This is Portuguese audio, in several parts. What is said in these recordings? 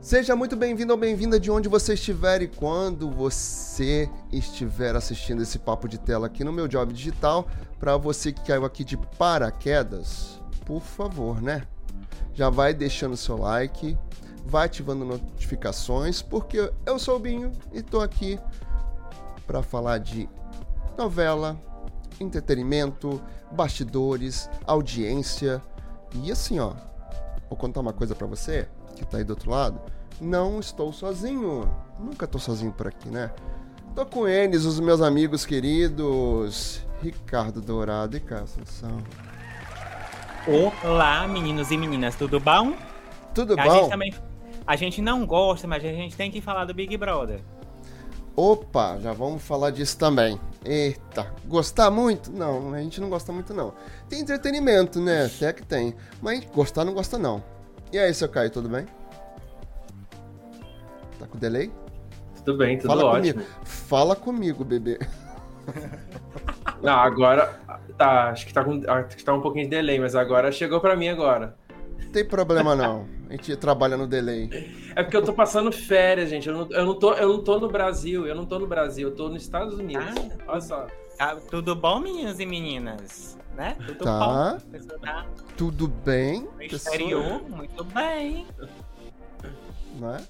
Seja muito bem-vindo ou bem-vinda de onde você estiver e quando você estiver assistindo esse papo de tela aqui no meu Job Digital. Para você que caiu aqui de paraquedas, por favor, né? Já vai deixando seu like, vai ativando notificações, porque eu sou o Binho e tô aqui para falar de novela, entretenimento, bastidores, audiência e assim, ó. Vou contar uma coisa para você que tá aí do outro lado. Não estou sozinho. Nunca tô sozinho por aqui, né? Tô com eles, os meus amigos queridos. Ricardo Dourado e Cássio Olá, meninos e meninas, tudo bom? Tudo a bom? Gente também, a gente não gosta, mas a gente tem que falar do Big Brother. Opa, já vamos falar disso também. Eita, gostar muito? Não, a gente não gosta muito não. Tem entretenimento, né? Até que tem. Mas gostar não gosta não. E aí, seu Caio, tudo bem? Tá com delay? Tudo bem, tudo Fala ótimo. comigo. Fala comigo, bebê. Não, agora tá, acho que tá com acho que tá um pouquinho de delay, mas agora chegou pra mim agora. Não tem problema não. A gente trabalha no delay. É porque eu tô passando férias, gente. Eu não, eu não, tô, eu não tô no Brasil, eu não tô no Brasil, eu tô nos Estados Unidos. Ah. Olha só. Tá, tudo bom, meninos e meninas? Né? Tudo Tá. bom? Pessoa tá Tudo bem? no Pessoa, exterior, muito bem. né?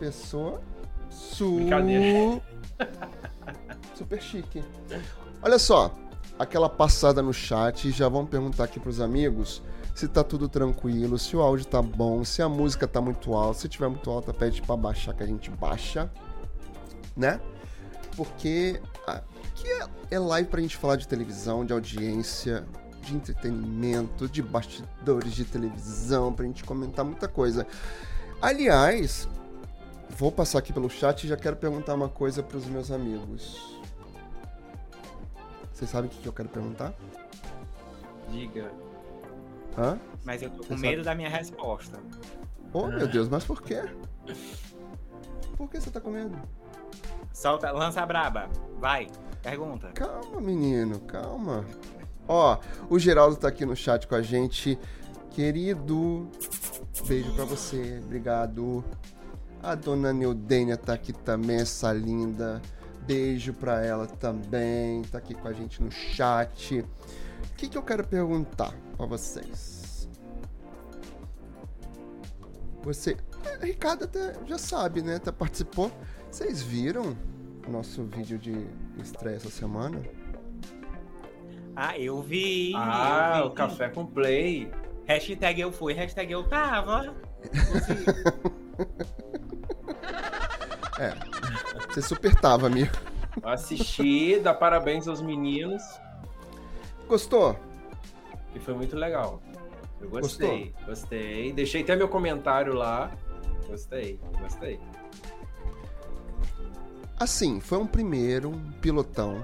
Pessoa su... Brincadeira. super chique. Olha só, aquela passada no chat, já vamos perguntar aqui pros amigos se tá tudo tranquilo, se o áudio tá bom, se a música tá muito alta, se tiver muito alta pede pra baixar que a gente baixa, né? Porque aqui é, é live pra gente falar de televisão, de audiência, de entretenimento, de bastidores de televisão, pra gente comentar muita coisa. Aliás, vou passar aqui pelo chat e já quero perguntar uma coisa pros meus amigos. Vocês sabem o que eu quero perguntar? Diga. Hã? Mas eu tô Você com sabe? medo da minha resposta. Oh, meu Deus, mas por quê? Por que você tá com medo? Solta, lança a braba. Vai, pergunta. Calma, menino, calma. Ó, o Geraldo tá aqui no chat com a gente. Querido, beijo pra você, obrigado. A dona Neudênia tá aqui também, essa linda. Beijo pra ela também, tá aqui com a gente no chat. O que, que eu quero perguntar pra vocês? Você. é, Ricardo até já sabe, né? Até participou. Vocês viram nosso vídeo de estreia essa semana? Ah, eu vi. Ah, eu o vi. café com play. Hashtag eu fui, hashtag eu tava. Você super tava, amigo. Assisti, dá parabéns aos meninos, Gostou? que foi muito legal. Eu gostei, gostei. Deixei até meu comentário lá. Gostei, gostei. Assim, foi um primeiro, um pilotão.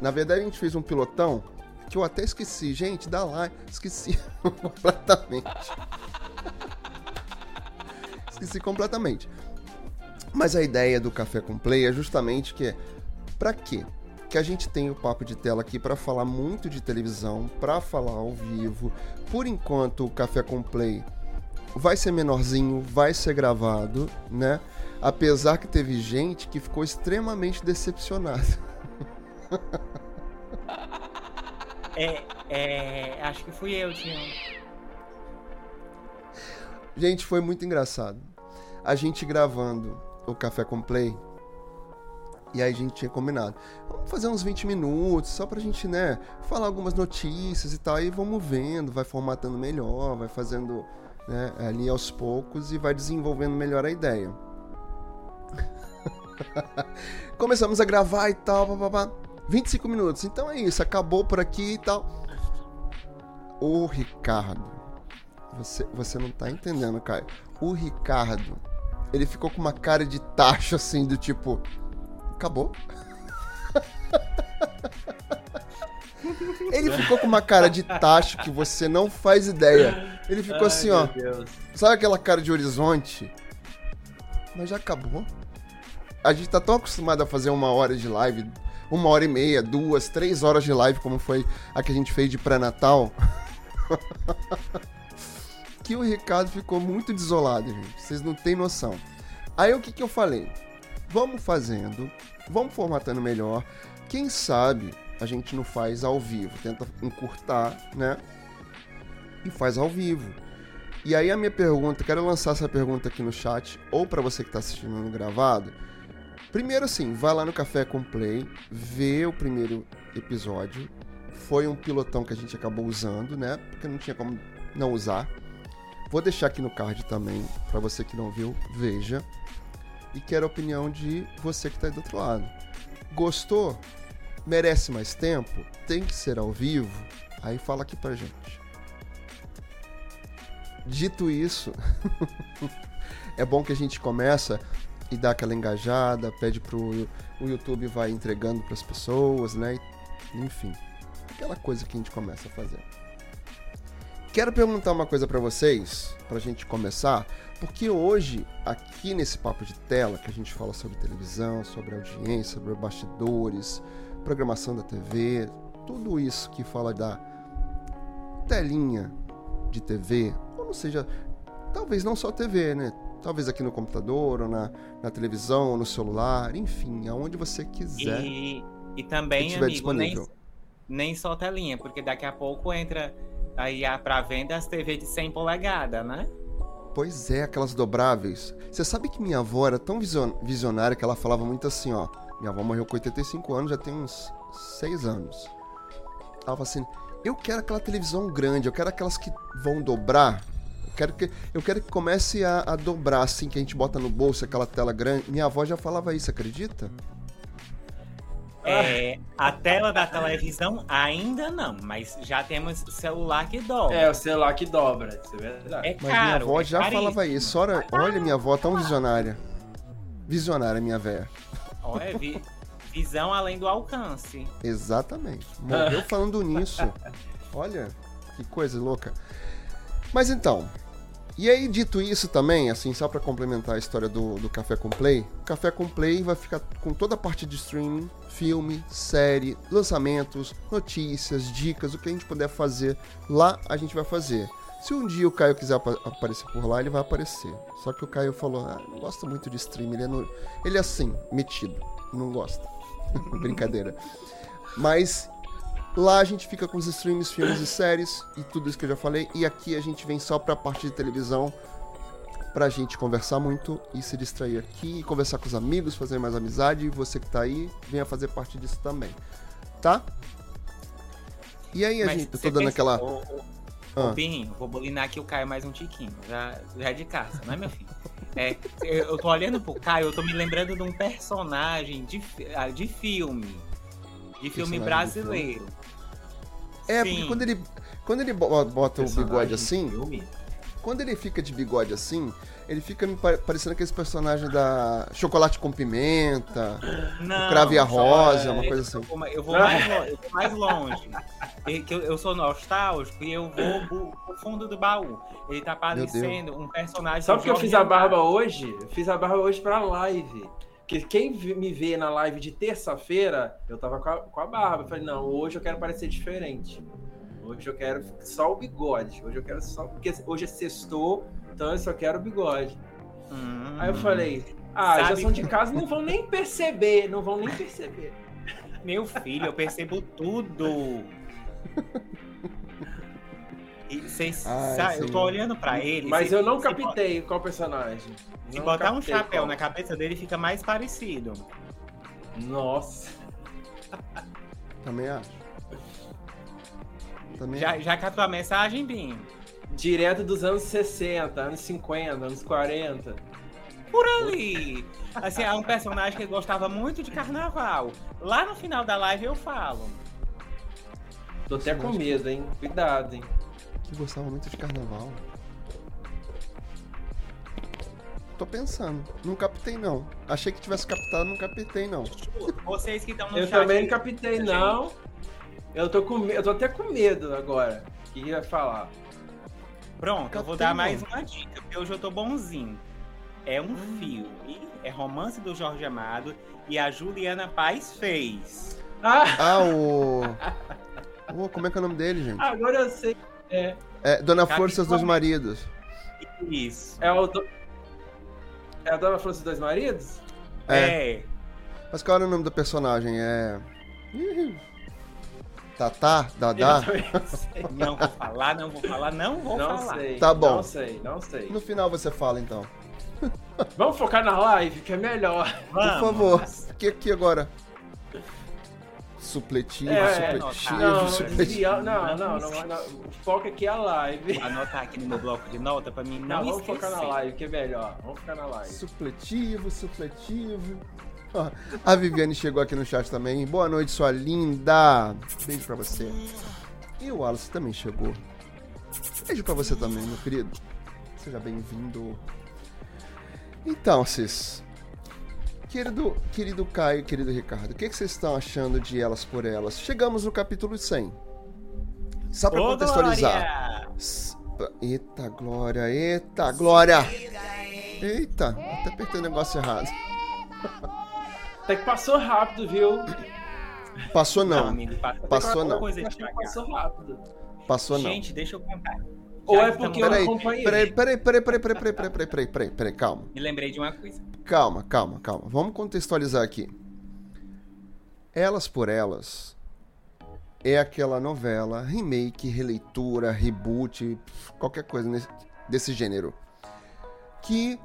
Na verdade, a gente fez um pilotão que eu até esqueci. Gente, dá lá. Esqueci completamente. esqueci completamente. Mas a ideia do Café com Play é justamente que pra quê? Que a gente tem o papo de tela aqui pra falar muito de televisão, pra falar ao vivo. Por enquanto, o Café com Play vai ser menorzinho, vai ser gravado, né? Apesar que teve gente que ficou extremamente decepcionada. É, é, acho que fui eu, Tião. Gente, foi muito engraçado. A gente gravando o Café com Play. E aí a gente tinha combinado. Vamos fazer uns 20 minutos, só pra gente, né, falar algumas notícias e tal. Aí vamos vendo, vai formatando melhor, vai fazendo né, ali aos poucos e vai desenvolvendo melhor a ideia. Começamos a gravar e tal, papapá. 25 minutos. Então é isso, acabou por aqui e tal. O Ricardo, você, você não tá entendendo, Caio. O Ricardo, ele ficou com uma cara de tacho assim, do tipo. Acabou? Ele ficou com uma cara de tacho que você não faz ideia. Ele ficou assim, ó. Ai, Deus. Sabe aquela cara de horizonte? Mas já acabou. A gente tá tão acostumado a fazer uma hora de live, uma hora e meia, duas, três horas de live, como foi a que a gente fez de pré-natal. aqui o Ricardo ficou muito desolado, gente. Vocês não têm noção. Aí o que, que eu falei? Vamos fazendo, vamos formatando melhor. Quem sabe a gente não faz ao vivo, tenta encurtar, né? E faz ao vivo. E aí a minha pergunta, quero lançar essa pergunta aqui no chat, ou para você que está assistindo no gravado. Primeiro assim, vai lá no Café com Play, vê o primeiro episódio. Foi um pilotão que a gente acabou usando, né? Porque não tinha como não usar. Vou deixar aqui no card também, para você que não viu, veja. E quero a opinião de você que está aí do outro lado. Gostou? Merece mais tempo? Tem que ser ao vivo? Aí fala aqui pra gente. Dito isso, é bom que a gente começa e dá aquela engajada, pede pro o YouTube vai entregando para as pessoas, né? Enfim, aquela coisa que a gente começa a fazer. Quero perguntar uma coisa para vocês, pra gente começar, porque hoje, aqui nesse papo de tela, que a gente fala sobre televisão, sobre audiência, sobre bastidores, programação da TV, tudo isso que fala da telinha de TV, ou seja, talvez não só TV, né? Talvez aqui no computador, ou na, na televisão, ou no celular, enfim, aonde você quiser. E, e também, amigo, nem, nem só telinha, porque daqui a pouco entra aí para venda as TV de 100 polegadas, né? Pois é, aquelas dobráveis. Você sabe que minha avó era tão visionária que ela falava muito assim, ó. Minha avó morreu com 85 anos, já tem uns 6 anos. Ela falava assim: Eu quero aquela televisão grande, eu quero aquelas que vão dobrar. Eu quero que, eu quero que comece a, a dobrar, assim, que a gente bota no bolso, aquela tela grande. Minha avó já falava isso, acredita? É, a tela da televisão ainda não, mas já temos celular que dobra. É, o celular que dobra, isso é verdade. É Mas caro, minha avó é já caríssimo. falava isso. Olha, olha minha avó tão visionária. Visionária, minha véia. Olha, vi- visão além do alcance. Exatamente. Morreu falando nisso. Olha, que coisa louca. Mas então, e aí dito isso também, assim, só pra complementar a história do, do Café com Play, o Café com Play vai ficar com toda a parte de streaming, filme, série, lançamentos, notícias, dicas, o que a gente puder fazer lá, a gente vai fazer. Se um dia o Caio quiser apa- aparecer por lá, ele vai aparecer. Só que o Caio falou, ah, não gosta muito de streaming, ele é, no- ele é assim, metido, não gosta. Brincadeira. Mas lá a gente fica com os streams, filmes e séries e tudo isso que eu já falei. E aqui a gente vem só pra parte de televisão pra gente conversar muito e se distrair aqui, e conversar com os amigos, fazer mais amizade. E você que tá aí, venha fazer parte disso também. Tá? E aí a Mas gente, eu tô dando pensa- aquela. Ô, ô, Ah. ô, vou bolinar aqui o Caio mais um tiquinho. Já, já é de casa, não é, meu filho? É, eu tô olhando pro Caio, eu tô me lembrando de um personagem de, ah, de filme. De filme Personagem de brasileiro. É, Sim. porque quando ele, quando ele bo- bota o bigode assim, quando ele fica de bigode assim, ele fica me pare- parecendo aqueles personagens da Chocolate com Pimenta, Não, Crave e a Rosa, é, uma coisa assim. Eu vou, mais, lo- eu vou mais longe. Que Eu, eu sou nostálgico e eu vou pro, fundo do baú. Ele tá parecendo um personagem. Sabe que eu fiz a barba hoje? Eu fiz a barba hoje pra live. Porque quem me vê na live de terça-feira, eu tava com a, com a barba. Eu falei, não, hoje eu quero parecer diferente. Hoje eu quero só o bigode. Hoje eu quero só. Porque hoje é sextou, então eu só quero o bigode. Hum. Aí eu falei, ah, já Sabe- são de casa, não vão nem perceber, não vão nem perceber. Meu filho, eu percebo tudo. E vocês sa- eu tô olhando pra ele. Mas se- eu não captei qual personagem. Se Não botar um chapéu qual. na cabeça dele, fica mais parecido. Nossa. Também acho. Também Já, acho. já catou a mensagem, Binho? Direto dos anos 60, anos 50, anos 40. Por ali. Assim, é um personagem que gostava muito de carnaval. Lá no final da live eu falo. Tô até com medo, hein? Cuidado, hein? Que gostava muito de carnaval. Tô pensando. Não captei, não. Achei que tivesse captado, não captei, não. Vocês que estão no Eu chat. também não captei, não. Eu tô, com, eu tô até com medo agora. O que vai falar? Pronto, eu vou dar mais uma dica, porque hoje eu tô bonzinho. É um filme, é romance do Jorge Amado e a Juliana Paz fez. Ah, Ah, o. Ô, como é que é o nome dele, gente? agora eu sei. É. É Dona Capitão. E seus dois maridos. Isso. É o. Do... É a Dona Flor dos Dois Maridos? É. É. Mas qual era o nome do personagem? É. Tatá? Dadá? Não vou falar, não vou falar, não vou Não falar. sei. Tá bom. Não sei, não sei. No final você fala então. Vamos focar na live, que é melhor. Por favor. Aqui, aqui agora. Supletivo, É, supletivo, Não, supletivo. não, não, não, não. Foca aqui a live. Vou anotar aqui no meu bloco de nota pra mim Não, não, vamos focar na live, que é melhor. Vamos focar na live. Supletivo, supletivo. Ó, a Viviane chegou aqui no chat também. Boa noite, sua linda. Beijo pra você. E o Wallace também chegou. Beijo pra você também, meu querido. Seja bem-vindo. Então, Cis. Querido, querido Caio, querido Ricardo, o que, que vocês estão achando de Elas por Elas? Chegamos no capítulo 100. Só pra Ô, contextualizar. Glória! Eita, Glória, eita, Glória! Eita, até apertei o negócio errado. Até que passou rápido, viu? Passou não, amigo, passa- Passou não. Coisa passou rápido. passou não. Gente, deixa eu contar. Ou é que porque eu não acompanhei. peraí, peraí, peraí, peraí, peraí, peraí, peraí, peraí, peraí, peraí, calma, Me lembrei de uma coisa. calma, calma, calma. Vamos contextualizar aqui. Elas por Elas é aquela novela, remake, releitura, reboot, qualquer coisa nesse- desse gênero. Que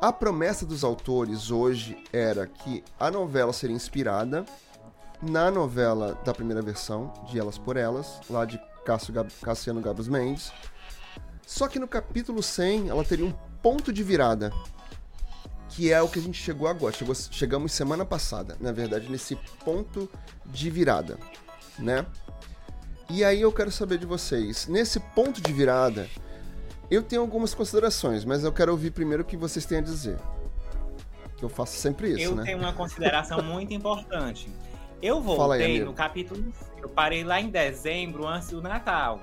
a promessa dos autores hoje era que a novela seria inspirada na novela da primeira versão, de Elas por Elas, lá de Cássio Gab- Cassiano Gabos Mendes. Só que no capítulo 100 ela teria um ponto de virada, que é o que a gente chegou agora. Chegou- chegamos semana passada, na verdade, nesse ponto de virada, né? E aí eu quero saber de vocês, nesse ponto de virada, eu tenho algumas considerações, mas eu quero ouvir primeiro o que vocês têm a dizer. Eu faço sempre isso, eu né? tenho uma consideração muito importante. Eu aí, voltei amigo. no capítulo. Eu parei lá em dezembro, antes do Natal.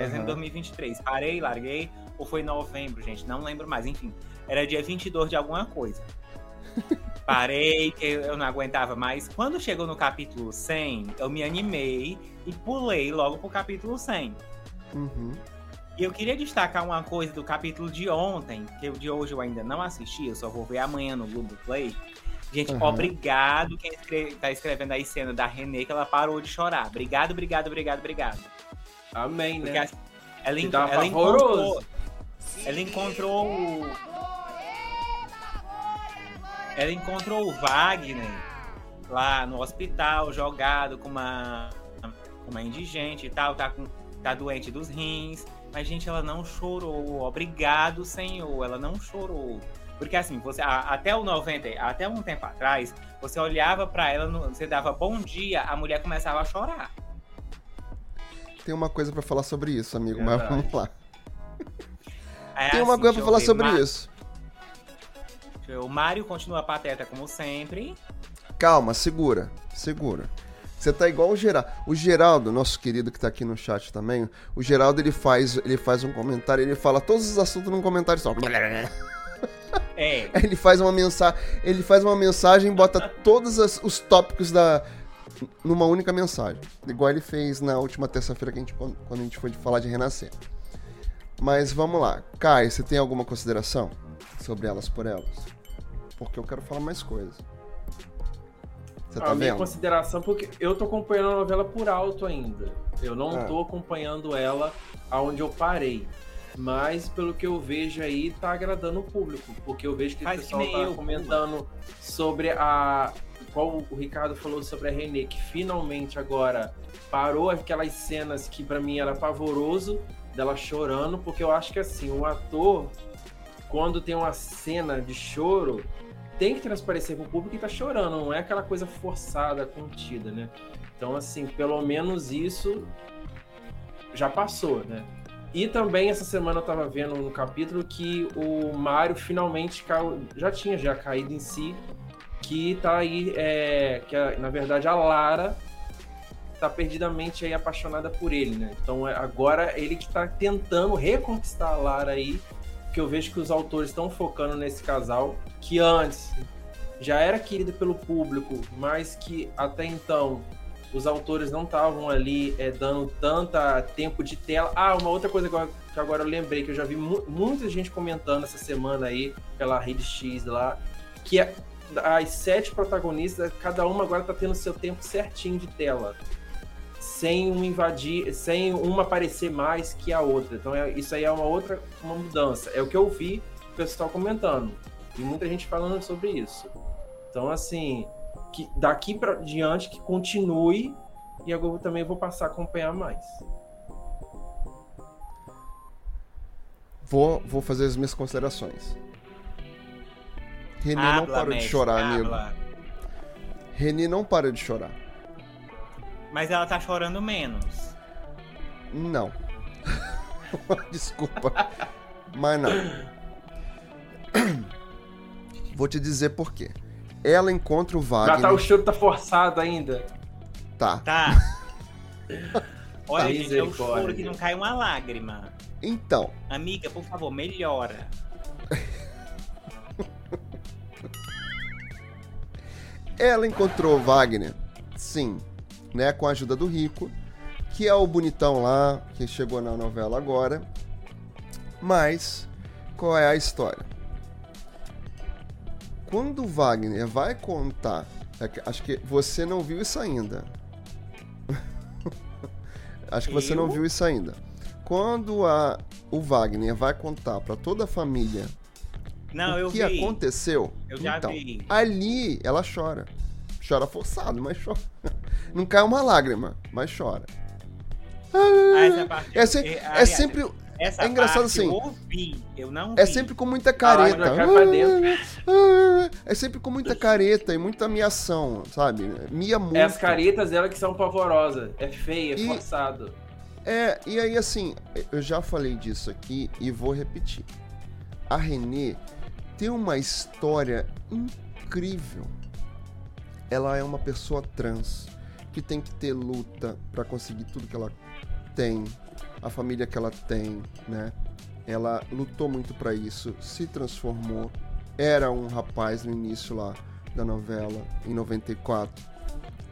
Dezembro de 2023. Parei, larguei. Ou foi novembro, gente? Não lembro mais. Enfim, era dia 22 de alguma coisa. Parei, que eu não aguentava mais. Quando chegou no capítulo 100, eu me animei e pulei logo pro capítulo 100. Uhum. E eu queria destacar uma coisa do capítulo de ontem, que o de hoje eu ainda não assisti, eu só vou ver amanhã no Globo Play. Gente, Aham. obrigado quem escre- tá escrevendo aí cena da Renê, que ela parou de chorar. Obrigado, obrigado, obrigado, obrigado. Amém, Porque né? assim, ela, Que en- tava ela encontrou. Ela encontrou o. Ela encontrou o Wagner lá no hospital, jogado com uma, uma indigente e tal, tá, com, tá doente dos rins. Mas, gente, ela não chorou. Obrigado, Senhor. Ela não chorou. Porque assim, você até o 90, até um tempo atrás, você olhava pra ela, você dava bom dia, a mulher começava a chorar. Tem uma coisa pra falar sobre isso, amigo, mas Verdade. vamos lá. Aí, Tem uma assim, coisa pra falar sobre Ma- isso. O Mário continua pateta como sempre. Calma, segura, segura. Você tá igual o Geraldo. O Geraldo, nosso querido que tá aqui no chat também, o Geraldo ele faz, ele faz um comentário, ele fala todos os assuntos num comentário só. É, Ele faz uma mensagem, ele faz uma mensagem bota todos as- os tópicos da numa única mensagem, igual ele fez na última terça-feira que a gente quando a gente foi falar de renascer. Mas vamos lá. Kai, você tem alguma consideração sobre elas por elas? Porque eu quero falar mais coisas. Você tá a minha vendo? consideração, porque eu tô acompanhando a novela por alto ainda. Eu não Ah. tô acompanhando ela aonde eu parei. Mas pelo que eu vejo aí, tá agradando o público. Porque eu vejo que Faz o que pessoal nem tá eu, comentando sobre a. Qual o Ricardo falou sobre a Renê, que finalmente agora parou aquelas cenas que pra mim era pavoroso dela chorando, porque eu acho que assim, o ator, quando tem uma cena de choro, tem que transparecer pro público que tá chorando, não é aquela coisa forçada, contida, né? Então, assim, pelo menos isso já passou, né? E também essa semana eu tava vendo no capítulo que o Mário finalmente caiu, já tinha já caído em si, que tá aí, é, que a- na verdade a Lara tá perdidamente aí apaixonada por ele, né? Então é- agora ele que tá tentando reconquistar a Lara aí, que eu vejo que os autores estão focando nesse casal, que antes já era querido pelo público, mas que até então os autores não estavam ali é, dando tanta tempo de tela. Ah, uma outra coisa que, agora eu lembrei, que eu já vi mu muita gente comentando essa semana aí, pela Rede X lá, que é, as sete protagonistas, cada uma agora tá tendo seu tempo certinho de tela. Sem um invadir, sem uma aparecer mais que a outra. Então é, isso aí é uma outra uma mudança. É o que eu vi o pessoal comentando. E muita gente falando sobre isso. Então, assim, que daqui para diante que continue e eu também vou passar a acompanhar mais. Vou, vou fazer as minhas considerações. Reni não para de chorar, habla. amigo. Reni não para de chorar. Mas ela tá chorando menos. Não. Desculpa. Mas não. Vou te dizer por quê. Ela encontra o Wagner. Já tá, o choro tá forçado ainda. Tá. Tá. Olha, gente, é o choro que não cai uma lágrima. Então. Amiga, por favor, melhora. Ela encontrou Wagner, sim, né, com a ajuda do Rico, que é o bonitão lá, que chegou na novela agora. Mas qual é a história? Quando o Wagner vai contar, é que, acho que você não viu isso ainda. acho que você não viu isso ainda. Quando a, o Wagner vai contar para toda a família não, o que vi. aconteceu, eu já então, vi. ali ela chora. Chora forçado, mas chora. Não cai uma lágrima, mas chora. Ah, é, se, é, é sempre essa é engraçado assim. Eu ouvi, eu não É vi. sempre com muita careta. Ah, é sempre com muita careta e muita miação, sabe? Mia muito. É as caretas dela que são pavorosas. É feia, é e, forçado. É, e aí assim, eu já falei disso aqui e vou repetir. A Renê tem uma história incrível. Ela é uma pessoa trans que tem que ter luta para conseguir tudo que ela tem, a família que ela tem, né? Ela lutou muito para isso, se transformou. Era um rapaz no início lá da novela, em 94.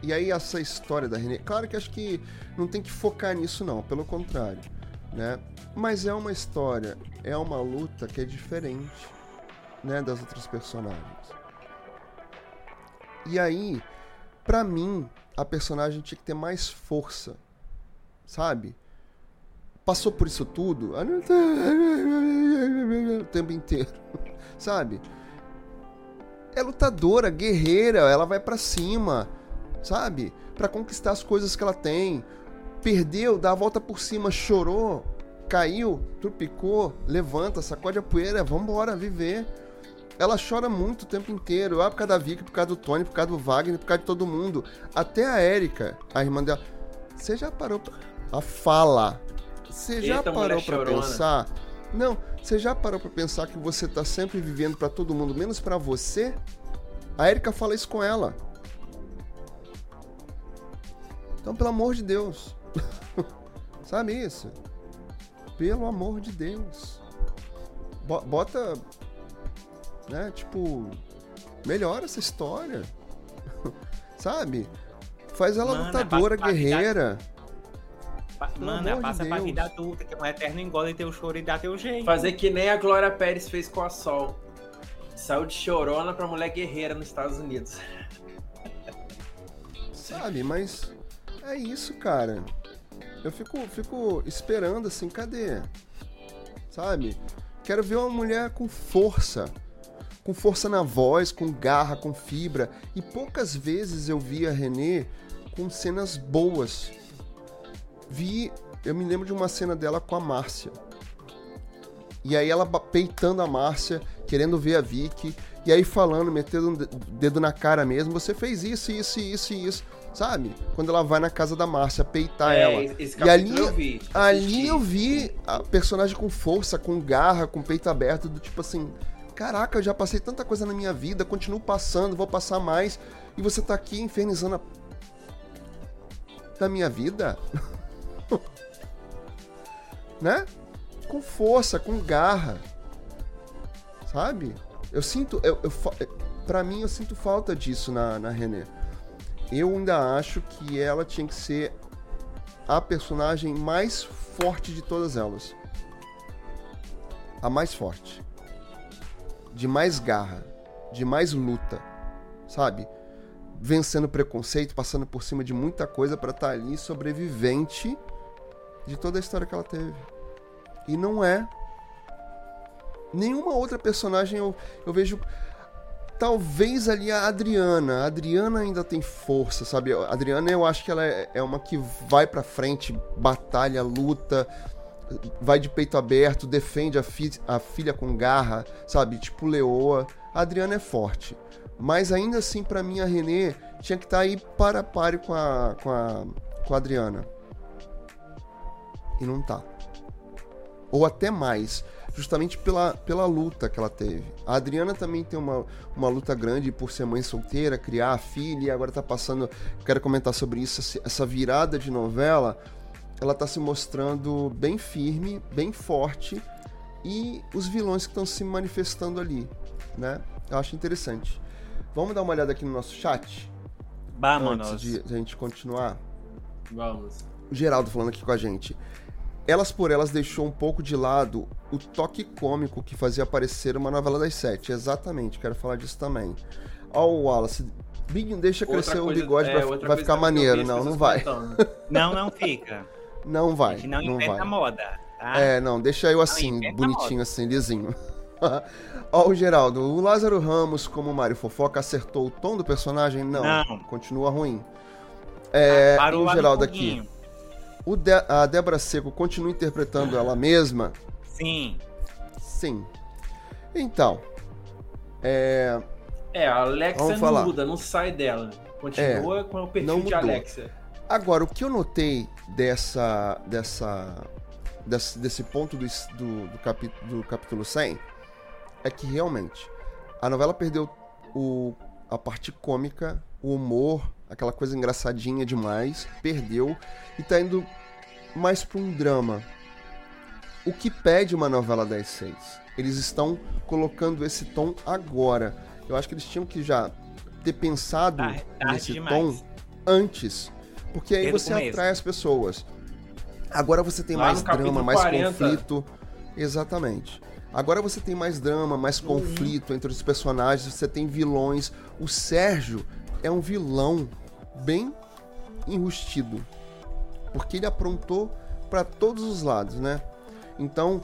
E aí essa história da Renée, claro que acho que não tem que focar nisso não, pelo contrário, né? Mas é uma história, é uma luta que é diferente, né, das outras personagens. E aí, para mim, a personagem tinha que ter mais força, sabe? passou por isso tudo o tempo inteiro, sabe? É lutadora, guerreira, ela vai para cima, sabe? Para conquistar as coisas que ela tem. Perdeu, dá a volta por cima, chorou, caiu, trupicou, levanta, sacode a poeira, vambora, viver. Ela chora muito o tempo inteiro. Ah, por causa da Vicky, por causa do Tony, por causa do Wagner, por causa de todo mundo. Até a Erika, a irmã dela. Você já parou pra... A fala você já Eita, parou para pensar? Não, você já parou para pensar que você tá sempre vivendo para todo mundo, menos para você? A Erika fala isso com ela. Então, pelo amor de Deus. Sabe isso? Pelo amor de Deus. Bota. Né? Tipo. Melhora essa história. Sabe? Faz ela Mano, lutadora, guerreira. Mano, passa de pra vida adulta, que é um eterno engole teu choro e dá teu jeito. Fazer que nem a Glória Pérez fez com a Sol. Saiu de chorona pra mulher guerreira nos Estados Unidos. Sabe, mas é isso, cara. Eu fico, fico esperando assim, cadê? Sabe? Quero ver uma mulher com força. Com força na voz, com garra, com fibra. E poucas vezes eu vi a Renê com cenas boas vi. Eu me lembro de uma cena dela com a Márcia. E aí ela peitando a Márcia, querendo ver a Vicky, e aí falando, metendo o dedo na cara mesmo, você fez isso, isso, isso isso, sabe? Quando ela vai na casa da Márcia peitar é, ela. e ali eu vi, ali eu vi a personagem com força, com garra, com peito aberto, do tipo assim, caraca, eu já passei tanta coisa na minha vida, continuo passando, vou passar mais, e você tá aqui infernizando a da minha vida? né? Com força, com garra. Sabe? Eu sinto. Eu, eu, pra mim, eu sinto falta disso na, na René. eu ainda acho que ela tinha que ser a personagem mais forte de todas elas. A mais forte. De mais garra. De mais luta. Sabe? Vencendo preconceito, passando por cima de muita coisa para estar tá ali sobrevivente de toda a história que ela teve. E não é. Nenhuma outra personagem eu, eu vejo talvez ali a Adriana. A Adriana ainda tem força, sabe? A Adriana eu acho que ela é, é uma que vai pra frente, batalha, luta, vai de peito aberto, defende a, fi a filha com garra, sabe? Tipo Leoa. A Adriana é forte. Mas ainda assim, para mim, a Renê tinha que estar tá aí para páreo com a, com a, com a Adriana. E não tá. Ou até mais justamente pela, pela luta que ela teve. A Adriana também tem uma, uma luta grande por ser mãe solteira, criar a filha, e agora tá passando. Quero comentar sobre isso, essa virada de novela. Ela tá se mostrando bem firme, bem forte, e os vilões que estão se manifestando ali, né? Eu acho interessante. Vamos dar uma olhada aqui no nosso chat? Vamos. Antes de a gente continuar. Vamos. O Geraldo falando aqui com a gente. Elas por Elas deixou um pouco de lado o toque cômico que fazia aparecer uma novela das sete. Exatamente, quero falar disso também. Ó, o Wallace, Big, deixa crescer o bigode, é, vai, vai ficar maneiro. Não, não vai. Não, não fica. Não vai. não, não inventa vai. moda, tá? É, não, deixa eu assim, bonitinho, assim, lisinho. Ó, o Geraldo, o Lázaro Ramos, como Mário Fofoca, acertou o tom do personagem? Não. não. Continua ruim. É, ah, o Geraldo aqui. O De a Débora Seco continua interpretando ela mesma? Sim. Sim. Então. É. É, a Alexia não falar. muda, não sai dela. Continua é, com o perfil de Alexia. Agora, o que eu notei dessa. dessa. desse, desse ponto do, do, do, capi, do capítulo 100 é que realmente a novela perdeu o, a parte cômica, o humor, aquela coisa engraçadinha demais, perdeu e tá indo mais para um drama. O que pede uma novela das seis? Eles estão colocando esse tom agora. Eu acho que eles tinham que já ter pensado ah, nesse demais. tom antes, porque aí você atrai as pessoas. Agora você tem Lá mais drama, mais 40. conflito. Exatamente. Agora você tem mais drama, mais uhum. conflito entre os personagens, você tem vilões. O Sérgio é um vilão bem enrustido. Porque ele aprontou para todos os lados, né? Então,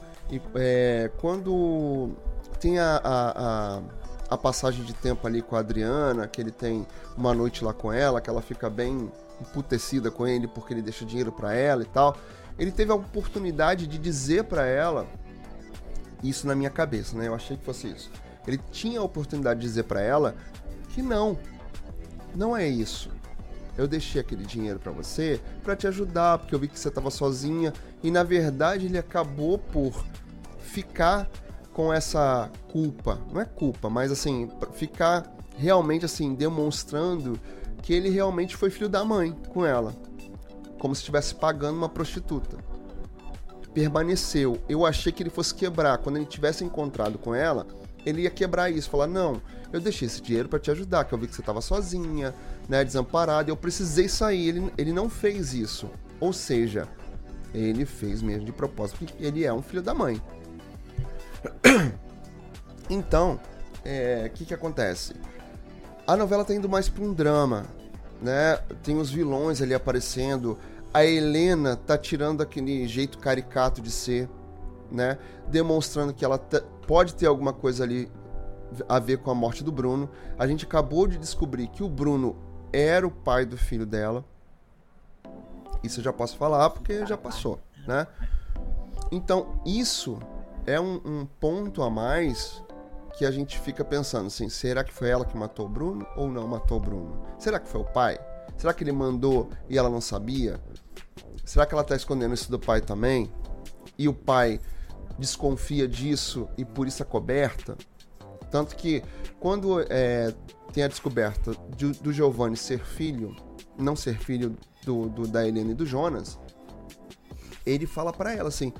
é, quando tem a, a, a, a, passagem de tempo ali com a Adriana, que ele tem uma noite lá com ela, que ela fica bem emputecida com ele porque ele deixa dinheiro para ela e tal. Ele teve a oportunidade de dizer para ela isso na minha cabeça, né? Eu achei que fosse isso. Ele tinha a oportunidade de dizer para ela que não, não é isso. Eu deixei aquele dinheiro para você para te ajudar, porque eu vi que você estava sozinha e na verdade ele acabou por ficar com essa culpa. Não é culpa, mas assim, ficar realmente assim demonstrando que ele realmente foi filho da mãe com ela, como se estivesse pagando uma prostituta. Permaneceu. Eu achei que ele fosse quebrar quando ele tivesse encontrado com ela ele ia quebrar isso, falar: não, eu deixei esse dinheiro para te ajudar, que eu vi que você estava sozinha, né, desamparada, eu precisei sair. Ele, ele não fez isso. Ou seja, ele fez mesmo de propósito, porque ele é um filho da mãe. Então, o é, que, que acontece? A novela tá indo mais para um drama, né? Tem os vilões ali aparecendo. A Helena tá tirando aquele jeito caricato de ser, né? Demonstrando que ela pode ter alguma coisa ali a ver com a morte do Bruno. A gente acabou de descobrir que o Bruno era o pai do filho dela. Isso eu já posso falar porque já passou, né? Então, isso é um, um ponto a mais que a gente fica pensando assim: será que foi ela que matou o Bruno ou não matou o Bruno? Será que foi o pai? Será que ele mandou e ela não sabia? Será que ela tá escondendo isso do pai também? E o pai desconfia disso e por isso é coberta. Tanto que quando é, tem a descoberta de, do Giovanni ser filho, não ser filho do, do da Helena e do Jonas, ele fala para ela assim: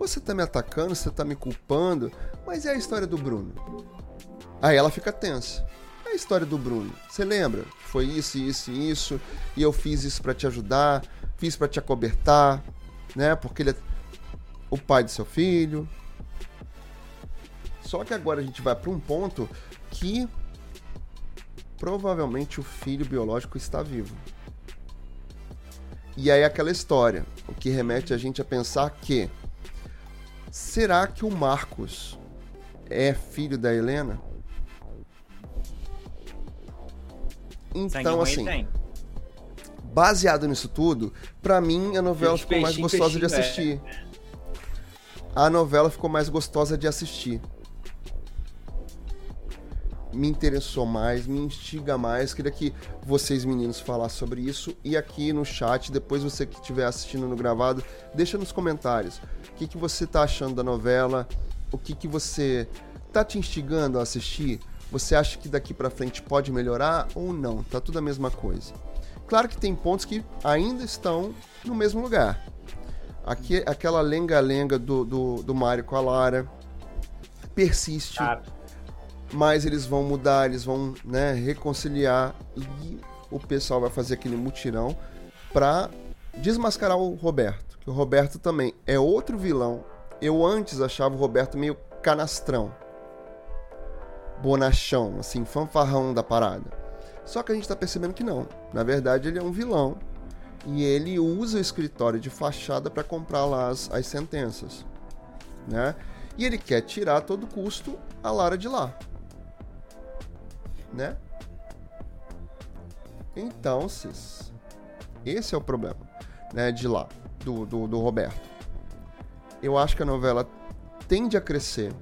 Você tá me atacando, você tá me culpando, mas é a história do Bruno. Aí ela fica tensa. a história do Bruno. Você lembra? Foi isso, isso e isso, e eu fiz isso para te ajudar, fiz para te acobertar, né? Porque ele é o pai do seu filho. Só que agora a gente vai para um ponto que provavelmente o filho biológico está vivo. E aí aquela história, o que remete a gente a pensar que será que o Marcos é filho da Helena? Então assim, baseado nisso tudo, para mim a novela ficou mais gostosa de assistir. É. A novela ficou mais gostosa de assistir me interessou mais, me instiga mais. Queria que vocês, meninos, falassem sobre isso. E aqui no chat, depois você que estiver assistindo no gravado, deixa nos comentários o que, que você está achando da novela, o que, que você tá te instigando a assistir. Você acha que daqui para frente pode melhorar ou não? Tá tudo a mesma coisa. Claro que tem pontos que ainda estão no mesmo lugar. Aqui, aquela lenga-lenga do, do, do Mario com a Lara persiste. Mas eles vão mudar, eles vão né, reconciliar e o pessoal vai fazer aquele mutirão para desmascarar o Roberto. Que o Roberto também é outro vilão. Eu antes achava o Roberto meio canastrão, bonachão, assim, fanfarrão da parada. Só que a gente tá percebendo que não. Na verdade, ele é um vilão e ele usa o escritório de fachada para comprar lá as, as sentenças, né? E ele quer tirar a todo custo a Lara de lá né? Então, cis, esse é o problema, né, de lá, do, do, do Roberto. Eu acho que a novela tende a crescer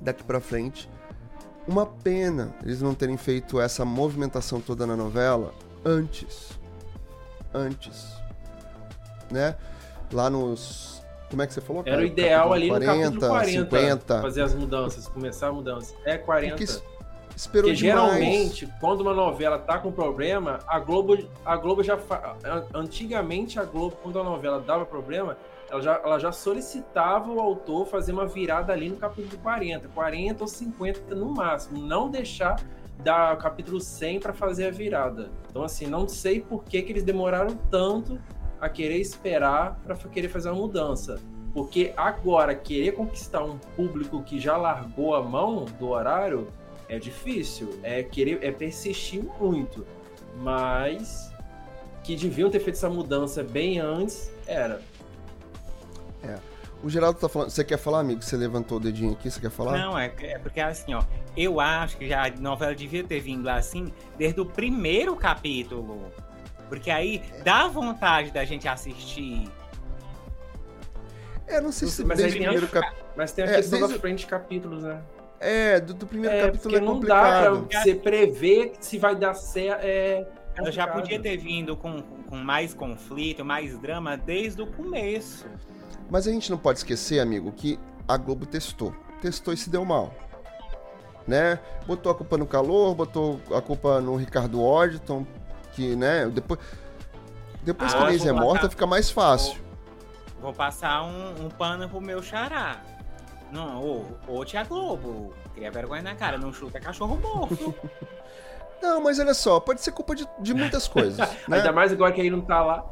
daqui para frente. Uma pena eles não terem feito essa movimentação toda na novela antes. Antes. Né? Lá nos. Como é que você falou? Era o ideal ali 40, no capítulo 40. 50. Fazer as mudanças, começar a mudança. É 40. Porque Esperou Porque demais. geralmente, quando uma novela tá com problema, a Globo, a Globo já. Fa... Antigamente, a Globo, quando a novela dava problema, ela já, ela já solicitava o autor fazer uma virada ali no capítulo 40, 40 ou 50 no máximo. Não deixar dar capítulo 100 para fazer a virada. Então, assim, não sei por que, que eles demoraram tanto a querer esperar para querer fazer uma mudança. Porque agora, querer conquistar um público que já largou a mão do horário é difícil, é querer, é persistir muito, mas que deviam ter feito essa mudança bem antes, era. É. O Geraldo tá falando. Você quer falar, amigo? Você levantou o dedinho aqui, você quer falar? Não, é, é porque assim, ó. Eu acho que já a novela devia ter vindo assim desde o primeiro capítulo. Porque aí dá vontade da gente assistir. É, não sei se mas desde o primeiro capítulo. Mas tem a é, questão desde... da frente de capítulos, né? É, do, do primeiro é, capítulo é complicado. Não dá pra você prever se vai dar certo. É Ela já podia ter vindo com, com mais conflito, mais drama desde o começo. Mas a gente não pode esquecer, amigo, que a Globo testou. Testou e se deu mal. Né? Botou a culpa no calor, botou a culpa no Ricardo Orton, que, né, depois... Depois ah, que a Inês é morta, fica mais fácil. Vou, vou passar um, um pano pro meu xará. Não, ô, ô Tia Globo, cria vergonha na cara, não chuta cachorro morto. não, mas olha só, pode ser culpa de, de muitas coisas. né? Ainda mais igual que aí não tá lá.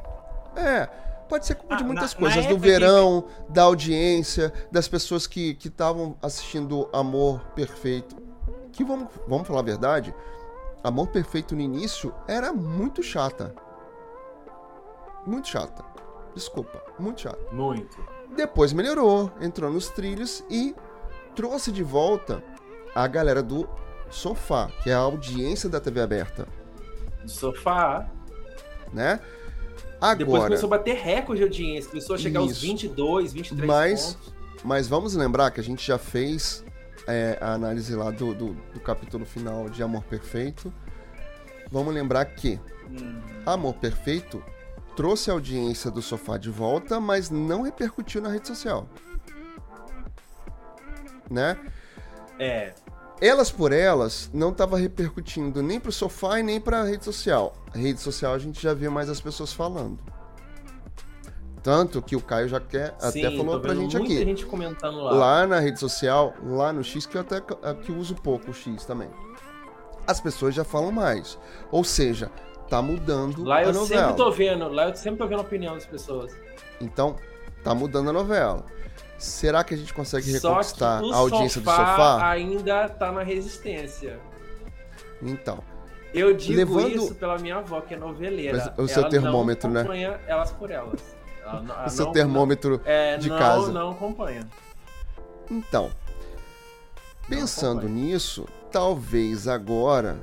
É, pode ser culpa ah, de muitas na, coisas. Na do verão, que... da audiência, das pessoas que estavam assistindo Amor Perfeito. Que vamos, vamos falar a verdade, Amor Perfeito no início era muito chata. Muito chata. Desculpa, muito chata. Muito. Depois melhorou, entrou nos trilhos e trouxe de volta a galera do Sofá, que é a audiência da TV aberta. Sofá. Né? Agora, Depois começou a bater recorde de audiência, começou a chegar isso. aos 22, 23 mas, pontos. Mas vamos lembrar que a gente já fez é, a análise lá do, do, do, capítulo final de Amor Perfeito. Vamos lembrar que hum. Amor Perfeito trouxe a audiência do sofá de volta, mas não repercutiu na rede social. Né? É. Elas por elas não estava repercutindo nem pro sofá e nem pra rede social. A rede social a gente já via mais as pessoas falando. Tanto que o Caio já quer, Sim, até falou pra gente aqui. gente lá. Lá na rede social, lá no X, que eu até que eu uso pouco o X também. as pessoas já falam mais. Ou seja, tá mudando Lá a eu sempre tô vendo, lá eu sempre tô vendo a opinião das pessoas. Então, tá mudando a novela. Será que a gente consegue reconquistar a audiência sofá do sofá? ainda tá na resistência. Então, Eu digo Levando- isso pela minha avó, que é noveleira. O seu Ela termômetro, não né? acompanha elas por elas. Ela não- ela o seu não- termômetro. é, de não, casa. Não acompanha. Então, pensando acompanha. nisso, talvez agora,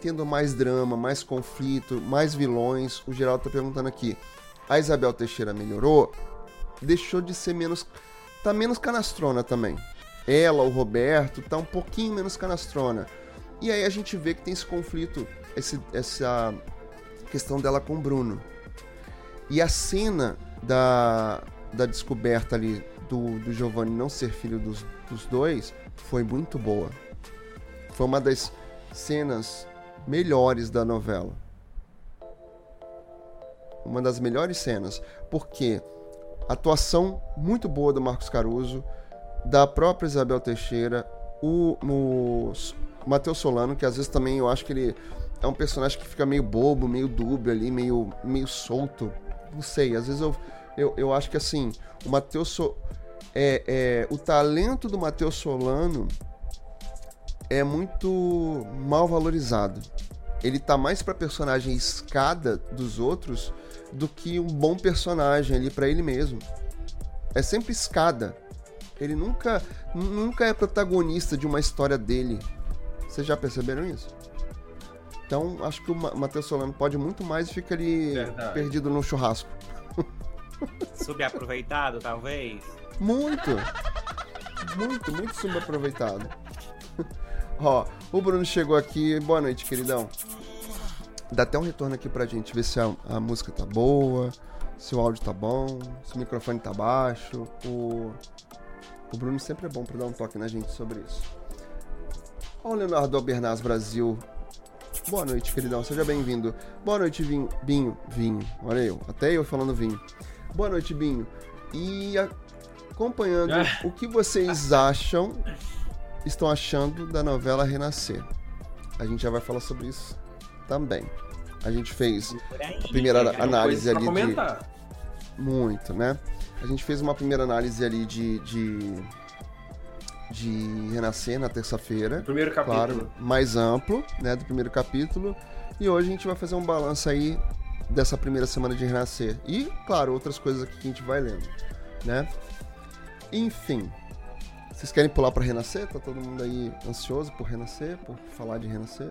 tendo mais drama, mais conflito, mais vilões, o Geraldo tá perguntando aqui: a Isabel Teixeira melhorou? Deixou de ser menos. tá menos canastrona também. Ela, o Roberto, tá um pouquinho menos canastrona. E aí a gente vê que tem esse conflito, esse, essa questão dela com o Bruno. E a cena da, da descoberta ali do, do Giovanni não ser filho dos, dos dois foi muito boa. Foi uma das cenas melhores da novela. Uma das melhores cenas. Porque atuação muito boa do Marcos Caruso, da própria Isabel Teixeira, o, o Matheus Solano, que às vezes também eu acho que ele é um personagem que fica meio bobo, meio dúbio ali, meio, meio solto. Não sei, às vezes eu, eu, eu acho que assim, o Matheus so, é, é, o talento do Matheus Solano é muito mal valorizado. Ele tá mais pra personagem escada dos outros do que um bom personagem ali pra ele mesmo. É sempre escada. Ele nunca, nunca é protagonista de uma história dele. Vocês já perceberam isso? Então, acho que o Ma- Matheus Solano pode muito mais e fica ali Verdade. perdido no churrasco. Subaproveitado, talvez. Muito! Muito, muito subaproveitado. Ó, o Bruno chegou aqui. Boa noite, queridão. Dá até um retorno aqui pra gente ver se a, a música tá boa, se o áudio tá bom, se o microfone tá baixo. O, o Bruno sempre é bom pra dar um toque na gente sobre isso. Ó, o Leonardo Albernaz Brasil. Boa noite, queridão. Seja bem-vindo. Boa noite, Vinho. Binho. Vinho. Olha eu. Até eu falando vinho. Boa noite, Binho. E acompanhando Ah. o que vocês acham, estão achando da novela Renascer. A gente já vai falar sobre isso também. A gente fez aí. a primeira análise ali de muito, né? A gente fez uma primeira análise ali de de, de Renascer na terça-feira. Primeiro capítulo. Claro, mais amplo, né, do primeiro capítulo. E hoje a gente vai fazer um balanço aí dessa primeira semana de Renascer. E, claro, outras coisas aqui que a gente vai lendo, né? Enfim. Vocês querem pular para Renascer? Tá todo mundo aí ansioso por Renascer, por falar de Renascer?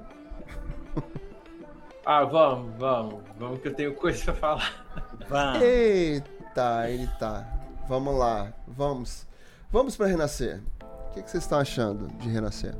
Ah, vamos, vamos. Vamos que eu tenho coisa pra falar. Vamos. Eita, ele tá. Vamos lá, vamos. Vamos para Renascer. O que, que vocês estão achando de Renascer?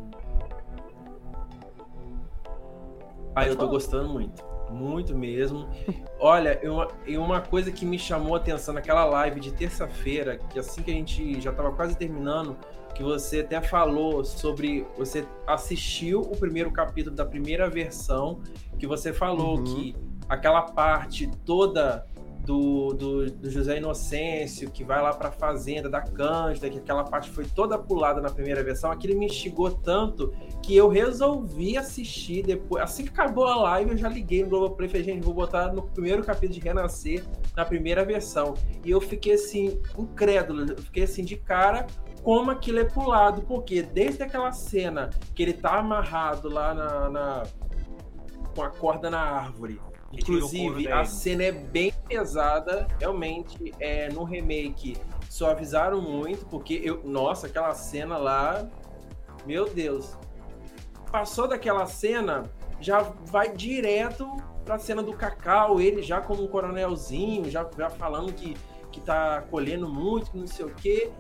Ah, eu tô gostando muito. Muito mesmo. Olha, e uma, e uma coisa que me chamou a atenção naquela live de terça-feira, que assim que a gente já tava quase terminando, que você até falou sobre. Você assistiu o primeiro capítulo da primeira versão, que você falou Uhum. que aquela parte toda do, do, do José Inocêncio, que vai lá pra fazenda da Cândida, que aquela parte foi toda pulada na primeira versão, aquilo me instigou tanto que eu resolvi assistir depois. Assim que acabou a live, eu já liguei no Globoplay e falei, gente, vou botar no primeiro capítulo de Renascer, na primeira versão. E eu fiquei assim, incrédulo, eu fiquei assim de cara como aquilo é pulado, porque desde aquela cena que ele tá amarrado lá na, na- com a corda na árvore. Inclusive, a cena é bem pesada, realmente, é, no remake suavizaram muito, porque eu, nossa, aquela cena lá, meu Deus. Passou daquela cena, já vai direto pra cena do Cacau, ele já como um coronelzinho, já, já falando que, que tá colhendo muito, que não sei o quê.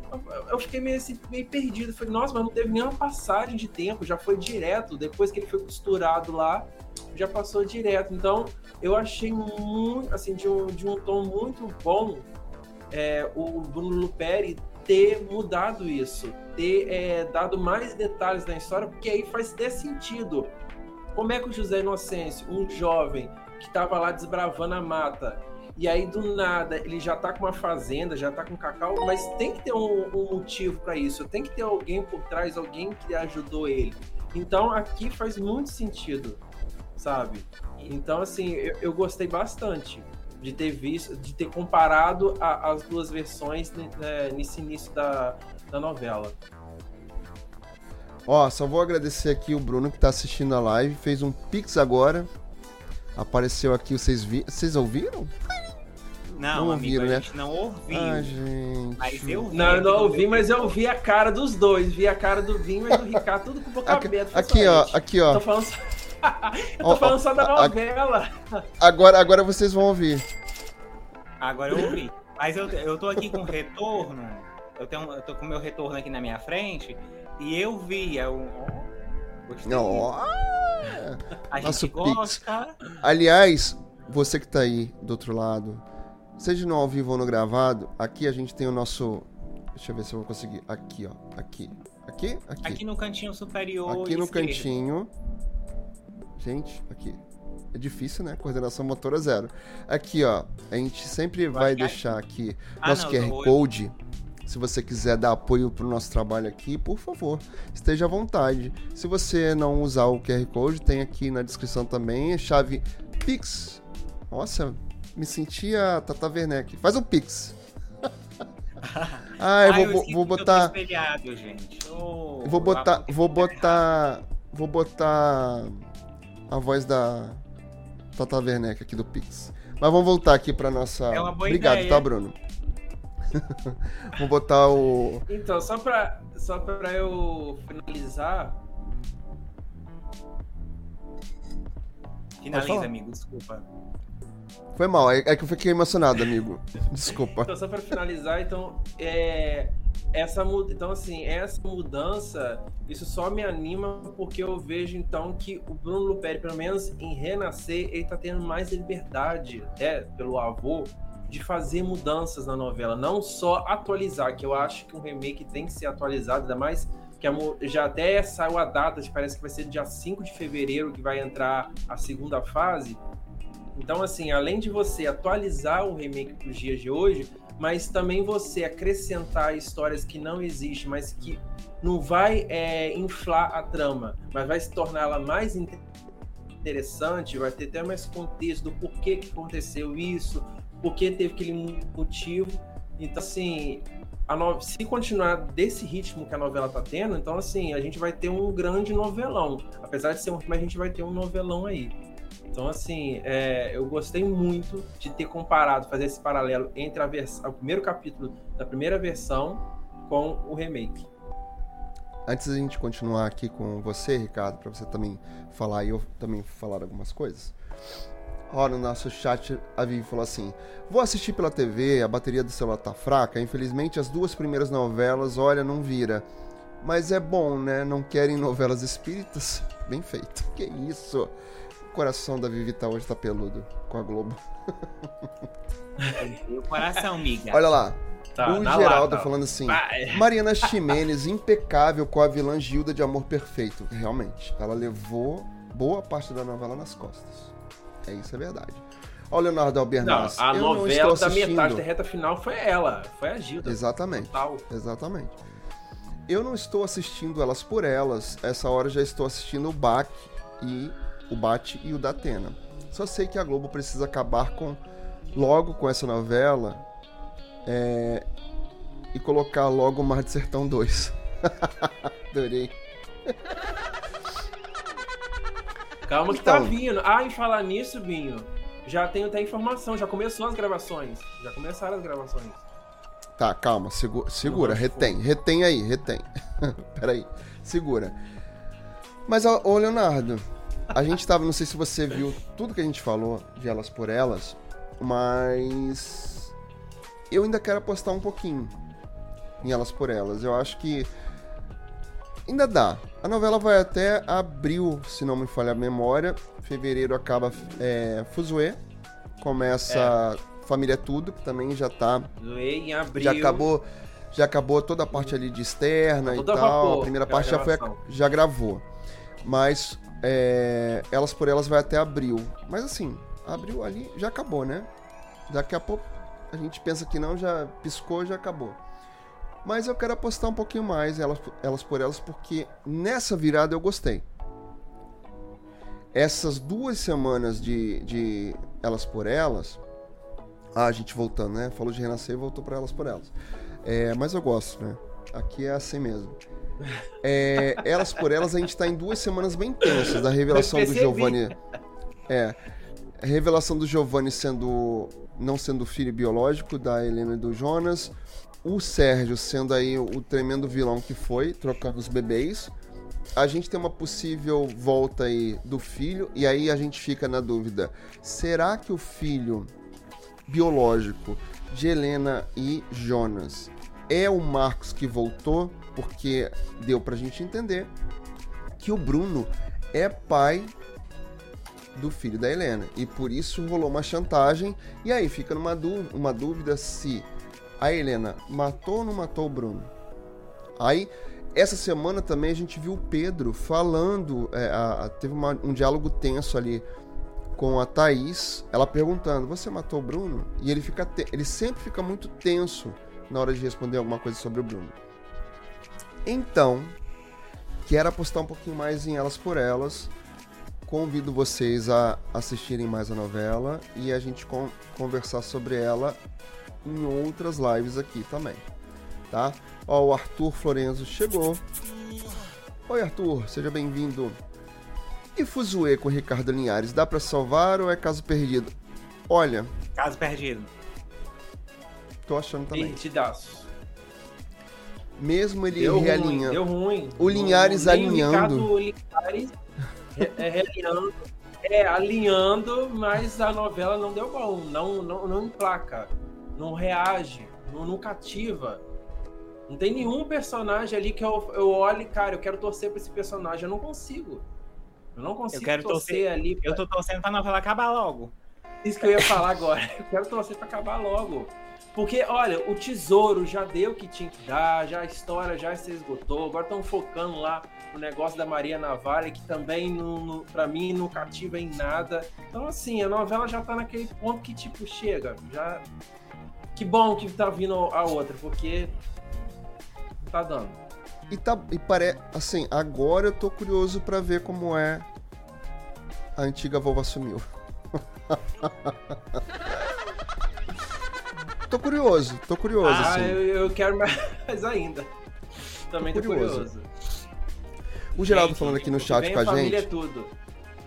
Eu, fiquei meio, assim, meio perdido. Falei, nossa, mas não teve nenhuma passagem de tempo, já foi direto. Depois que ele foi costurado lá, já passou direto. Então, eu achei muito, assim, de um, de um tom muito bom é, o Bruno Luperi ter mudado isso, ter é, dado mais detalhes na história, porque aí faz até sentido. Como é que o José Inocêncio, um jovem que estava lá desbravando a mata, e aí do nada ele já tá com uma fazenda, já tá com cacau, mas tem que ter um, um motivo para isso, tem que ter alguém por trás, alguém que ajudou ele. Então aqui faz muito sentido, sabe? Então, assim, eu, eu gostei bastante de ter visto, de ter comparado a, as duas versões né, nesse início da, da novela. Ó, só vou agradecer aqui o Bruno que tá assistindo a live, fez um pix agora. Apareceu aqui, vocês vi... vocês ouviram? Não, não ouviram, amigo, né? a gente não ouviu. Ah, gente. Mas eu vi. Não, eu não ouvi, mas eu vi a cara dos dois. Vi a cara do Vinho e do Ricardo, tudo com boca aqui, aberta. Aqui, ó, aqui, ó. Tô falando só, eu tô falando só da novela. Agora, agora vocês vão ouvir. Agora eu ouvi. Mas eu, eu tô aqui com retorno. Eu, tenho, eu tô com meu retorno aqui na minha frente. E eu vi. Eu, gostei. Oh, a gente gosta. Aliás, você que tá aí do outro lado Seja no ao vivo ou no gravado, aqui a gente tem o nosso. Deixa eu ver se eu vou conseguir. Aqui, ó. Aqui. Aqui? Aqui. Aqui no cantinho superior. Aqui no esquerdo. cantinho. Gente, aqui. É difícil, né? Coordenação motora zero. Aqui, ó. A gente sempre vai deixar aqui ah, nosso não, QR Code. Se você quiser dar apoio pro nosso trabalho aqui, por favor, esteja à vontade. Se você não usar o QR Code, tem aqui na descrição também a chave Pix. Nossa, me sentia Tata Werneck. Faz um pix. ah, eu vou, vou, vou botar. Espelhado, gente. Oh, vou botar. Vou botar. Vou botar a voz da Tata Werneck aqui do Pix. Mas vamos voltar aqui para nossa. É uma boa Obrigado, ideia. tá, Bruno? vou botar o. Então, só para só para eu finalizar. Finaliza, amigo, desculpa. Foi mal, é, é que eu fiquei emocionado, amigo. Desculpa. então, só para finalizar, então, é, essa então assim, essa mudança, isso só me anima porque eu vejo então que o Bruno Luperi, pelo menos em Renascer, ele tá tendo mais liberdade, até pelo avô, de fazer mudanças na novela, não só atualizar, que eu acho que um remake tem que ser atualizado, ainda mais que já até saiu a data, parece que vai ser dia 5 de fevereiro que vai entrar a segunda fase. Então, assim, além de você atualizar o remake para os dias de hoje, mas também você acrescentar histórias que não existem, mas que não vai é, inflar a trama, mas vai se torná-la mais interessante, vai ter até mais contexto do porquê que aconteceu isso, porquê teve aquele motivo. Então, assim, no... se continuar desse ritmo que a novela tá tendo, então, assim, a gente vai ter um grande novelão. Apesar de ser um a gente vai ter um novelão aí. Então, assim, é, eu gostei muito de ter comparado, fazer esse paralelo entre a o primeiro capítulo da primeira versão com o remake. Antes da gente continuar aqui com você, Ricardo, para você também falar e eu também falar algumas coisas. Ó, no nosso chat, a Vivi falou assim: Vou assistir pela TV, a bateria do celular tá fraca. Infelizmente, as duas primeiras novelas, olha, não vira. Mas é bom, né? Não querem novelas espíritas? Bem feito. Que isso? Coração da Vivi tá hoje tá peludo com a Globo. o coração, amiga. Olha lá. Tá, o Geraldo lata. falando assim: Vai. Mariana Ximenes, impecável com a vilã Gilda de Amor Perfeito. Realmente, ela levou boa parte da novela nas costas. É isso, é verdade. Olha o Leonardo Albernaz. Não, a novela da metade da reta final foi ela, foi a Gilda. Exatamente. Total. Exatamente. Eu não estou assistindo elas por elas. Essa hora já estou assistindo o Bach e o Bate e o da Atena. Só sei que a Globo precisa acabar com logo com essa novela é, e colocar logo o Mar de Sertão 2. Adorei. Calma que tá então, tá vindo. Ah, e falar nisso, Binho, já tenho até informação, já começou as gravações. Já começaram as gravações. Tá, calma, segura, segura retém, retém aí, retém. Peraí, segura. Mas, ô Leonardo, a gente tava, não sei se você viu tudo que a gente falou de Elas por Elas, mas eu ainda quero apostar um pouquinho em Elas por Elas. Eu acho que ainda dá. A novela vai até abril, se não me falha a memória. Fevereiro acaba é, Fuzue. Começa é. Família Tudo, que também já tá. em abril. Já acabou. Já acabou toda a parte ali de externa tá e tal. Vapor, a primeira parte já, foi, já gravou. Mas é, Elas por Elas vai até abril. Mas assim, abril ali já acabou, né? Daqui a pouco a gente pensa que não, já piscou, já acabou. Mas eu quero apostar um pouquinho mais elas, elas por elas, porque nessa virada eu gostei. Essas duas semanas de, de elas por elas. Ah, a gente voltando, né? Falou de renascer e voltou para elas por elas. É, mas eu gosto, né? Aqui é assim mesmo. É, elas por elas, a gente tá em duas semanas bem tensas da revelação do Giovanni. É. A revelação do Giovanni sendo. não sendo filho biológico da Helena e do Jonas. O Sérgio sendo aí o tremendo vilão que foi, trocando os bebês. A gente tem uma possível volta aí do filho, e aí a gente fica na dúvida: será que o filho biológico de Helena e Jonas é o Marcos que voltou? Porque deu pra gente entender que o Bruno é pai do filho da Helena. E por isso rolou uma chantagem. E aí fica numa uma dúvida se a Helena matou ou não matou o Bruno. Aí, essa semana também a gente viu o Pedro falando. É, a, a, teve uma, um diálogo tenso ali com a Thaís. Ela perguntando: Você matou o Bruno? E ele, fica ele sempre fica muito tenso na hora de responder alguma coisa sobre o Bruno. Então, quero apostar um pouquinho mais em Elas por Elas. Convido vocês a assistirem mais a novela e a gente con conversar sobre ela em outras lives aqui também, tá? Ó, o Arthur Florenzo chegou. Oi, Arthur, seja bem-vindo. E Fuzue com Ricardo Linhares, dá para salvar ou é caso perdido? Olha. Caso perdido. Tô achando também. Perdidaço mesmo ele deu realinhando. Ruim, deu ruim. O Linhares alinhando. O Linhares é, é, realinhando, é, alinhando, mas a novela não deu bom. Não, não, não emplaca, não reage, não, não cativa. Não tem nenhum personagem ali que eu, eu olhe, cara, eu quero torcer pra esse personagem. Eu não consigo. Eu não consigo eu quero torcer, torcer ali. Pra... Eu tô torcendo pra novela acabar logo. Isso que eu ia falar agora. Eu quero torcer pra acabar logo. Porque, olha, o tesouro já deu o que tinha que dar, já a história já se esgotou, agora estão focando lá no negócio da Maria Navalha, que também, no, no, pra mim, não cativa em nada. Então, assim, a novela já tá naquele ponto que, tipo, chega, já... Que bom que tá vindo a outra, porque tá dando. E, tá, e parece, assim, agora eu tô curioso para ver como é a antiga vovó sumiu. Tô curioso, tô curioso. Ah, assim. eu, eu, quero mais ainda. Também tô curioso. Tô curioso. O Geraldo gente, falando aqui no chat com a, gente. É tudo.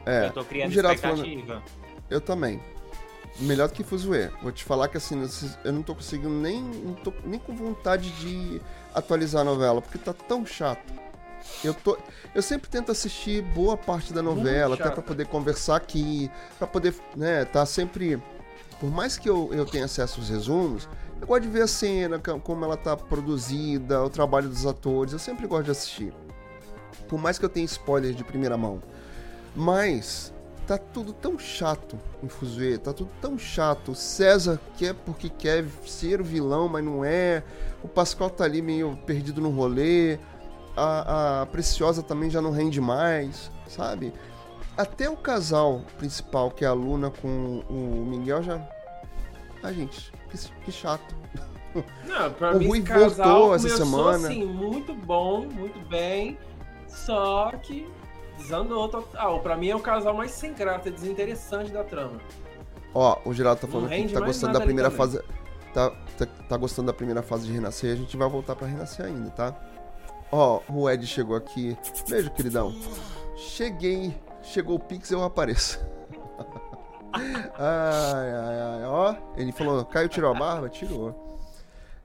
É, eu tô criando o Geraldo expectativa. Falando... Eu também. Melhor do que Fuzue. Vou te falar que assim, eu não tô conseguindo nem. Não tô nem com vontade de atualizar a novela, porque tá tão chato. Eu, tô, eu sempre tento assistir boa parte da novela, até para poder conversar aqui, para poder, né, tá sempre por mais que eu, eu tenha acesso aos resumos, eu gosto de ver a cena, como ela tá produzida, o trabalho dos atores, eu sempre gosto de assistir. Por mais que eu tenha spoilers de primeira mão. Mas tá tudo tão chato em Fuzue, tá tudo tão chato. O César quer porque quer ser o vilão, mas não é. O Pascal tá ali meio perdido no rolê. A, a Preciosa também já não rende mais, sabe? Até o casal principal, que é a Luna com o Miguel, já. Ah, gente, que, que chato. Não, pra o mim, Rui voltou essa semana. Assim, muito bom, muito bem. Só que desandou total. Pra mim é o casal mais sem graça, desinteressante da trama. Ó, o Geraldo tá falando que tá gostando da primeira fase. Tá, tá, tá, gostando da primeira fase de Renascer, a gente vai voltar pra Renascer ainda, tá? Ó, o Ed chegou aqui. Beijo, queridão. Cheguei chegou o Pix, eu apareço. ai, ai, ai. Ó, ele falou, Caio tirou a barba? Tirou.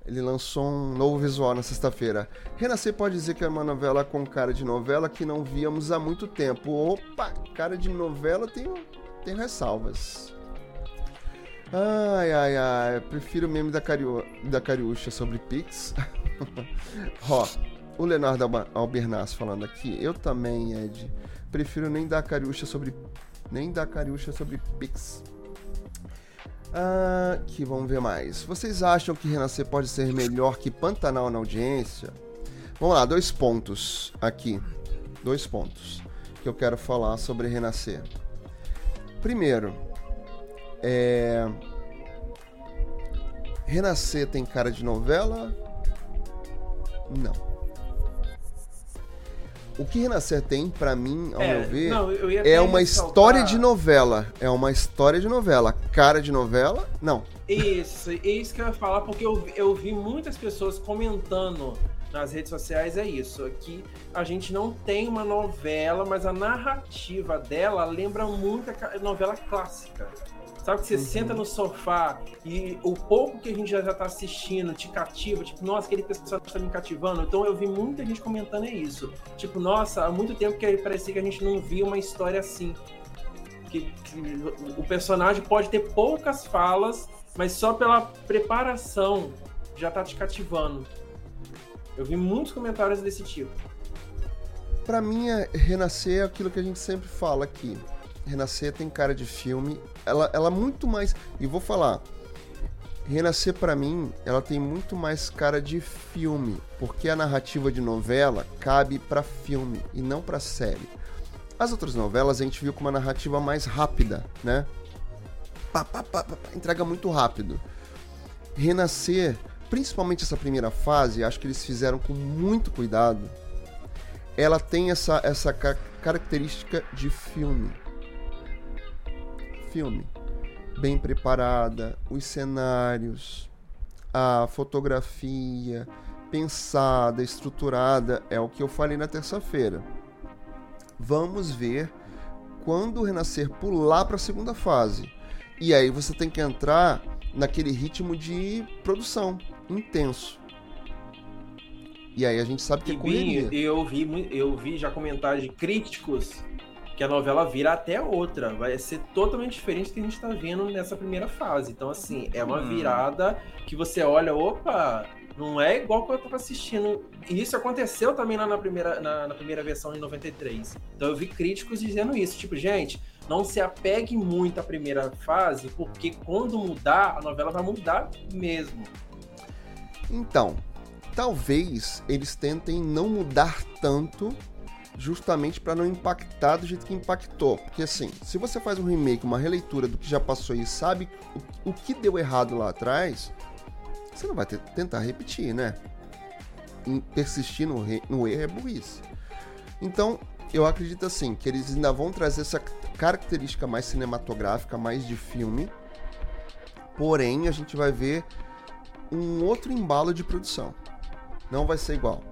Ele lançou um novo visual na sexta-feira. Renascer pode dizer que é uma novela com cara de novela que não víamos há muito tempo. Opa, cara de novela tem, tem ressalvas. Ai, ai, ai. Prefiro o meme da, Cariu, da Cariúcha sobre Pix. Ó, o Leonardo Albernaz falando aqui. Eu também, Ed prefiro nem dar cariúcha sobre nem dar cariúcha sobre Pix. Ah, que vamos ver mais. Vocês acham que Renascer pode ser melhor que Pantanal na audiência? Vamos lá, dois pontos aqui. Dois pontos que eu quero falar sobre Renascer. Primeiro, é... Renascer tem cara de novela Não. O que Renascer tem, pra mim, ao É, meu ver, não, é uma ressaltar- história de novela. É uma história de novela. Cara de novela? Não. Isso, é isso que eu ia falar, porque eu, vi- eu vi muitas pessoas comentando nas redes sociais, é isso, que a gente não tem uma novela, mas a narrativa dela lembra muito a novela clássica. Sabe que você senta no sofá e o pouco que a gente já, já tá assistindo te cativa, tipo, nossa, aquele personagem tá me cativando. Então eu vi muita gente comentando isso. Tipo, nossa, há muito tempo que parecia que a gente não via uma história assim. Que, que o personagem pode ter poucas falas, mas só pela preparação já tá te cativando. Eu vi muitos comentários desse tipo. Pra mim, é Renascer é aquilo que a gente sempre fala aqui. Renascer tem cara de filme. Ela, ela é muito mais. E vou falar. Renascer, pra mim, ela tem muito mais cara de filme. Porque a narrativa de novela cabe pra filme e não pra série. As outras novelas a gente viu com uma narrativa mais rápida, né? Pá, entrega muito rápido. Renascer, principalmente essa primeira fase, acho que eles fizeram com muito cuidado ela tem essa, essa ca- característica de filme. Filme. Bem preparada, os cenários, a fotografia, pensada, estruturada, é o que eu falei na terça-feira. Vamos ver quando o Renascer pular para a segunda fase. E aí você tem que entrar naquele ritmo de produção intenso. E aí a gente sabe que é E correria. vi- eu vi, eu vi já comentários de críticos que a novela vira até outra. Vai ser totalmente diferente do que a gente tá vendo nessa primeira fase. Então, assim, é uma Hum. virada que você olha, opa, não é igual que eu tava assistindo. E isso aconteceu também lá na primeira, na, na primeira versão em 93. Então eu vi críticos dizendo isso. Tipo, gente, não se apegue muito à primeira fase, porque quando mudar, a novela vai mudar mesmo. Então, talvez eles tentem não mudar tanto justamente para não impactar do jeito que impactou. Porque assim, se você faz um remake, uma releitura do que já passou e sabe o, o que deu errado lá atrás, você não vai ter- tentar repetir, né? Persistir no, re- no erro é burrice. Então, eu acredito assim, que eles ainda vão trazer essa característica mais cinematográfica, mais de filme. Porém, a gente vai ver um outro embalo de produção. Não vai ser igual.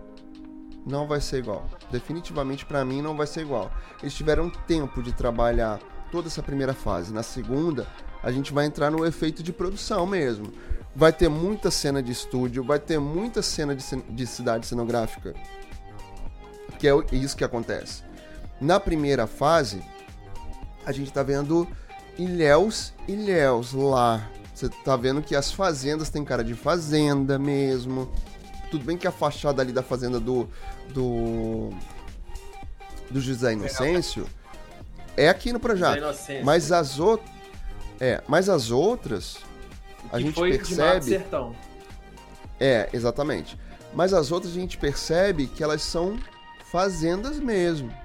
Não vai ser igual. Definitivamente pra mim não vai ser igual. Eles tiveram tempo de trabalhar toda essa primeira fase. Na segunda, a gente vai entrar no efeito de produção mesmo. Vai ter muita cena de estúdio, vai ter muita cena de, de cidade cenográfica. Que é o- isso que acontece. Na primeira fase, a gente tá vendo ilhéus, ilhéus lá. Você tá vendo que as fazendas têm cara de fazenda mesmo. Tudo bem que a fachada ali da fazenda do. do. do José Inocêncio é aqui no inocência. Mas as outras. É, mas as outras. A que gente foi percebe. Sertão. É, exatamente. Mas as outras a gente percebe que elas são fazendas mesmo.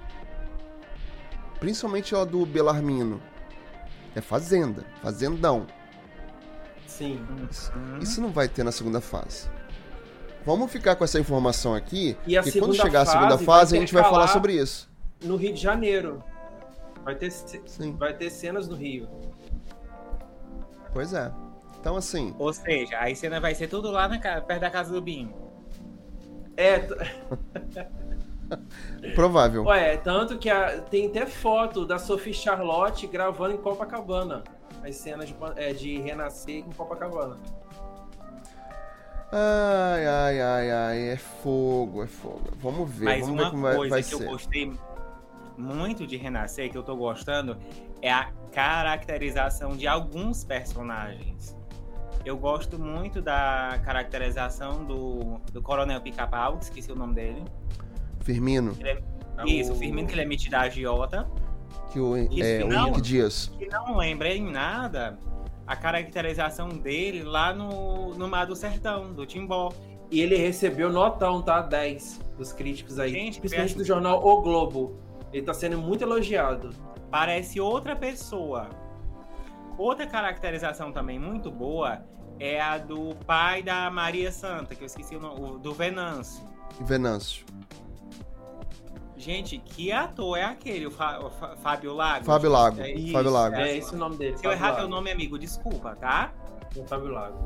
Principalmente a do Belarmino. É fazenda, fazendão. Sim. Isso, isso não vai ter na segunda fase. Vamos ficar com essa informação aqui, E a que quando chegar a segunda fase a gente vai falar sobre isso. No Rio de Janeiro. Vai ter, Sim, vai ter cenas no Rio. pois é. Então, assim, Ou seja, a cena vai ser tudo lá na, perto da casa do Binho. É, t- provável. ué, tanto que a- tem até foto da Sophie Charlotte gravando em Copacabana. As cenas de, é, de renascer em Copacabana. Ai, ai, ai, ai, é fogo, é fogo. Vamos ver, Mas vamos ver uma como vai, coisa vai que eu gostei muito de Renascer, que eu tô gostando, é a caracterização de alguns personagens. Eu gosto muito da caracterização do, do Coronel Pica-Pau, esqueci o nome dele. Firmino, Isso, o Firmino, que ele é metido a agiota. que o, é, o não- Henrique Dias. E não lembra em nada a caracterização dele lá no, no Mar do Sertão, do Timbó. E ele recebeu notão, tá? 10 dos críticos aí. Gente, principalmente do jornal O Globo. Ele tá sendo muito elogiado. parece outra pessoa. Outra caracterização também muito boa é a do pai da Maria Santa, que eu esqueci o nome, do Venâncio. Venâncio. Gente, que ator é aquele? O, Fá- o Fá- Fábio Lago? Fábio Lago. É isso, Fábio Lago. É esse o nome dele. Se eu Fábio errar teu Lago. nome, amigo, desculpa, tá? É Fábio Lago.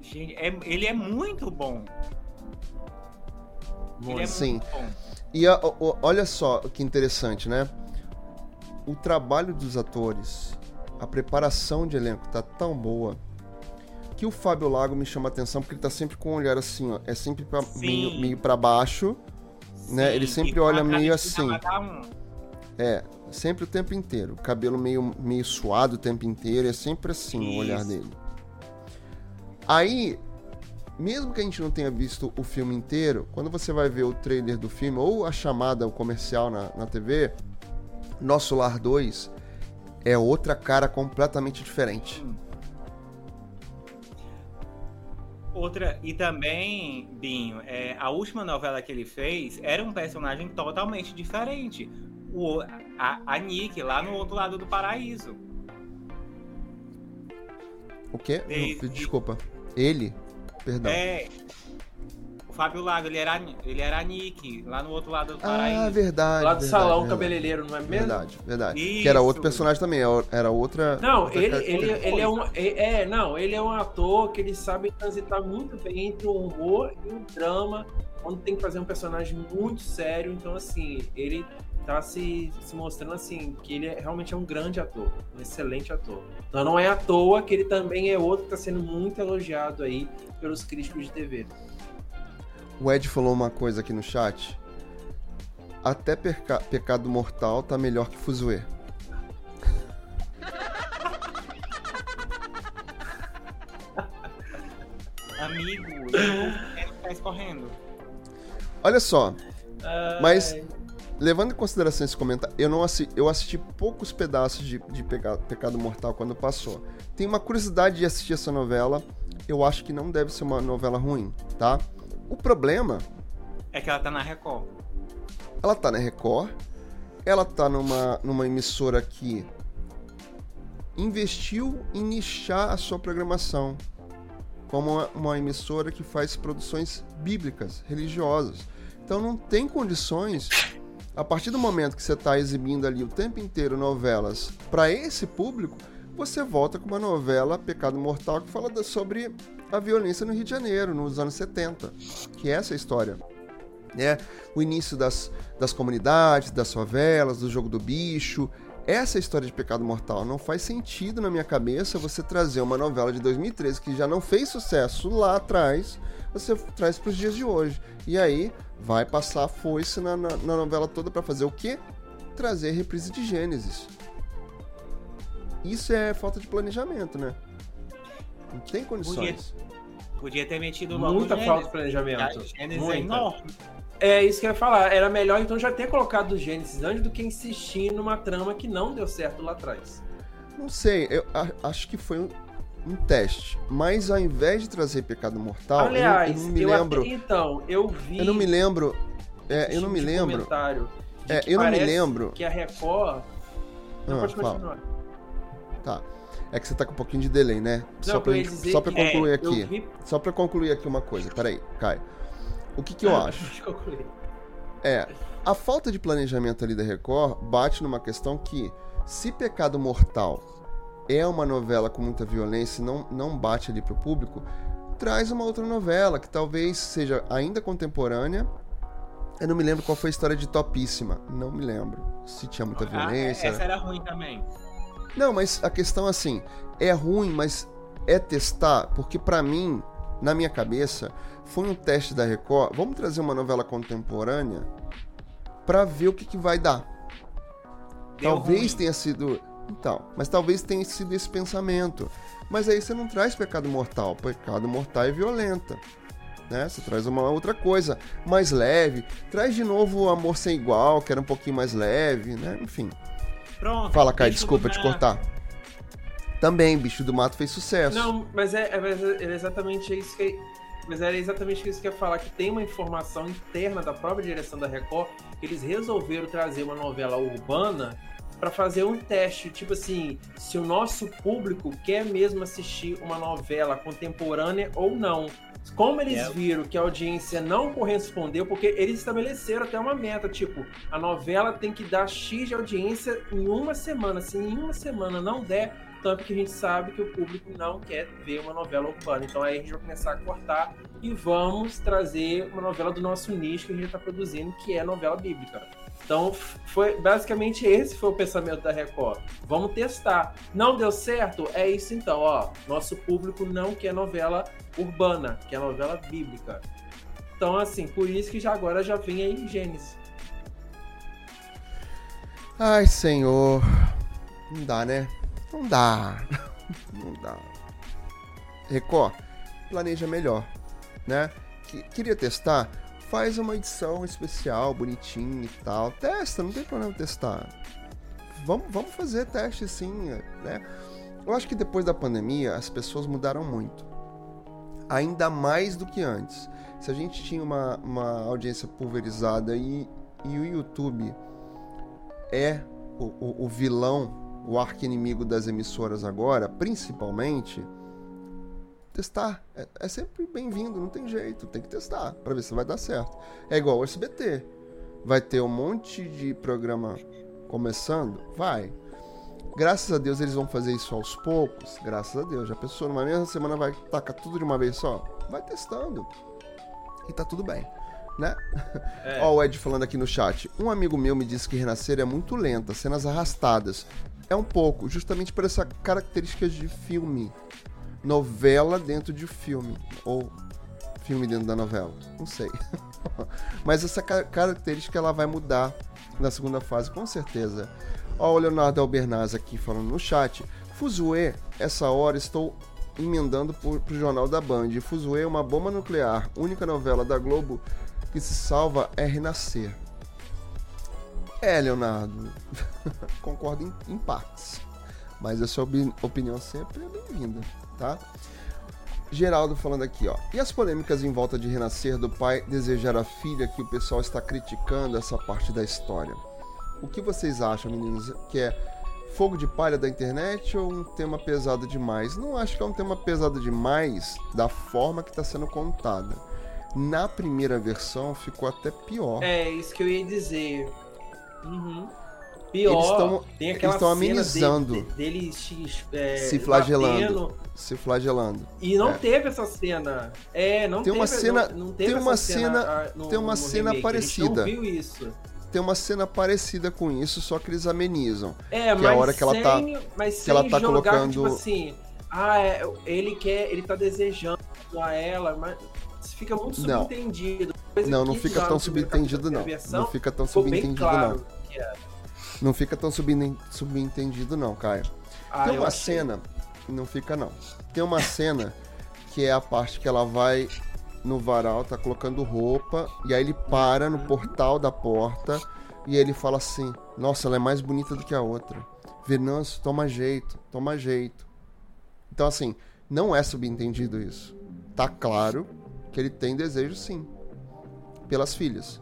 Gente, é- ele é muito bom. Ele é Sim. muito bom. E a- o- o- olha só que interessante, né? O trabalho dos atores, a preparação de elenco tá tão boa que o Fábio Lago me chama a atenção porque ele tá sempre com o olhar assim, ó, é sempre pra, meio, meio para baixo, Né, ele sempre olha meio assim. um. é, sempre o tempo inteiro, o cabelo meio, meio suado o tempo inteiro, é sempre assim o olhar Isso. dele. Aí, mesmo que a gente não tenha visto o filme inteiro, quando você vai ver o trailer do filme ou a chamada, o comercial na, na TV, Nosso Lar 2 é outra cara completamente diferente. Outra, e também, Binho, é, a última novela que ele fez era um personagem totalmente diferente. O, a, a Nick, lá no outro lado do paraíso. O quê? Desde- Desculpa. Ele? Perdão. É. O Fábio Lago, ele era, ele era a Nick, lá no outro lado do ah, paraíso. verdade. Lá do verdade, salão verdade. cabeleireiro, não é mesmo? Verdade, verdade. Que era Isso. outro personagem também, era outra. Não, outra ele, ele, ele é um. É, é, não, ele é um ator que ele sabe transitar muito bem entre o humor e o drama, quando tem que fazer um personagem muito sério. Então, assim, ele tá se, se mostrando assim, que ele é- realmente é um grande ator, um excelente ator. Então não é à toa que ele também é outro que tá sendo muito elogiado aí pelos críticos de TV. O Ed falou uma coisa aqui no chat. Até perca- Pecado Mortal tá melhor que Fuzue. Amigo, ele tá escorrendo. Olha só, Mas- Ai, levando em consideração esse comentário, eu não assi eu assisti poucos pedaços de, de Peca- Pecado Mortal quando passou. Tenho uma curiosidade de assistir essa novela. Eu acho que não deve ser uma novela ruim, tá? O problema, É que ela tá na Record. ela tá na Record, ela tá numa, numa emissora que investiu em nichar a sua programação como uma, uma emissora que faz produções bíblicas, religiosas. Então não tem condições, a partir do momento que você está exibindo ali o tempo inteiro novelas para esse público, você volta com uma novela Pecado Mortal que fala sobre a violência no Rio de Janeiro, nos anos 70, que é essa história. É, o início das, das comunidades, das favelas, do jogo do bicho. Essa é história de Pecado Mortal. Não faz sentido na minha cabeça você trazer uma novela de 2013 que já não fez sucesso lá atrás, você traz para os dias de hoje. E aí vai passar a foice na, na, na novela toda para fazer o quê? Trazer reprise de Gênesis. Isso é falta de planejamento, né? Não tem condições. Podia ter metido logo muita Gênesis. falta de A planejamento. Gênesis é enorme. É isso que eu ia falar. Era melhor então já ter colocado o Gênesis antes do que insistir numa trama que não deu certo lá atrás. Não sei, eu a- acho que foi um, um teste. Mas ao invés de trazer Pecado Mortal, eu não- Aliás, eu, não me eu lembro. até- então, eu vi. Eu não me lembro. É, eu não me tipo de lembro. comentário É, eu não me lembro. Que a Record. Não, Ah, pode fala. Tá. É que você tá com um pouquinho de delay, né? só Não, pra, eu ia gente- só pra que- concluir é, aqui. Vi. Só pra concluir aqui uma coisa. Peraí, Caio. O que que eu Ah, acho? É, a falta de planejamento ali da Record bate numa questão que, se Pecado Mortal é uma novela com muita violência e não, não bate ali pro público, traz uma outra novela que talvez seja ainda contemporânea. Eu não me lembro qual foi a história de Topíssima. Não me lembro. Se tinha muita Ah, violência. essa era ruim também. Não, mas a questão assim, é ruim, mas é testar, porque pra mim, na minha cabeça, foi um teste da Record. Vamos trazer uma novela contemporânea pra ver o que, que vai dar. Deu talvez ruim. tenha sido, então, mas talvez tenha sido esse pensamento. Mas aí você não traz pecado mortal. Pecado mortal é violenta. Né? Você traz uma outra coisa mais leve. Traz de novo o Amor Sem Igual, que era um pouquinho mais leve, né? Enfim. Pronto. Fala, Kai, desculpa te cortar. Também, Bicho do Mato fez sucesso. Não, mas é, é- mas é exatamente isso que. Mas era exatamente isso que eu ia falar, que tem uma informação interna da própria direção da Record que eles resolveram trazer uma novela urbana para fazer um teste, tipo assim, se o nosso público quer mesmo assistir uma novela contemporânea ou não. Como eles É. viram que a audiência não correspondeu, porque eles estabeleceram até uma meta, tipo, a novela tem que dar X de audiência em uma semana. Se em uma semana não der, tanto porque a gente sabe que o público não quer ver uma novela urbana. Então aí a gente vai começar a cortar e vamos trazer uma novela do nosso nicho que a gente está produzindo, que é a novela bíblica. Então, foi basicamente esse foi o pensamento da Record. Vamos testar. Não deu certo? É isso então, ó. Nosso público não quer novela urbana, quer novela bíblica. Então, assim, por isso que já agora já vem aí Gênesis. Ai, senhor. Não dá, né? Não dá. Não dá. Record, planeja melhor, né? Que- Queria testar? Faz uma edição especial, bonitinha e tal. Testa, não tem problema testar. Vamos, vamos fazer teste sim, né? Eu acho que depois da pandemia as pessoas mudaram muito. Ainda mais do que antes. Se a gente tinha uma, uma audiência pulverizada e, e o YouTube é o, o, o vilão, o arqui-inimigo das emissoras agora, principalmente, testar. É, é sempre bem-vindo, não tem jeito, tem que testar para ver se vai dar certo. É igual o SBT. Vai ter um monte de programa começando? Vai. Graças a Deus eles vão fazer isso aos poucos. Graças a Deus. Já pensou, numa mesma semana vai tacar tudo de uma vez só? Vai testando. E tá tudo bem, né? É. Ó, o Ed falando aqui no chat. Um amigo meu me disse que Renascer é muito lenta, cenas arrastadas. É um pouco, justamente por essa característica de filme. Novela dentro de filme. Ou filme dentro da novela. Não sei. Mas essa ca- característica ela vai mudar na segunda fase, com certeza. Ó, o Leonardo Albernaz aqui falando no chat. Fuzue, essa hora estou emendando pro, pro Jornal da Band. Fuzue é uma bomba nuclear. Única novela da Globo que se salva é Renascer. É, Leonardo. Concordo em, em partes. Mas a sua opi- opinião sempre é bem-vinda, tá? Geraldo falando aqui, ó. E as polêmicas em volta de renascer do pai desejar a filha que o pessoal está criticando essa parte da história? O que vocês acham, meninos? Que é fogo de palha da internet ou um tema pesado demais? Não acho que é um tema pesado demais da forma que está sendo contada. Na primeira versão ficou até pior. É, isso que eu ia dizer. Uhum. Pior, Eles tão- tem aquela eles cena amenizando. Dele, se, é, Se flagelando. batendo, Se flagelando. E não É. teve essa cena. É, não Tem teve uma cena- Não, não teve tem uma essa cena- ah, no- tem uma cena remake, parecida. não viu isso. Tem uma cena parecida com isso, só que eles amenizam. É, Que mas a hora que ela tá- sem, mas que ela tá jogar, colocando- tipo assim, ah, é, ele quer, ele tá desejando a ela, mas fica muito Não. subentendido. Não, não fica tão subentendido, não. versão, Não fica tão subentendido, claro não. Não fica tão subentendido, não, Caio. Ah, Tem uma cena. Não fica, não. Tem uma cena que é a parte que ela vai no varal, tá colocando roupa, e aí ele para no portal da porta e ele fala assim: Nossa, ela é mais bonita do que a outra. Venâncio, toma jeito, toma jeito. Então, assim, não é subentendido isso. Tá claro que ele tem desejo, sim, pelas filhas.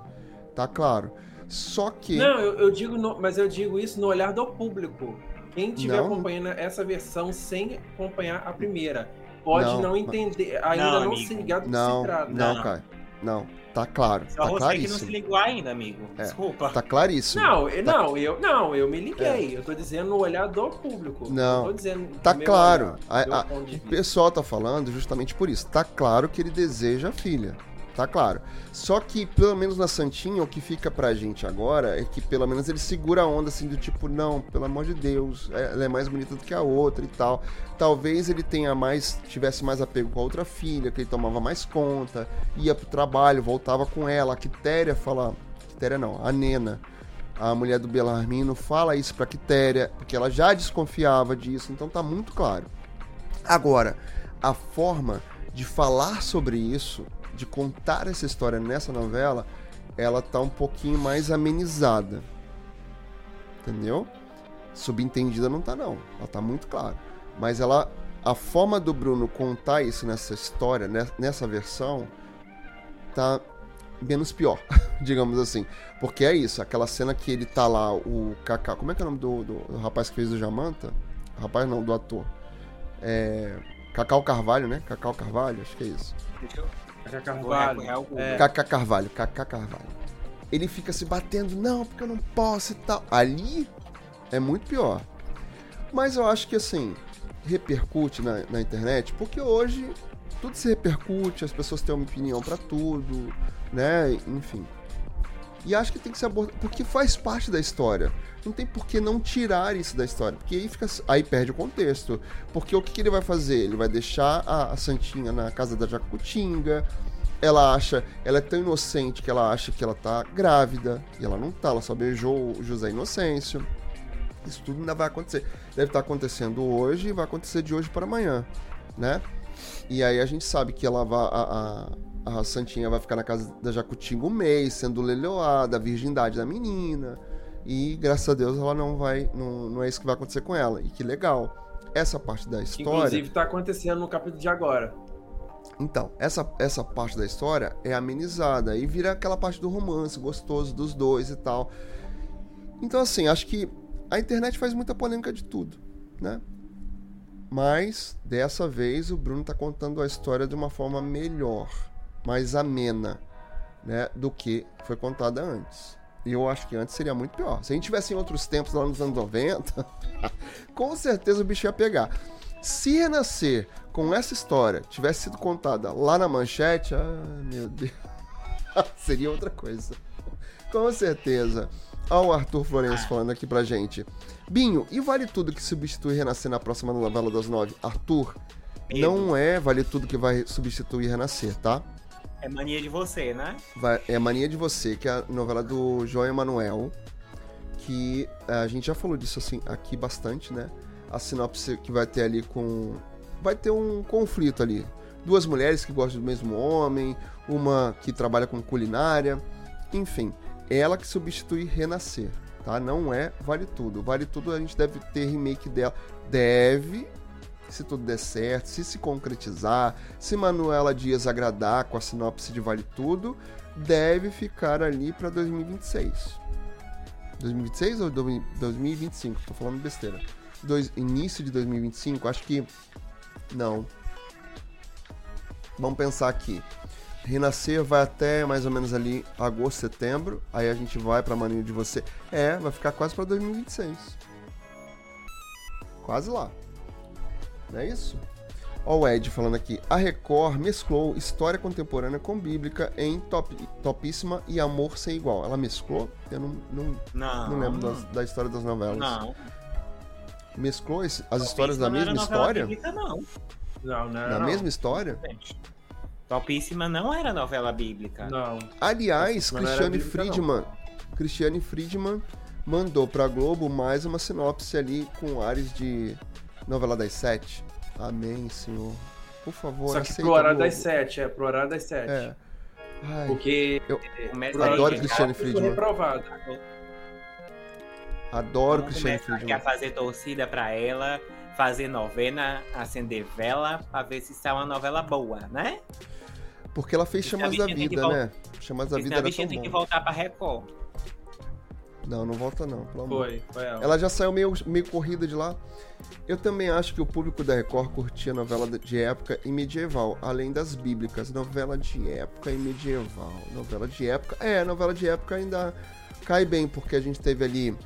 Tá claro. Só que. Não, eu, eu digo, no- mas eu digo isso no olhar do público. Quem estiver Não. acompanhando essa versão sem acompanhar a primeira pode Não, não, entender, ainda Não, não, se ligar do que Não, se trata. não, Não. Caio. Não. Tá claro. Só Tá você que não claríssimo. se ligou ainda, amigo. É. Desculpa. Tá claríssimo. Não, eu- não, eu, não, eu me liguei. Eu tô dizendo no olhar do público. Não. Tô dizendo do Tá claro. olhar, A- a- O pessoal tá falando justamente por isso. Tá claro que ele deseja a filha. Tá claro. Só que, pelo menos na Santinha, o que fica pra gente agora é que pelo menos ele segura a onda assim do tipo, não, pelo amor de Deus, é- ela é mais bonita do que a outra e tal. Talvez ele tenha mais, tivesse mais apego com a outra filha, que ele tomava mais conta, ia pro trabalho, voltava com ela. A Quitéria fala. Quitéria não, a Nena. A mulher do Belarmino fala isso pra Quitéria, porque ela já desconfiava disso, então tá muito claro. Agora, a forma de falar sobre isso, de contar essa história nessa novela, ela tá um pouquinho mais amenizada. Entendeu? Subentendida não tá não, ela tá muito clara. Mas ela a forma do Bruno contar isso nessa história, ne- nessa versão, tá menos pior, digamos assim. Porque é isso, aquela cena que ele tá lá, o Kaká. Como é que é o nome do, do- do rapaz que fez o Jamanta? Rapaz não, do ator. É. Cacau Carvalho, né? Cacau Carvalho, acho que é isso. Cacá Carvalho. É. Cacá Carvalho, Cacá Carvalho. Ele fica se batendo, não, porque eu não posso e tal. Ali é muito pior. Mas eu acho que assim, repercute na, na internet, porque hoje tudo se repercute, as pessoas têm uma opinião pra tudo, né? Enfim. E acho que tem que ser abordado, porque faz parte da história. Não tem por que não tirar isso da história, porque aí fica aí perde o contexto. Porque o que, que ele vai fazer? Ele vai deixar a, a Santinha na casa da Jacutinga. Ela acha, ela é tão inocente que ela acha que ela tá grávida, e ela não tá, ela só beijou o José Inocêncio. Isso tudo ainda vai acontecer. Deve estar acontecendo hoje e vai acontecer de hoje para amanhã, né? E aí a gente sabe que ela vai. A, a, Santinha vai ficar na casa da Jacutinga um mês, sendo leiloada, a virgindade da menina. E graças a Deus ela não vai. Não, não é isso que vai acontecer com ela. E que legal. Essa parte da história. inclusive tá acontecendo no capítulo de agora. Então, essa, essa parte da história é amenizada e vira aquela parte do romance gostoso dos dois e tal. Então, assim, acho que a internet faz muita polêmica de tudo, né? Mas, dessa vez, o Bruno tá contando a história de uma forma melhor, mais amena, né? Do que foi contada antes. E eu acho que antes seria muito pior. Se a gente tivesse em outros tempos, lá nos anos 90, com certeza o bicho ia pegar. Se Renascer com essa história tivesse sido contada lá na manchete, ah, meu Deus, seria outra coisa. Com certeza. Olha o Arthur Florencio falando aqui pra gente. Binho, e Vale Tudo que substitui Renascer na próxima novela das nove? Arthur, não é Vale Tudo que vai substituir Renascer, tá? É mania de você, né? Vai- é Mania de Você, que é a novela do João Emanuel, que eh, a gente já falou disso assim aqui bastante, né? A sinopse que vai ter ali com vai ter um conflito ali. Duas mulheres que gostam do mesmo homem, uma que trabalha com culinária, enfim, ela que substitui Renascer, tá? Não é Vale Tudo. Vale Tudo a gente deve ter remake dela, deve se tudo der certo, se se concretizar, se Manuela Dias agradar com a sinopse de Vale Tudo, deve ficar ali para 2026. 2026 ou 2025? Tô falando besteira. Dois, início de 2025? Acho que não. Vamos pensar aqui. Renascer vai até mais ou menos ali agosto, setembro. Aí a gente vai pra Mania de Você. É, vai ficar quase pra 2026. Quase lá. Não é isso? Ó o Ed falando aqui. A Record mesclou história contemporânea com bíblica em top, Topíssima e Amor Sem Igual. Ela mesclou? Eu não, não, Não. não lembro das- da história das novelas. Não. Mesclou as histórias da Topíssima não era mesma história? Bíblica, não, Não, não era Na não. mesma história? Topíssima não era novela bíblica. Não. Aliás, era Cristiane bíblica, não. Friedman. Cristiane Friedman mandou pra Globo mais uma sinopse ali com ares de novela das sete. Amém, Senhor. Por favor, Só que aceita pro horário das sete, é, pro horário das sete. É. Ai, Porque aí, Adoro Cristiane Friedman. reprovada. adoro Vamos Cristiane Friedman. a fazer torcida pra ela, fazer novena, acender vela, pra ver se sai uma novela boa, né? Porque ela fez Esse Chamadas da Vida, né? Chamadas da Vida era bichinha tão tem que bom. voltar pra Record. Não, não volta não, pelo amor. Foi, foi ela. Ela já saiu meio, meio corrida de lá. Eu também acho que o público da Record curtia novela de época e medieval, além das bíblicas. Novela de época e medieval. Novela de época. É, novela de época ainda cai bem, porque a gente teve ali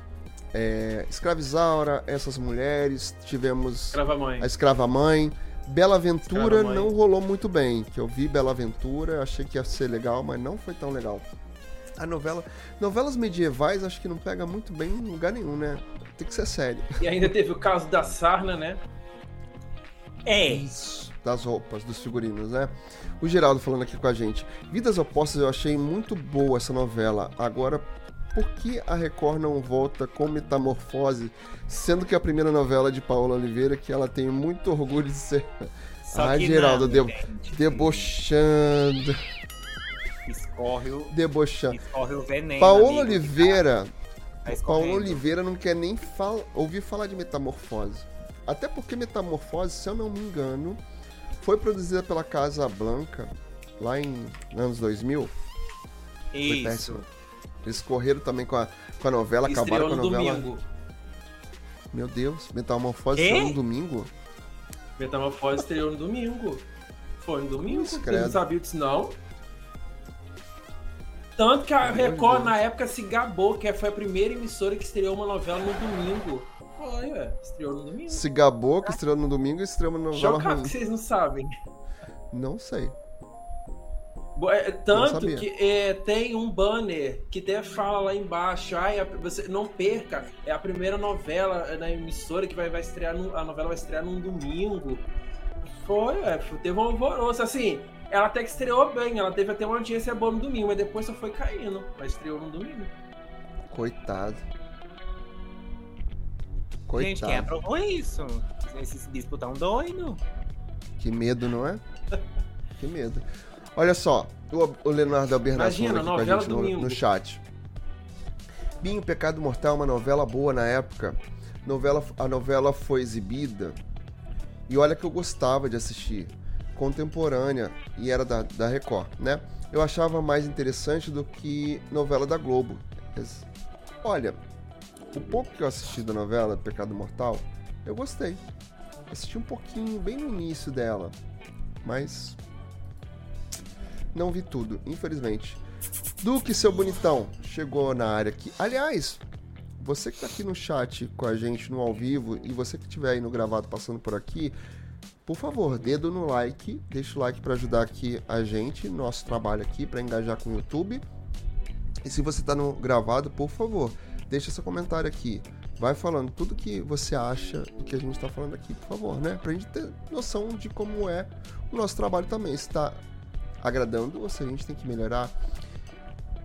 é, Escravizaura, essas mulheres, tivemos Escrava mãe. a Escrava Mãe. Bela Aventura Escrava Mãe. não rolou muito bem. Que eu vi Bela Aventura, achei que ia ser legal, mas não foi tão legal. A novela. Novelas medievais acho que não pega muito bem em lugar nenhum, né? Tem que ser sério. E ainda teve o caso da Sarna, né? É, Isso. Das roupas, dos figurinos, né? O Geraldo falando aqui com a gente. Vidas Opostas eu achei muito boa essa novela. Agora, por que a Record não volta com Metamorfose, sendo que a primeira novela de Paola Oliveira, que ela tem muito orgulho de ser só Ai, que Geraldo, não, gente. debochando, Escorre o, debochando. escorre o veneno. Amigo. Oliveira, Tá escorrendo. Oliveira não quer nem fal- ouvir falar de Metamorfose. Até porque Metamorfose, se eu não me engano, foi produzida pela Casa Blanca lá em anos 2000. Foi Isso. péssimo. Eles correram também com a, com a novela, acabaram Estreou com a no novela. domingo. Meu Deus, Metamorfose Quê? saiu no domingo? Metamorfose estreou no domingo. Foi no domingo. Você credo. não sabia disso, não? Tanto que a Record, na época, se gabou, que foi a primeira emissora que estreou uma novela no domingo. Foi, ué. Estreou no domingo. Se gabou que estreou no domingo e estreou no novela Chocado ruim. que vocês não sabem. Não sei. É, Tanto que é, tem um banner que até fala lá embaixo, ai, a- você não perca, é a primeira novela é, na emissora que vai, vai estrear, num- a novela vai estrear num domingo. Foi, é, foi- teve um alvoroço, assim, ela até que estreou bem, ela teve até uma audiência boa no domingo, mas depois só foi caindo, mas estreou no domingo. Coitado. Gente, quem Coitado. aprovou isso? Esses bispos tão doidos. Que medo, não é? Que medo. Olha só, o, Leonardo Albernaz aqui com a novela gente no, no chat. Binho Pecado Mortal é uma novela boa na época. Novela, a novela foi exibida. E olha que eu gostava de assistir. Contemporânea. E era da, da Record, né? Eu achava mais interessante do que novela da Globo. Olha, o pouco que eu assisti da novela Pecado Mortal, eu gostei. Assisti um pouquinho, bem no início dela. Mas. Não vi tudo, infelizmente. Duque, seu bonitão, chegou na área aqui. Aliás, você que tá aqui no chat com a gente no ao vivo e você que estiver aí no gravado passando por aqui, por favor, dedo no like, deixa o like para ajudar aqui a gente, nosso trabalho aqui, para engajar com o YouTube. E se você tá no gravado, por favor, deixa seu comentário aqui. Vai falando tudo que você acha do que a gente tá falando aqui, por favor, né? Pra gente ter noção de como é o nosso trabalho também. Se tá agradando ou se a gente tem que melhorar.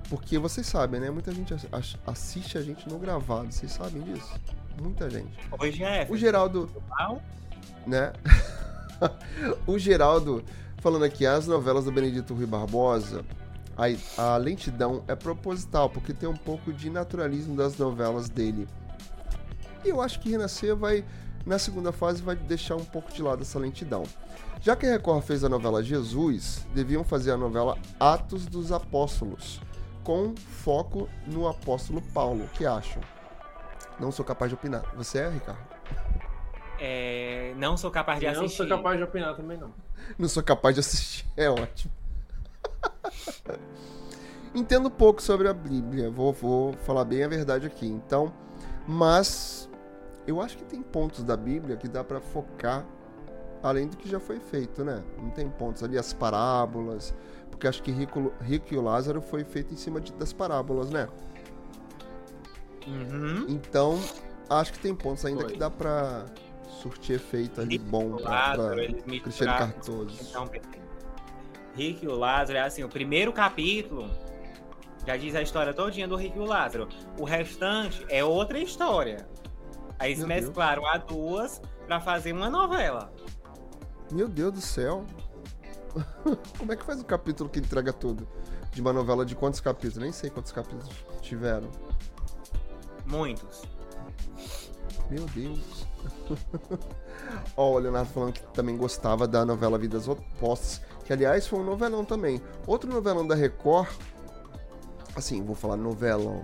Porque vocês sabem, né? Muita gente as- as- assiste a gente no gravado, vocês sabem disso? Muita gente. Hoje é. O Geraldo. Né? o Geraldo falando aqui, as novelas do Benedito Rui Barbosa, a, a lentidão é proposital, porque tem um pouco de naturalismo das novelas dele. E eu acho que Renascer vai, na segunda fase, vai deixar um pouco de lado essa lentidão. Já que a Record fez a novela Jesus, deviam fazer a novela Atos dos Apóstolos, com foco no apóstolo Paulo. O que acham? Não sou capaz de opinar. Você é, Ricardo? É, não sou capaz de Eu assistir. não sou capaz de opinar também, não. Não sou capaz de assistir. É ótimo. Entendo pouco sobre a Bíblia. Vou, vou falar bem a verdade aqui. Então, mas eu acho que tem pontos da Bíblia que dá pra focar além do que já foi feito, né? Não tem pontos ali as parábolas, porque acho que Rico, Rico e o Lázaro foi feito em cima de- das parábolas, né? Uhum. Então, acho que tem pontos ainda Foi. que dá pra surtir efeito ali bom pra, Lázaro, pra eles Cristiano Cartoso. Então, Rick e o Lázaro é assim, o primeiro capítulo já diz a história todinha do Rick e o Lázaro. O restante é outra história. Aí eles Meu Deus. mesclaram as duas pra fazer uma novela. Meu Deus do céu. Como é que faz um capítulo que entrega tudo? De uma novela de quantos capítulos? Nem sei quantos capítulos tiveram. Muitos. Meu Deus. Ó, o Leonardo falando que também gostava da novela Vidas Opostas, que aliás foi um novelão também. Outro novelão da Record, assim, vou falar novelão.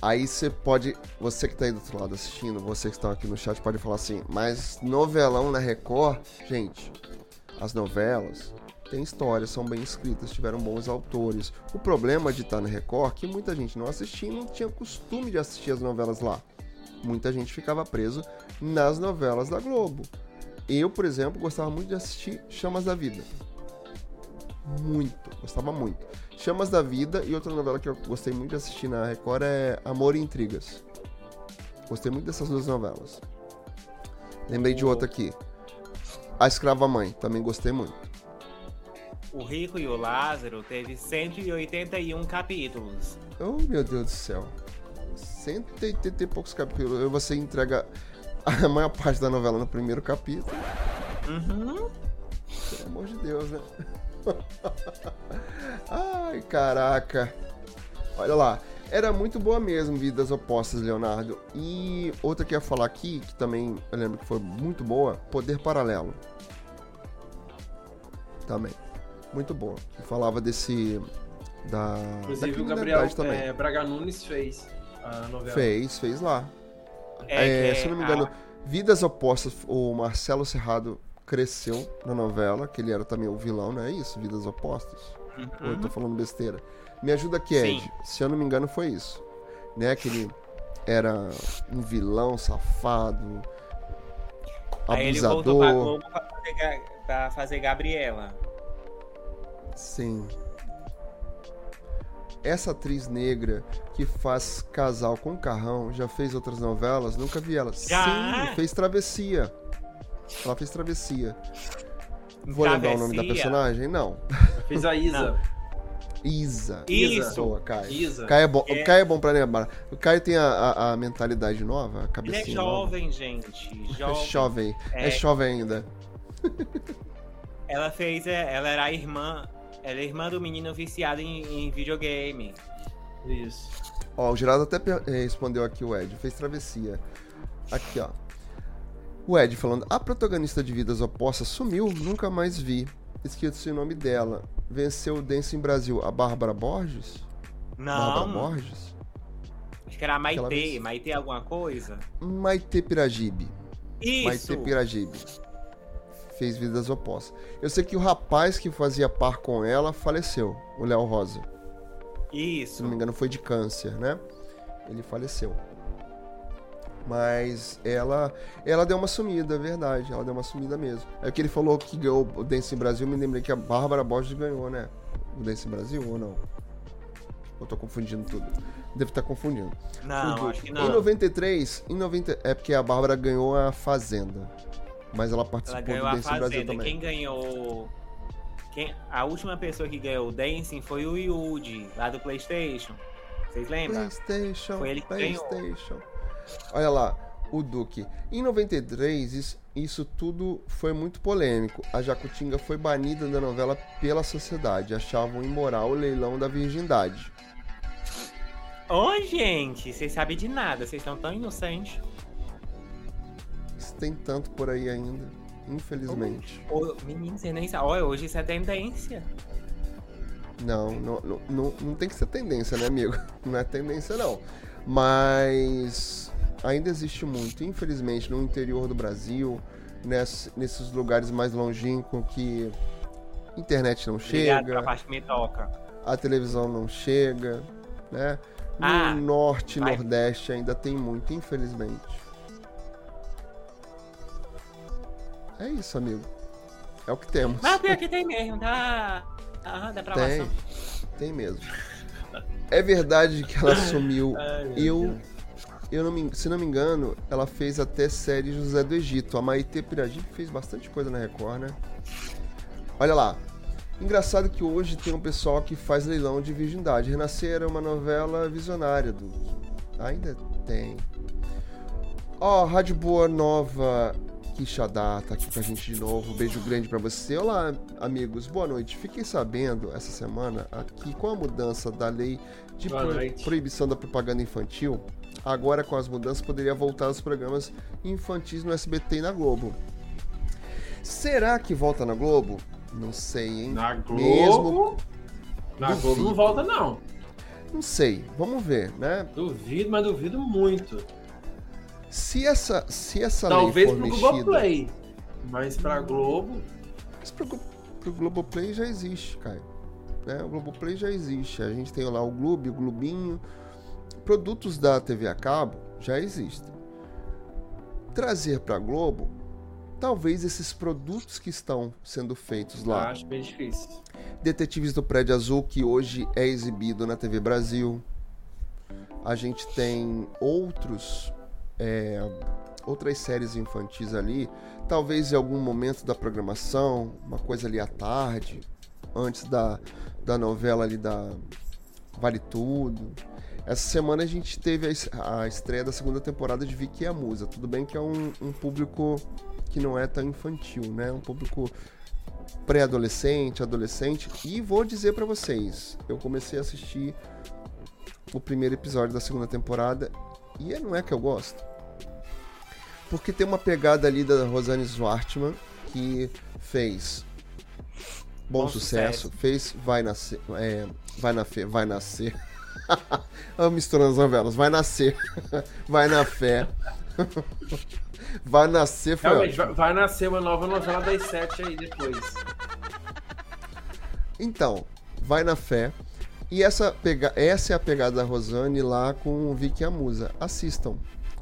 Aí você pode, você que tá aí do outro lado assistindo, vocês que estão aqui no chat pode falar assim, mas novelão na Record, gente, as novelas têm histórias, são bem escritas, tiveram bons autores. O problema de estar na Record é que muita gente não assistia e não tinha costume de assistir as novelas lá muita gente ficava preso nas novelas da Globo. Eu, por exemplo, gostava muito de assistir Chamas da Vida. Muito, gostava muito. Chamas da Vida e outra novela que eu gostei muito de assistir na Record é Amor e Intrigas. Gostei muito dessas duas novelas. Lembrei de outra aqui. A Escrava Mãe, também gostei muito. O Rico e o Lázaro teve 181 capítulos. Oh, meu Deus do céu. 180 e poucos capítulos. Você entrega a maior parte da novela no primeiro capítulo. Uhum. Pelo amor de Deus, né? Ai, caraca. Olha lá. Era muito boa mesmo, Vidas Opostas, Leonardo. E outra que eu ia falar aqui, que também eu lembro que foi muito boa, Poder Paralelo. Também. Muito boa. Falava desse. Da. Inclusive o Gabriel também. é, Braga Nunes fez a novela. Fez, fez lá. É, É, se eu não me a- engano, Vidas Opostas, o Marcelo Serrado cresceu na novela, que ele era também o vilão, não é isso? Vidas Opostas? Ou eu tô falando besteira? Me ajuda aqui, Ed. Uhum. Sim. Se eu não me engano, foi isso. Né? Que ele era um vilão safado, Aí ele voltou pra abusador. Globo pra fazer, pra fazer Gabriela. Sim. Essa atriz negra que faz casal com carrão já fez outras novelas? Nunca vi ela. Já? Sim, fez Travessia. Ela fez Travessia. Vou lembrar o nome da Travessia? personagem? Não. Fiz a Isa. Isa. Isso. Boa, Caio. Isa. Caio é bom, É. O Caio é bom pra lembrar. O Caio tem a, a- a mentalidade nova, a Ele é cabecinha nova. jovem, gente. É Jovem. jovem. É. É. jovem ainda. Ela fez. é, Ela era a irmã. Ela é irmã do menino viciado em, em videogame. Isso. Ó, o Geraldo até eh, respondeu aqui o Ed, fez travessia. Aqui, ó. O Ed falando, a protagonista de Vidas Opostas sumiu, nunca mais vi. Esqueci o nome dela. Venceu o Dance em Brasil. A Bárbara Borges? Bárbara Não. Borges? Acho que era a Maitê. vez. Maitê alguma coisa? Maite Piragibe. Isso. Maite Piragibe. Fez Vidas Opostas. Eu sei que o rapaz que fazia par com ela faleceu, o Léo Rosa. Se Isso. não me engano, foi de câncer, né? Ele faleceu. Mas ela ela deu uma sumida, é verdade. Ela deu uma sumida mesmo. É que ele falou que ganhou o Dance em Brasil, me lembrei que a Bárbara Borges ganhou, né? O Dance em Brasil ou não? Eu tô confundindo tudo. Devo estar confundindo. Não, acho que Em não. 93, em 90, é porque a Bárbara ganhou a Fazenda. Mas ela participou Ela ganhou do a Dance em Brasil Fazenda. também. Quem ganhou. Quem... A última pessoa que ganhou o Dancing foi o Yuji, lá do PlayStation. Vocês lembram? PlayStation, Foi ele que ganhou. PlayStation. Olha lá, o Duque. Em 93, isso, isso tudo foi muito polêmico. A Jacutinga foi banida da novela pela sociedade. Achavam imoral o leilão da virgindade. Ô, gente, vocês sabem de nada, vocês estão tão inocentes. Isso tem tanto por aí ainda, infelizmente. Ô, menino, você nem sabe. Olha, hoje isso é tendência. Não, não, não, não, tem que ser tendência, né, amigo? Não é tendência, não. Mas ainda existe muito, infelizmente, no interior do Brasil, ness- nesses lugares mais longínquos que internet não Obrigado chega, parte me toca. a televisão não chega, né? No Ah, norte e nordeste ainda tem muito, infelizmente. É isso, amigo. É o que temos. Mas pior que tem mesmo, tá? Aham, dá pra Tem, tem mesmo. É verdade que ela sumiu. Ai, Eu, eu não me, se não me engano, ela fez até série José do Egito. A Maite Piragibe fez bastante coisa na Record, né? Olha lá. Engraçado que hoje tem um pessoal que faz leilão de virgindade. Renascer é uma novela visionária do. Ainda tem. Ó, Rádio Boa Nova Quixadá tá aqui com a gente de novo. Um beijo grande pra você. Olá, amigos. Boa noite. Fiquei sabendo essa semana aqui com a mudança da lei de pro- proibição da propaganda infantil. Agora, com as mudanças, poderia voltar os programas infantis no SBT e na Globo. Será que volta na Globo? Não sei, hein? Na Globo. Mesmo- Na Duvido. Globo não volta, não. Não sei. Vamos ver, né? Duvido, mas duvido muito. Se essa, se essa Talvez lei for pro mexida... Globoplay. Mas pra Globo. Mas pro, pro Globoplay já existe, Caio. Né? O Globoplay já existe. A gente tem lá o Globo, o Globinho. Produtos da TV a cabo já existem. Trazer pra Globo, talvez esses produtos que estão sendo feitos lá. Acho bem difícil. Detetives do Prédio Azul, que hoje é exibido na TV Brasil. A gente tem outros, é, outras séries infantis ali. Talvez em algum momento da programação, uma coisa ali à tarde, antes da, da novela ali da Vale Tudo. Essa semana a gente teve a a estreia da segunda temporada de Vicky e a Musa. Tudo bem que é um, um público que não é tão infantil, né? Um público pré-adolescente, adolescente. E vou dizer pra vocês, eu comecei a assistir o primeiro episódio da segunda temporada e não é que eu gosto. Porque tem uma pegada ali da Rosane Zwartman que fez Bom, Bom sucesso, Sucesso. fez Vai Nascer, é, Vai na Fé, Vai Nascer. Eu misturando as novelas, Vai Nascer, Vai na Fé. vai nascer, foi Realmente, vai, vai nascer uma nova novela das sete aí depois. Então, vai na fé. E essa, pega... essa é a pegada da Rosane lá com o Vicky e a Musa. Assistam.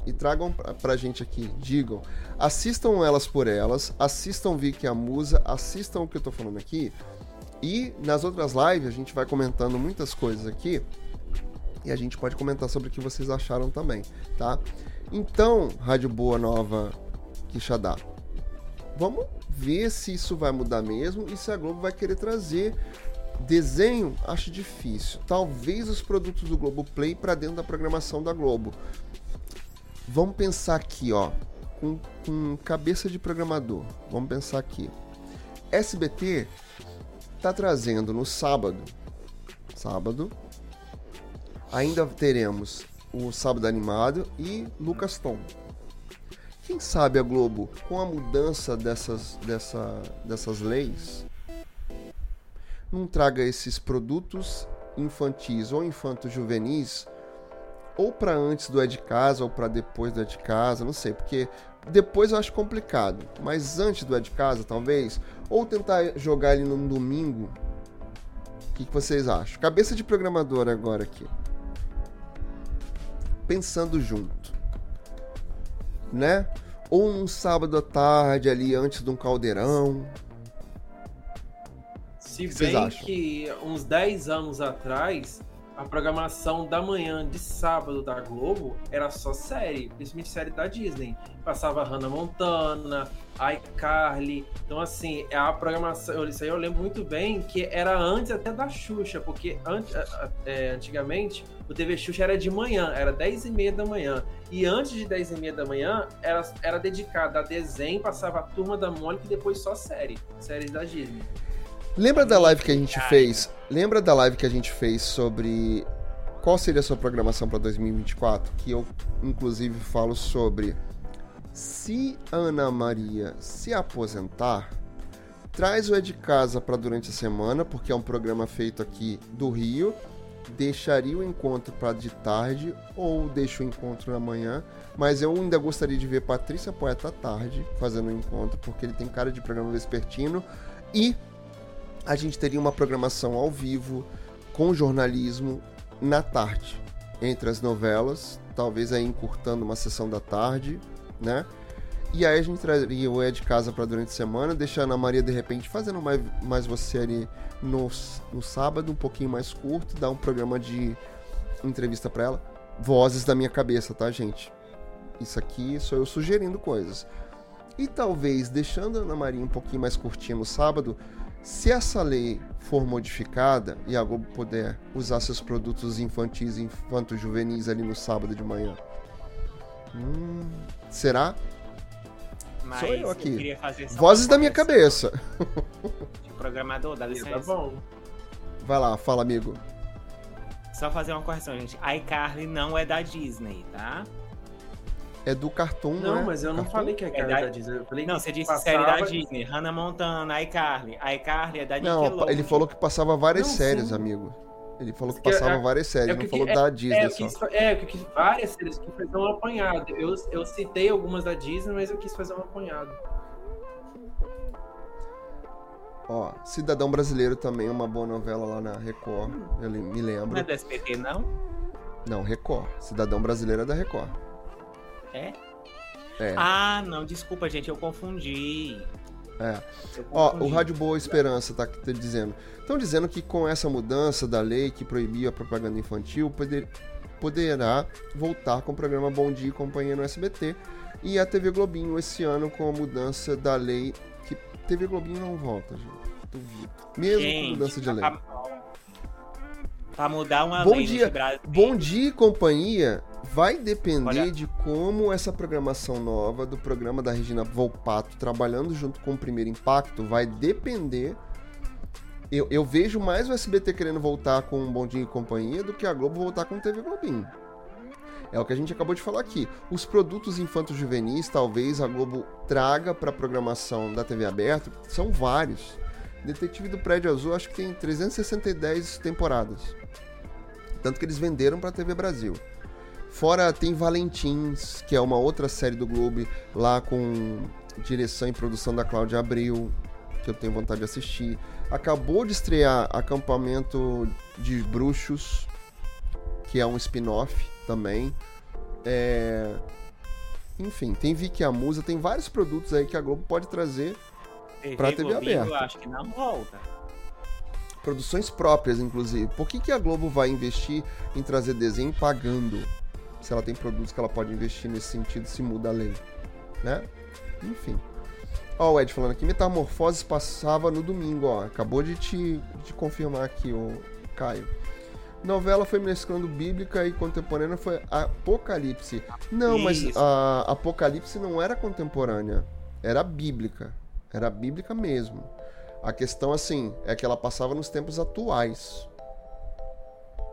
E tragam pra, gente aqui. Digam. Assistam elas por elas. Assistam Vicky e a Musa. Assistam o que eu tô falando aqui. E nas outras lives a gente vai comentando muitas coisas aqui. E a gente pode comentar sobre o que vocês acharam também, tá? Então, Rádio Boa Nova Quixadá. Vamos ver se isso vai mudar mesmo e se a Globo vai querer trazer desenho. Acho difícil. Talvez os produtos do Globo Play para dentro da programação da Globo. Vamos pensar aqui, ó, com, com cabeça de programador. Vamos pensar aqui. SBT tá trazendo no sábado, sábado, ainda teremos o Sábado Animado e Lucas Tom. Quem sabe a Globo, com a mudança dessas, dessa, dessas leis, não traga esses produtos infantis ou infanto-juvenis ou para antes do é de casa ou para depois do é de casa, não sei, porque depois eu acho complicado, mas antes do é de casa, talvez, ou tentar jogar ele num domingo. O que, que vocês acham? Cabeça de programador agora aqui. Pensando junto né? Ou um sábado à tarde ali antes de um caldeirão. Se bem que uns 10 anos atrás, a programação da manhã de sábado da Globo era só série, principalmente série da Disney. Passava Hannah Montana, iCarly. Então, assim, a programação, isso aí eu lembro muito bem que era antes até da Xuxa, porque é, antigamente o TV Xuxa era de manhã, era 10 e meia da manhã. E antes de 10 e meia da manhã, era, era dedicada a desenho, passava a Turma da Mônica e depois só série, séries da Disney. Lembra da live que a gente fez? Lembra da live que a gente fez sobre qual seria a sua programação para 2024? Que eu, inclusive, falo sobre se Ana Maria se aposentar, traz o É de Casa para durante a semana, porque é um programa feito aqui do Rio. Deixaria o encontro para de tarde ou deixo o encontro na manhã, mas eu ainda gostaria de ver Patrícia Poeta à tarde fazendo o encontro, porque ele tem cara de programa vespertino e a gente teria uma programação ao vivo com jornalismo na tarde, entre as novelas, talvez aí encurtando uma sessão da tarde, né? E aí a gente traria o É de Casa para durante a semana, deixando a Maria de repente fazendo mais, mais você ali no, no sábado, um pouquinho mais curto, dar um programa de entrevista para ela. Vozes da minha cabeça, tá, gente? Isso aqui sou eu sugerindo coisas. E talvez deixando a Ana Maria um pouquinho mais curtinha no sábado, se essa lei for modificada e a Globo puder usar seus produtos infantis e infanto-juvenis ali no sábado de manhã, hum, será? Mas Sou eu aqui. Eu Vozes da minha cabeça. De programador, dá licença. Tá bom. Vai lá, fala, amigo. Só fazer uma correção, gente. iCarly não é da Disney, tá? É do Cartoon, Não, né? mas eu não Cartoon? falei que é, É da- da Disney. Eu falei Não, que você disse passava- série da Disney. Hannah Montana, iCarly. iCarly é da Nickelodeon. Não, ele falou que passava várias Não, séries, sim. amigo. Ele falou que Que é- passava várias séries, é não que- falou é- da É, Disney eu só. quis, é, eu quis várias séries que fazer um apanhado. Eu, eu citei algumas da Disney, mas eu quis fazer um apanhado. Ó, Cidadão Brasileiro também é uma boa novela lá na Record, eu le- me lembro. Não é do SBT, não? Não, Record. Cidadão Brasileiro é da Record. É? É. Ah, não, desculpa, gente, eu confundi. É. Eu Ó, o. Rádio Boa Esperança tá aqui dizendo. Estão dizendo que com essa mudança da lei que proibia a propaganda infantil, poder- poderá voltar com o programa Bom Dia e Companhia no SBT. E a TV Globinho esse ano com a mudança da lei. Que TV Globinho não volta, gente. Duvido. Mesmo com Gente, mudança de lei. Pra, pra mudar uma Bom dia. Bom Dia e Companhia vai depender Olha. de como essa programação nova do programa da Regina Volpato, trabalhando junto com o Primeiro Impacto, vai depender. Eu, eu vejo mais o SBT querendo voltar com o Bom Dia e Companhia do que a Globo voltar com o TV Globinho. É o que a gente acabou de falar aqui. Os produtos infantos juvenis, talvez a Globo traga para a programação da TV aberta, são vários. Detetive do Prédio Azul, acho que tem 360 temporadas. Tanto que eles venderam para a TV Brasil. Fora tem Valentins, que é uma outra série do Globo, lá com direção e produção da Cláudia Abreu, que eu tenho vontade de assistir. Acabou de estrear Acampamento de Bruxos, que é um spin-off também. É... Enfim, tem Vicky a Musa, tem vários produtos aí que a Globo pode trazer TV Pra TV Globinho, aberta. Eu acho que não volta. produções próprias, inclusive. Por que, que a Globo vai investir em trazer desenho pagando? Se ela tem produtos que ela pode investir nesse sentido, se muda a lei, né? Enfim. Ó, o Ed falando aqui, Metamorfoses passava no domingo, ó. Acabou de te de confirmar aqui, o Caio. Novela foi mesclando bíblica e contemporânea, foi Apocalipse. Não, mas a Apocalipse não era contemporânea, era bíblica. Era bíblica mesmo. A questão, assim, é que ela passava nos tempos atuais.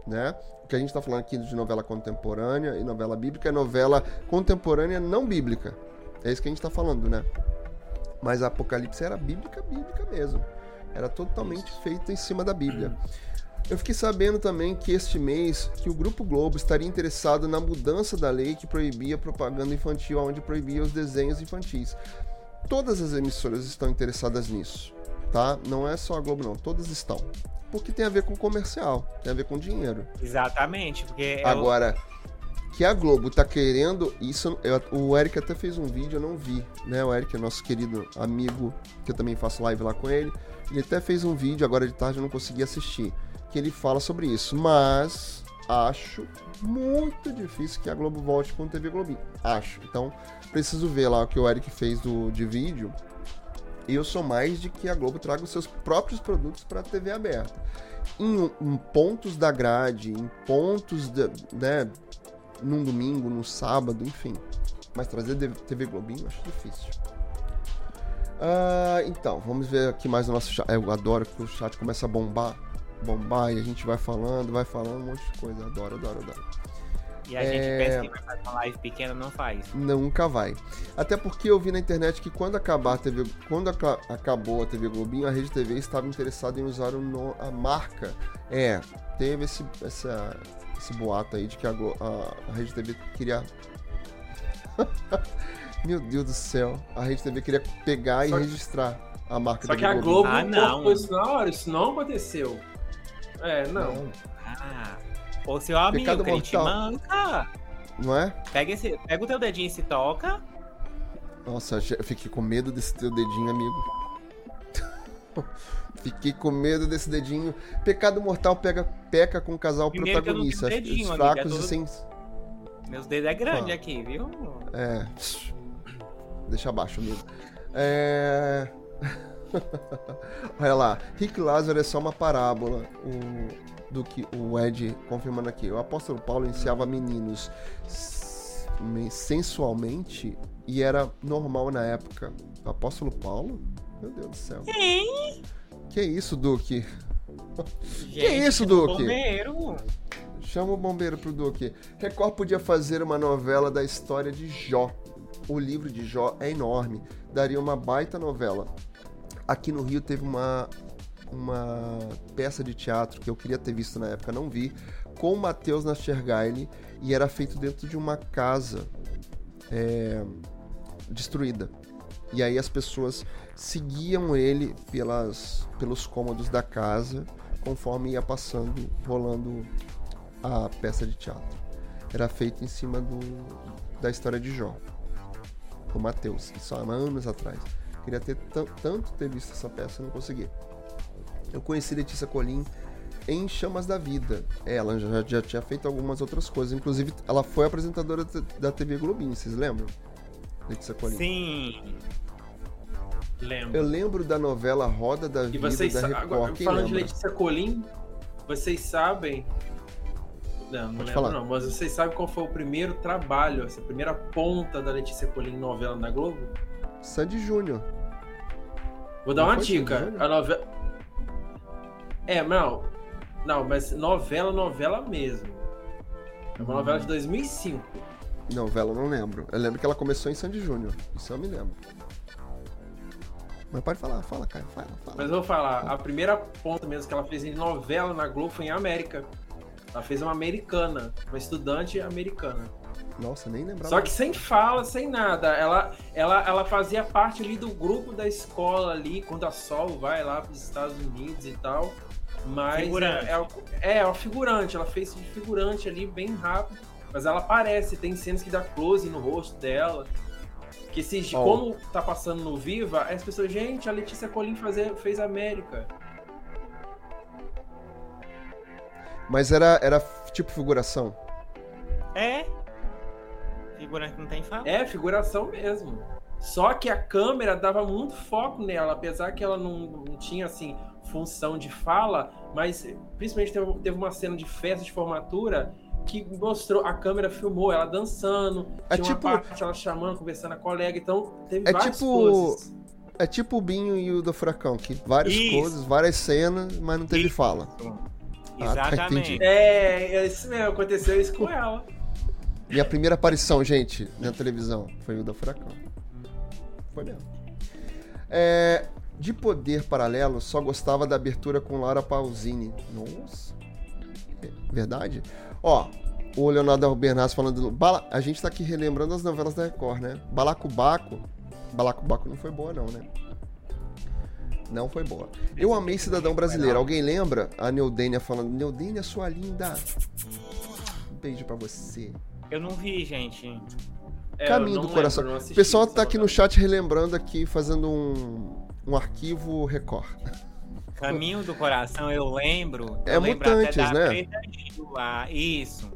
Né? O que a gente tá falando aqui de novela contemporânea e novela bíblica é novela contemporânea não bíblica. É isso que a gente tá falando, né? Mas a Apocalipse era bíblica, bíblica mesmo. Era totalmente feita em cima da Bíblia. Eu fiquei sabendo também que este mês que o Grupo Globo estaria interessado na mudança da lei que proibia propaganda infantil, onde proibia os desenhos infantis. Todas as emissoras estão interessadas nisso, tá? Não é só a Globo não, todas estão. Porque tem a ver com comercial, tem a ver com dinheiro. Exatamente, porque é Agora, que a Globo tá querendo. Isso. eu- o Eric até fez um vídeo, eu não vi, né? O Eric é nosso querido amigo, que eu também faço live lá com ele. Ele até fez um vídeo, agora de tarde eu não consegui assistir. Que ele fala sobre isso. Mas acho muito difícil que a Globo volte com o TV Globinho. Acho. Então, preciso ver lá o que o Eric fez do, de vídeo. Eu sou mais de que a Globo traga os seus próprios produtos para a TV aberta. Em, em pontos da grade, em pontos, da, né, num domingo, num sábado, enfim. Mas trazer de- TV Globinho acho difícil. Ah, então, vamos ver aqui mais o nosso chat. Eu adoro que o chat começa a bombar. Bombar e a gente vai falando, vai falando um monte de coisa. Adoro, adoro, adoro. E a gente É. pensa que vai fazer uma live pequena, não faz. Nunca vai. Até porque eu vi na internet que quando acabar a TV, quando aca- acabou a TV Globinho, a Rede TV estava interessada em usar o no- a marca. É, teve esse, essa- esse boato aí de que a, a- a Rede TV queria. Meu Deus do céu. A Rede TV queria pegar Só e que- registrar a marca Só TV que a. Globo Ah, não não. isso na hora, isso não aconteceu. É, não. Ah. Ô, seu amigo, Pecado que ele te manca. Não é? Pega, esse, pega o teu dedinho e se toca. Nossa, eu fiquei com medo desse teu dedinho, amigo. Fiquei com medo desse dedinho. Pecado mortal pega, peca com o casal Primeiro que eu não protagonista. tenho dedinho, Os amigo, é fracos e todo- sem. Meus dedos é grande Ah. aqui, viu? É. Deixa abaixo, amigo. É. Olha lá. Rick Lázaro é só uma parábola. O... Do que o Ed confirmando aqui. O apóstolo Paulo iniciava meninos sensualmente e era normal na época. O apóstolo Paulo? Meu Deus do céu. Quem? Que isso, Duque? Gente, isso, chama o Duque? Bombeiro. Chama o bombeiro pro Duque. Record podia fazer uma novela da história de Jó. O livro de Jó é enorme. Daria uma baita novela. Aqui no Rio teve uma, uma peça de teatro que eu queria ter visto na época, não vi, com Matheus Nastergaile e era feito dentro de uma casa é, destruída. E aí as pessoas seguiam ele pelas, pelos cômodos da casa conforme ia passando, rolando a peça de teatro. Era feito em cima do, da história de Jó. Com Matheus, isso há anos atrás. Queria ter tan- tanto ter visto essa peça, não consegui. Eu conheci Letícia Colim em Chamas da Vida. Ela já, já tinha feito algumas outras coisas. Inclusive, ela foi apresentadora da- TV Globinho, vocês lembram? Letícia Colim. Sim. Lembro. Eu lembro da novela Roda da E Vida vocês da Record. agora, Quem falando de lembra? Letícia Colim, vocês sabem. Não, não Pode lembro falar. não, mas vocês sabem qual foi o primeiro trabalho, essa primeira ponta da Letícia Colim em novela na Globo? Sandy Júnior. Vou dar Não uma dica. A novela. É, não. Não, mas novela, novela mesmo. É uma novela de 2005. Novela, eu não lembro. Eu lembro que ela começou em Sandy Júnior. Isso eu me lembro. Mas pode falar, fala, Caio. Fala, fala. Mas eu vou falar, a primeira ponta mesmo que ela fez em novela na Globo foi em América. Ela fez uma americana, uma estudante americana. Nossa, nem lembrava. Só que sem fala, sem nada. Ela, ela, ela fazia parte ali do grupo da escola ali, quando a Sol vai lá para os Estados Unidos e tal. Mas Figurante. é, é, é uma figurante, ela fez de figurante ali bem rápido. Mas ela aparece, tem cenas que dá close no rosto dela. Que se, Ó. como tá passando no Viva, as pessoas, gente, a Letícia Colin fazer, fez América. Mas era, era tipo figuração. É. Figurante não tem fala. É, figuração mesmo. Só que a câmera dava muito foco nela, apesar que ela não, não tinha assim função de fala, mas principalmente teve, uma cena de festa de formatura que mostrou, a câmera filmou ela dançando, É tinha tipo- uma parte ela chamando, conversando com a colega, então teve É vários tipo- closes. É tipo o Binho e o do Furacão, que vários Isso. closes, várias cenas, mas não teve Isso. fala. Ah, tá, Exatamente. entendi. É, é isso mesmo, aconteceu isso com ela. Minha primeira aparição, gente, na televisão, foi o da Furacão. Foi mesmo. É, de Poder Paralelo, só gostava da abertura com Laura Pausini. Nossa. É verdade? Ó, o Leonardo Bernardes falando... Bala- A gente tá aqui relembrando as novelas da Record, né? Balacobaco. Balacobaco não foi boa, não, né? Não foi boa. Eu amei Cidadão Brasileiro. Alguém lembra? A Neudênia falando... Neudênia, sua linda. Um beijo pra você. Eu não vi, gente. É, Caminho do lembro, coração. O pessoal tá aqui no chat relembrando aqui, fazendo um, um arquivo Record. Caminho do Coração, eu lembro. É eu lembro Mutantes, até da né? Preta Gil lá. Isso.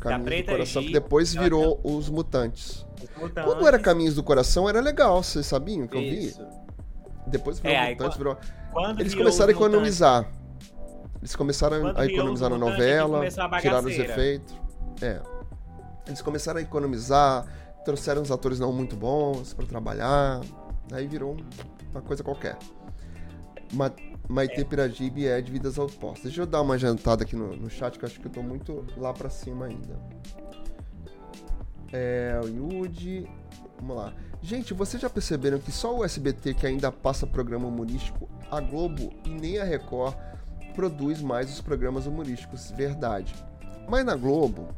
Caminhos do Coração, que Gil, depois da- virou os Mutantes. Os Mutantes. Quando era Caminhos do Coração, era legal, vocês sabiam que eu vi? Isso. Depois virou É, Mutantes, virou... Eles começaram a os Mutantes, economizar. Eles começaram Quando a economizar na que novela, tiraram os efeitos. É. Eles começaram a economizar, trouxeram uns atores não muito bons pra trabalhar. Aí virou uma coisa qualquer. Ma Maite Piragibe é de Vidas Opostas. Deixa eu dar uma jantada aqui no, no chat, que eu acho que eu tô muito lá pra cima ainda. É, o Yudi. Vamos lá. Gente, vocês já perceberam que só o SBT que ainda passa programa humorístico, a Globo e nem a Record produz mais os programas humorísticos, verdade. Mas na Globo,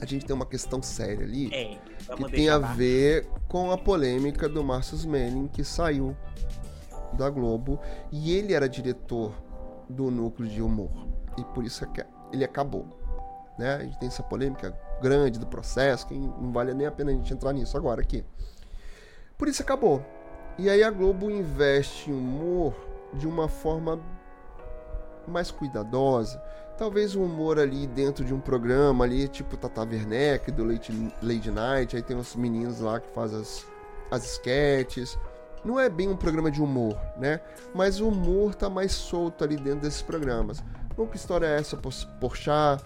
a gente tem uma questão séria ali É, que tem a ver com a polêmica do Marcus Manning que saiu da Globo e ele era diretor do núcleo de humor e por isso é que ele acabou, né? A gente tem essa polêmica grande do processo que não vale nem a pena a gente entrar nisso agora aqui. Por isso acabou. E aí a Globo investe em humor de uma forma mais cuidadosa. Talvez o humor ali dentro de um programa ali, tipo Tata Werneck, do Late, Late Night, aí tem os meninos lá que fazem as, as sketches. Não é bem um programa de humor, né? Mas o humor tá mais solto ali dentro desses programas. Então, que história é essa? Por- Porchat,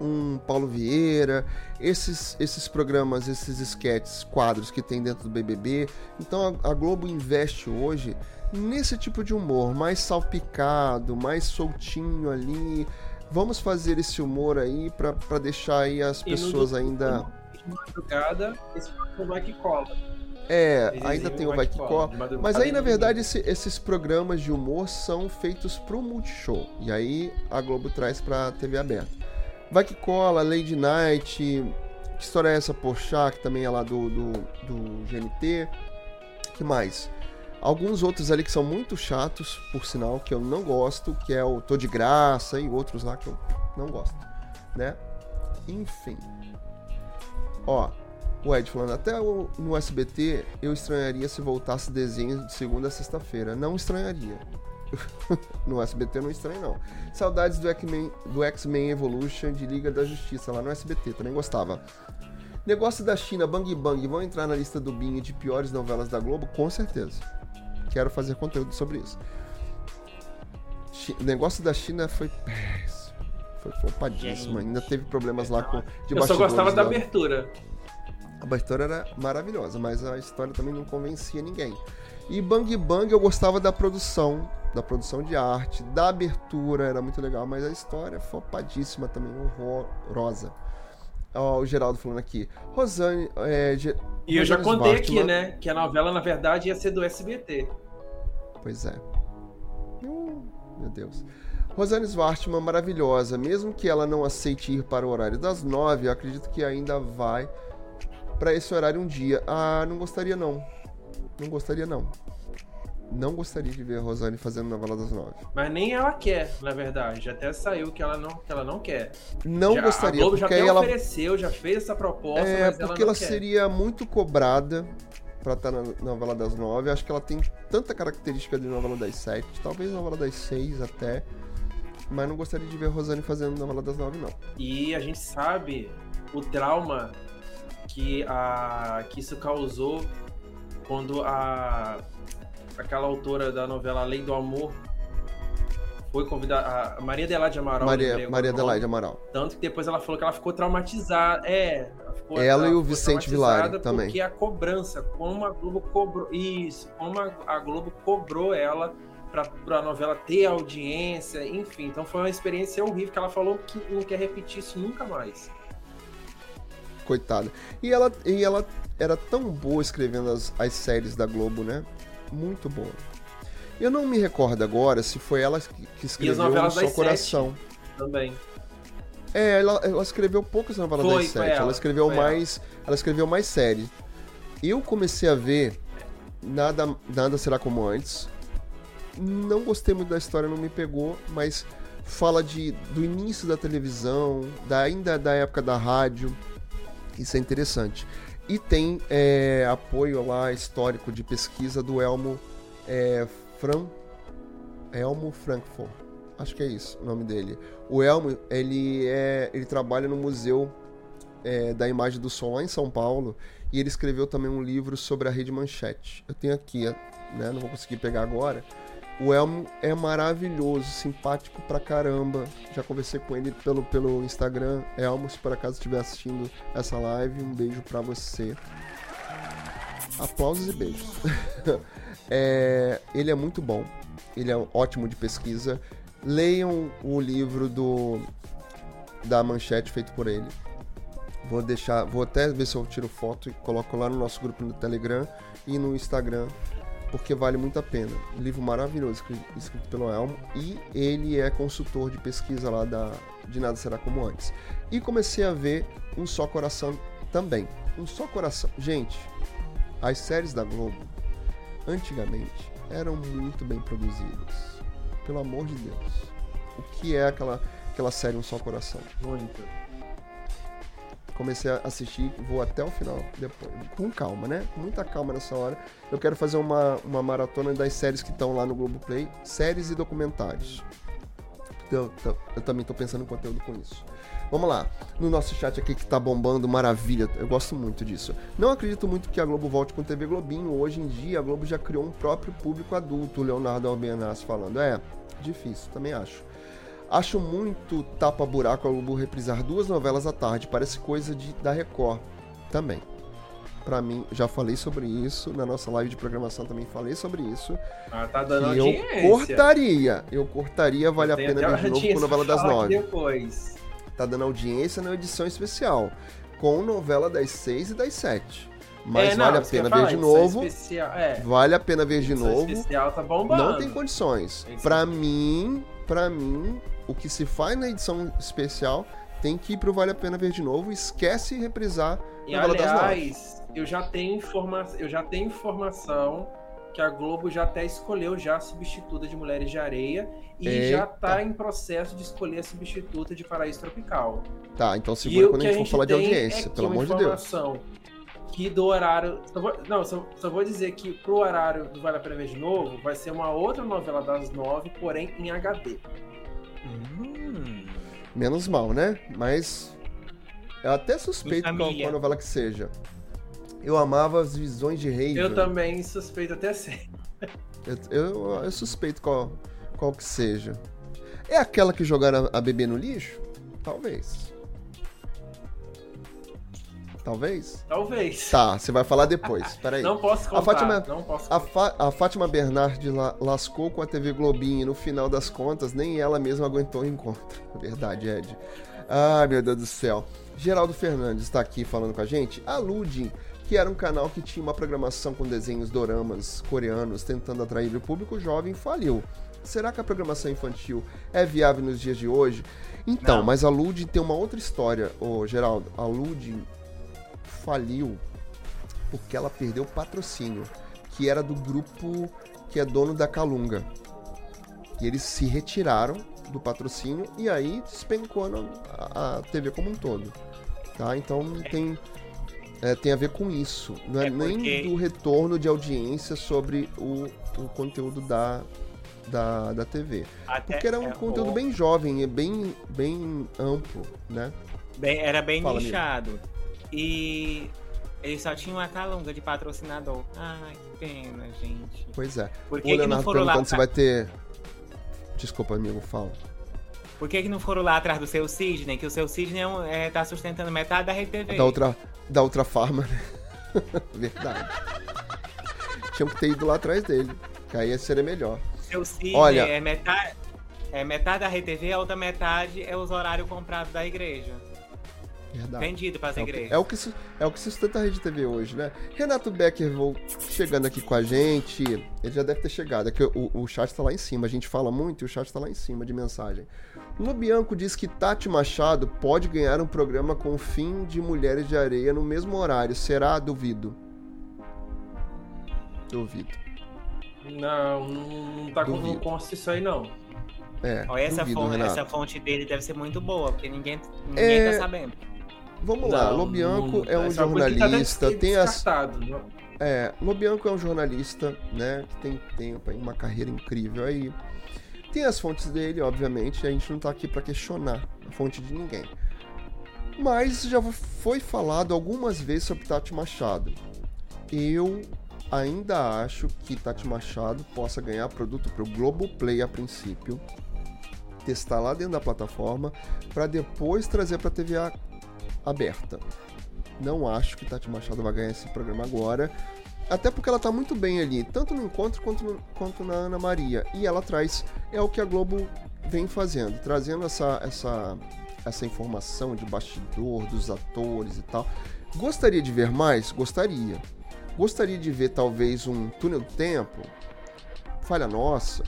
um Paulo Vieira, esses, esses programas, esses sketches, quadros que tem dentro do BBB. Então a, a Globo investe hoje nesse tipo de humor, mais salpicado, mais soltinho ali. Vamos fazer esse humor aí pra deixar aí as E pessoas do- ainda. De madrugada, esse não vai que cola. É, Eles ainda tem o Vai Que Cola, Mas aí, na verdade, esse- esses programas de humor são feitos pro Multishow. E aí a Globo traz pra TV aberta. Vai que cola, Lady Night. Que história é essa? Porchat, que também é lá do, do, do GNT. que mais? Alguns outros ali que são muito chatos, por sinal, que eu não gosto, que é o Tô de Graça e outros lá que eu não gosto, né? Enfim. Ó, o Ed falando, até no SBT eu estranharia se voltasse desenho de segunda a sexta-feira. Não estranharia. no SBT eu não estranho, não. Saudades do X-Men Evolution de Liga da Justiça lá no SBT, também gostava. Negócio da China, Bang Bang, vão entrar na lista do Binho de piores novelas da Globo? Com certeza. Quero fazer conteúdo sobre isso. O negócio da China foi péssimo. Foi flopadíssimo. Ainda teve problemas lá com. De Eu só gostava da lá. abertura. A história era maravilhosa, mas a história também não convencia ninguém. E Bang Bang eu gostava da produção, da produção de arte, da abertura, era muito legal, mas a história flopadíssima também, horrorosa. Ó, o Geraldo falando aqui. Rosane. É, Ge- E eu já contei Svartman- aqui, né? Que a novela, na verdade, ia ser do SBT. Pois é. Hum, meu Deus. Rosane Svartman, maravilhosa. Mesmo que ela não aceite ir para o horário das nove, eu acredito que ainda vai para esse horário um dia. Ah, não gostaria não. Não gostaria não. Não gostaria de ver a Rosane fazendo novela das nove. Mas nem ela quer, na verdade. Já até saiu que ela não, que ela não quer. Não já, gostaria, a Globo porque já aí ela ofereceu, já fez essa proposta, É, porque ela ela, seria muito cobrada pra estar na novela das nove. Acho que ela tem tanta característica de novela das sete, talvez novela das seis até. Mas não gostaria de ver Rosane fazendo novela das nove, não. E a gente sabe o trauma que, a, que isso causou quando a aquela autora da novela Lei do Amor foi convidada, a Maria Adelaide Amaral. Maria, Maria. Adelaide Amaral. Tanto que depois ela falou que ela ficou traumatizada. É. ficou- Ela e o Vicente traumatizada Villari também. Porque a cobrança, como a Globo cobrou. Isso, como a, a Globo cobrou ela pra, pra novela ter audiência, enfim. Então foi uma experiência horrível que ela falou que não quer repetir isso nunca mais. Coitada. E ela, e ela era tão boa escrevendo as, as séries da Globo, né? Muito boa. Eu não me recordo agora se foi ela que, escreveu Só das Coração. Também. É, ela, ela escreveu poucas novelas Foi, das sete. Ela, ela, escreveu foi ela. mais. Ela. escreveu mais série. Eu comecei a ver nada, nada será como antes. Não gostei muito da história, não me pegou, mas fala de do início da televisão, da, ainda da época da rádio. Isso é interessante. E tem é, apoio lá histórico de pesquisa do Elmo é, Fran, Elmo Frankfurt. Acho que é isso o nome dele. O Elmo, ele, é, ele trabalha no Museu é, da Imagem do Som lá em São Paulo e ele escreveu também um livro sobre a Rede Manchete. Eu tenho aqui, né? Não vou conseguir pegar agora. O Elmo é maravilhoso, simpático pra caramba. Já conversei com ele pelo, pelo Instagram. Elmo, se por acaso estiver assistindo essa live, um beijo pra você. Aplausos e beijos. É, ele é muito bom. Ele é ótimo de pesquisa. Leiam o livro do da manchete feito por ele. Vou deixar, vou até ver se eu tiro foto e coloco lá no nosso grupo no Telegram e no Instagram, porque vale muito a pena. Livro maravilhoso escri- escrito pelo Elmo e ele é consultor de pesquisa lá da de nada será como antes. E comecei a ver um só coração também. Um só coração. Gente, as séries da Globo antigamente eram muito bem produzidas. Pelo amor de Deus. O que é aquela, aquela série Um Só Coração? Muito. Comecei a assistir, vou até o final, depois, com calma, né? Com muita calma nessa hora. Eu quero fazer uma, uma maratona das séries que estão lá no Globoplay, séries e documentários. Eu, eu- eu também estou pensando em conteúdo com isso. Vamos lá, no nosso chat aqui que tá bombando, maravilha, eu gosto muito disso. Não acredito muito que a Globo volte com TV Globinho. Hoje em dia, a Globo já criou um próprio público adulto, Leonardo Albenas falando. É, difícil, também acho. Acho muito tapa-buraco a Globo reprisar duas novelas à tarde, parece coisa de, da Record. Também. Pra mim, já falei sobre isso, na nossa live de programação também falei sobre isso. Ah, tá dando que eu audiência. cortaria, eu cortaria, vale a Tem pena ver de novo audiência com novela das nove. Depois. Tá dando audiência na edição especial, com novela das seis e das sete. Mas É, não, vale a eu pena ver de novo. Especial, é. Vale a pena ver de edição novo. especial tá bombando. Não tem condições. Pra mim, pra mim, o que se faz na edição especial tem que ir pro Vale a Pena Ver de Novo. Esquece reprisar E novela das nove. Eu já tenho informa eu já tenho informação que a Globo já até escolheu já a substituta de Mulheres de Areia e já Eita. tá em processo de escolher a substituta de Paraíso Tropical. Tá, então e segura o quando a gente for falar de tem audiência, é pelo amor de Deus. informação que do horário, só vou- não, só, só vou dizer que pro horário do Vale a Pena Ver de Novo vai ser uma outra novela das nove, porém em HD. Hum. Menos mal, né? Mas eu até suspeito qual, qual novela que seja. Eu amava as visões de Raven. Eu também suspeito até ser. Eu, eu- eu suspeito qual, qual que seja. É aquela que jogaram a, a bebê no lixo? Talvez. Talvez? Talvez. Tá, você vai falar depois. Peraí. Não posso contar. A Fátima- não posso A. Fa- a Fátima Bernardi la- lascou com a TV Globinho e no final das contas nem ela mesma aguentou o encontro. Verdade, Ed. Ai, meu Deus do céu. Geraldo Fernandes está aqui falando com a gente. A Ludin, que era um canal que tinha uma programação com desenhos doramas coreanos tentando atrair o público jovem, faliu. Será que a programação infantil é viável nos dias de hoje? Então, Não. mas a Ludin tem uma outra história, ô Geraldo. A Ludin faliu porque ela perdeu patrocínio, que era do grupo que é dono da Calunga. E eles se retiraram do patrocínio e aí despencou a, a TV como um todo. Tá? Então tem, é, tem a ver com isso. Não é, É nem porque- do retorno de audiência sobre o, o conteúdo da, da, da TV. Até, Porque era um é, conteúdo o- bem jovem e bem, bem amplo, né? bem- era bem Fala, amigo. nichado. E eles só tinham a calunga de patrocinador. Ai, que pena, gente. Pois é. Por O que, que não Leonardo foram lá? perguntando se vai ter. Desculpa, amigo, fala. Por que, que não foram lá atrás do seu Sidney? Que o seu Sidney é um- é, tá sustentando metade da RTV. Da outra, da outra farma, né? Verdade. Tinham que ter ido lá atrás dele. Que aí seria melhor. Seu Sidney Olha- é metade. É metade da RTV, a outra metade é os horários comprados da igreja. Verdade. Vendido para as É o, que, igrejas. é, o que, su- é o que sustenta a Rede TV hoje, né? Renato Becker vou chegando aqui com a gente. Ele já deve ter chegado. É que o, o chat tá lá em cima. A gente fala muito e o chat tá lá em cima de mensagem. Lubianco diz que Tati Machado pode ganhar um programa com o fim de Mulheres de Areia no mesmo horário. Será? Duvido. Duvido. Não, não, tá com, Duvido. isso aí, não. É, Ó, essa, duvido, fonte, essa fonte dele deve ser muito boa, porque ninguém, ninguém É, tá sabendo. Vamos lá, Não, Lobianco não- é um tá jornalista, des- tem as, não. É, Lobianco é um jornalista, né, que tem tempo aí, uma carreira incrível aí. Tem as fontes dele, obviamente, a gente não tá aqui pra questionar a fonte de ninguém. Mas já foi falado algumas vezes sobre Tati Machado. Eu ainda acho que Tati Machado possa ganhar produto pro Globoplay a princípio, testar lá dentro da plataforma, para depois trazer pra TV a- aberta. Não acho que Tati Machado vai ganhar esse programa agora. Até porque ela tá muito bem ali, tanto no encontro quanto, no- quanto na Ana Maria. E ela traz, é o que a Globo vem fazendo, trazendo essa, essa, essa informação de bastidor, dos atores e tal. Gostaria de ver mais? Gostaria. Gostaria de ver talvez um túnel do tempo, falha nossa,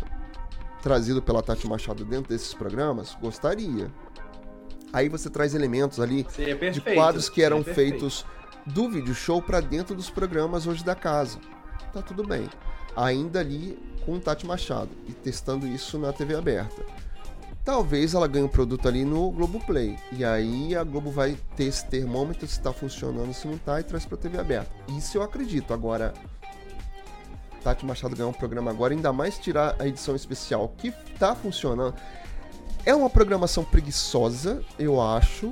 trazido pela Tati Machado dentro desses programas? Gostaria. Aí você traz elementos ali Seria de quadros que eram perfeito. feitos do vídeo show para dentro dos programas hoje da casa. Tá tudo bem. Ainda ali com Tati Machado e testando isso na TV aberta. Talvez ela ganhe um produto ali no Globoplay. E aí a Globo vai ter esse termômetro se tá funcionando, se não tá, e traz pra TV aberta. Isso eu acredito. Agora, Tati Machado ganhar um programa agora, ainda mais tirar a edição especial que tá funcionando. É uma programação preguiçosa, eu acho,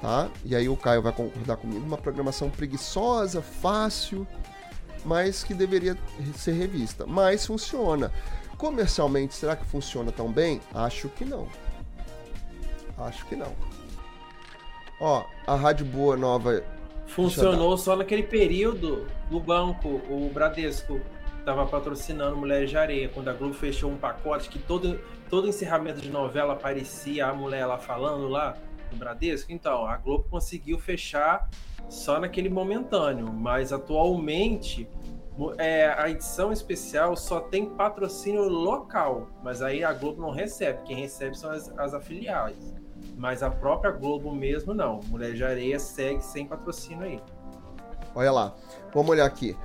tá? E aí o Caio vai concordar comigo, uma programação preguiçosa, fácil, mas que deveria ser revista. Mas funciona. Comercialmente, será que funciona tão bem? Acho que não. Acho que não. Ó, a Rádio Boa Nova. Funcionou só naquele período do banco, o Bradesco estava patrocinando Mulheres de Areia, quando a Globo fechou um pacote que todo, todo encerramento de novela aparecia a mulher lá falando lá no Bradesco. Então, a Globo conseguiu fechar só naquele momentâneo, mas atualmente é, a edição especial só tem patrocínio local, mas aí a Globo não recebe, quem recebe são as, as afiliadas. Mas a própria Globo mesmo não. Mulher de Areia segue sem patrocínio aí. Olha lá. Vamos olhar aqui.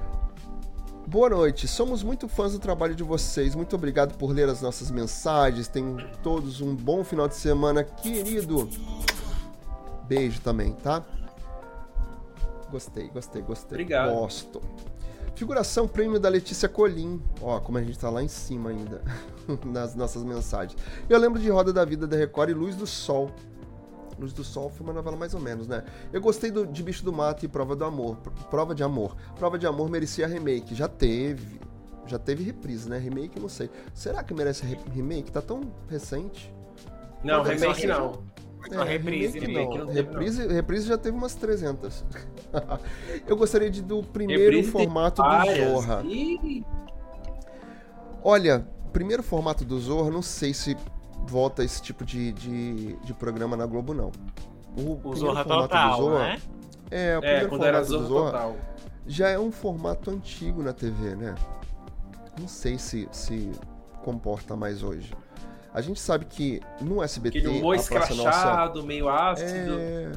Boa noite, somos muito fãs do trabalho de vocês. Muito obrigado por ler as nossas mensagens. Tenham todos um bom final de semana, querido. Beijo também, tá? Gostei, gostei, gostei. Obrigado. Gosto. Figuração prêmio da Letícia Colim. Ó, como a gente tá lá em cima ainda nas nossas mensagens. Eu lembro de Roda da Vida da Record e Luz do Sol. Luz do Sol foi uma novela mais ou menos, né? Eu gostei do, de Bicho do Mato e Prova do Amor. Prova de Amor. Prova de Amor merecia remake. Já teve. Já teve reprise, né? Remake, não sei. Será que merece re- remake? Tá tão recente. Não, Pode ser remake só não. Só reprise, remake não. não não. reprise, reprise já teve umas 300. Eu gostaria de do primeiro Reprise formato do. Zorra. Olha, primeiro formato do Zorra, não sei se volta esse tipo de, de, de programa na Globo, não. O, O Zorra formato Total, do Zorra, né? É, o É, primeiro quando era formato do Zorra Total. já é um formato antigo na TV, né? Não sei se se comporta mais hoje. A gente sabe que no SBT Aquele humor Praça Nossa escrachado, meio ácido. é...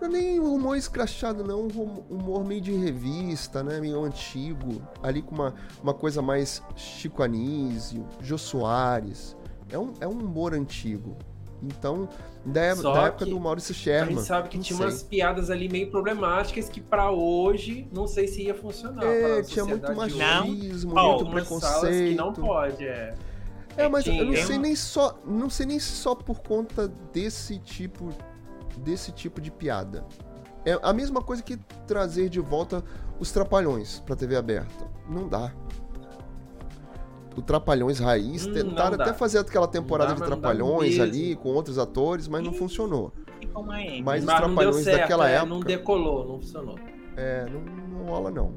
Não é nem humor escrachado, não. Um hum- humor meio de revista, né? Meio antigo. Ali com uma, uma coisa mais Chico Anísio, Jô Soares. É um, é um humor antigo. Então, da, é- da época do Maurício A Sherman. gente sabe que tinha sei. umas piadas ali meio problemáticas que pra hoje não sei se ia funcionar. É, tinha muito machismo, Não. muito Algumas salas que não preconceito. pode, é. É, mas eu não sei nem só, não sei nem só por conta desse tipo desse tipo de piada. É a mesma coisa que trazer de volta os Trapalhões pra TV aberta. Não dá. O Trapalhões Raiz Hum, tentaram até fazer aquela temporada dá, de Trapalhões ali com outros atores, mas não funcionou. M. Mas os Mas deu Trapalhões certo, daquela é, época. não decolou, não funcionou. É, não, não rola não.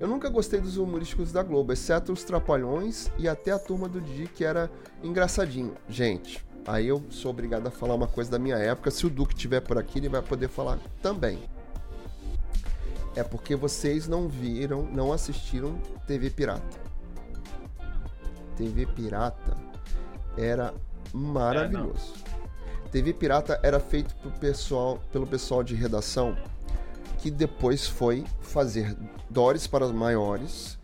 Eu nunca gostei dos humorísticos da Globo, exceto os Trapalhões e até a turma do Didi, que era engraçadinho. Gente, aí eu sou obrigado a falar uma coisa da minha época. Se o Duque estiver por aqui, ele vai poder falar também. É porque vocês não viram, não assistiram TV Pirata. TV Pirata era maravilhoso. TV Pirata era feito pro pessoal, pelo pessoal de redação que depois foi fazer Dores para os Maiores,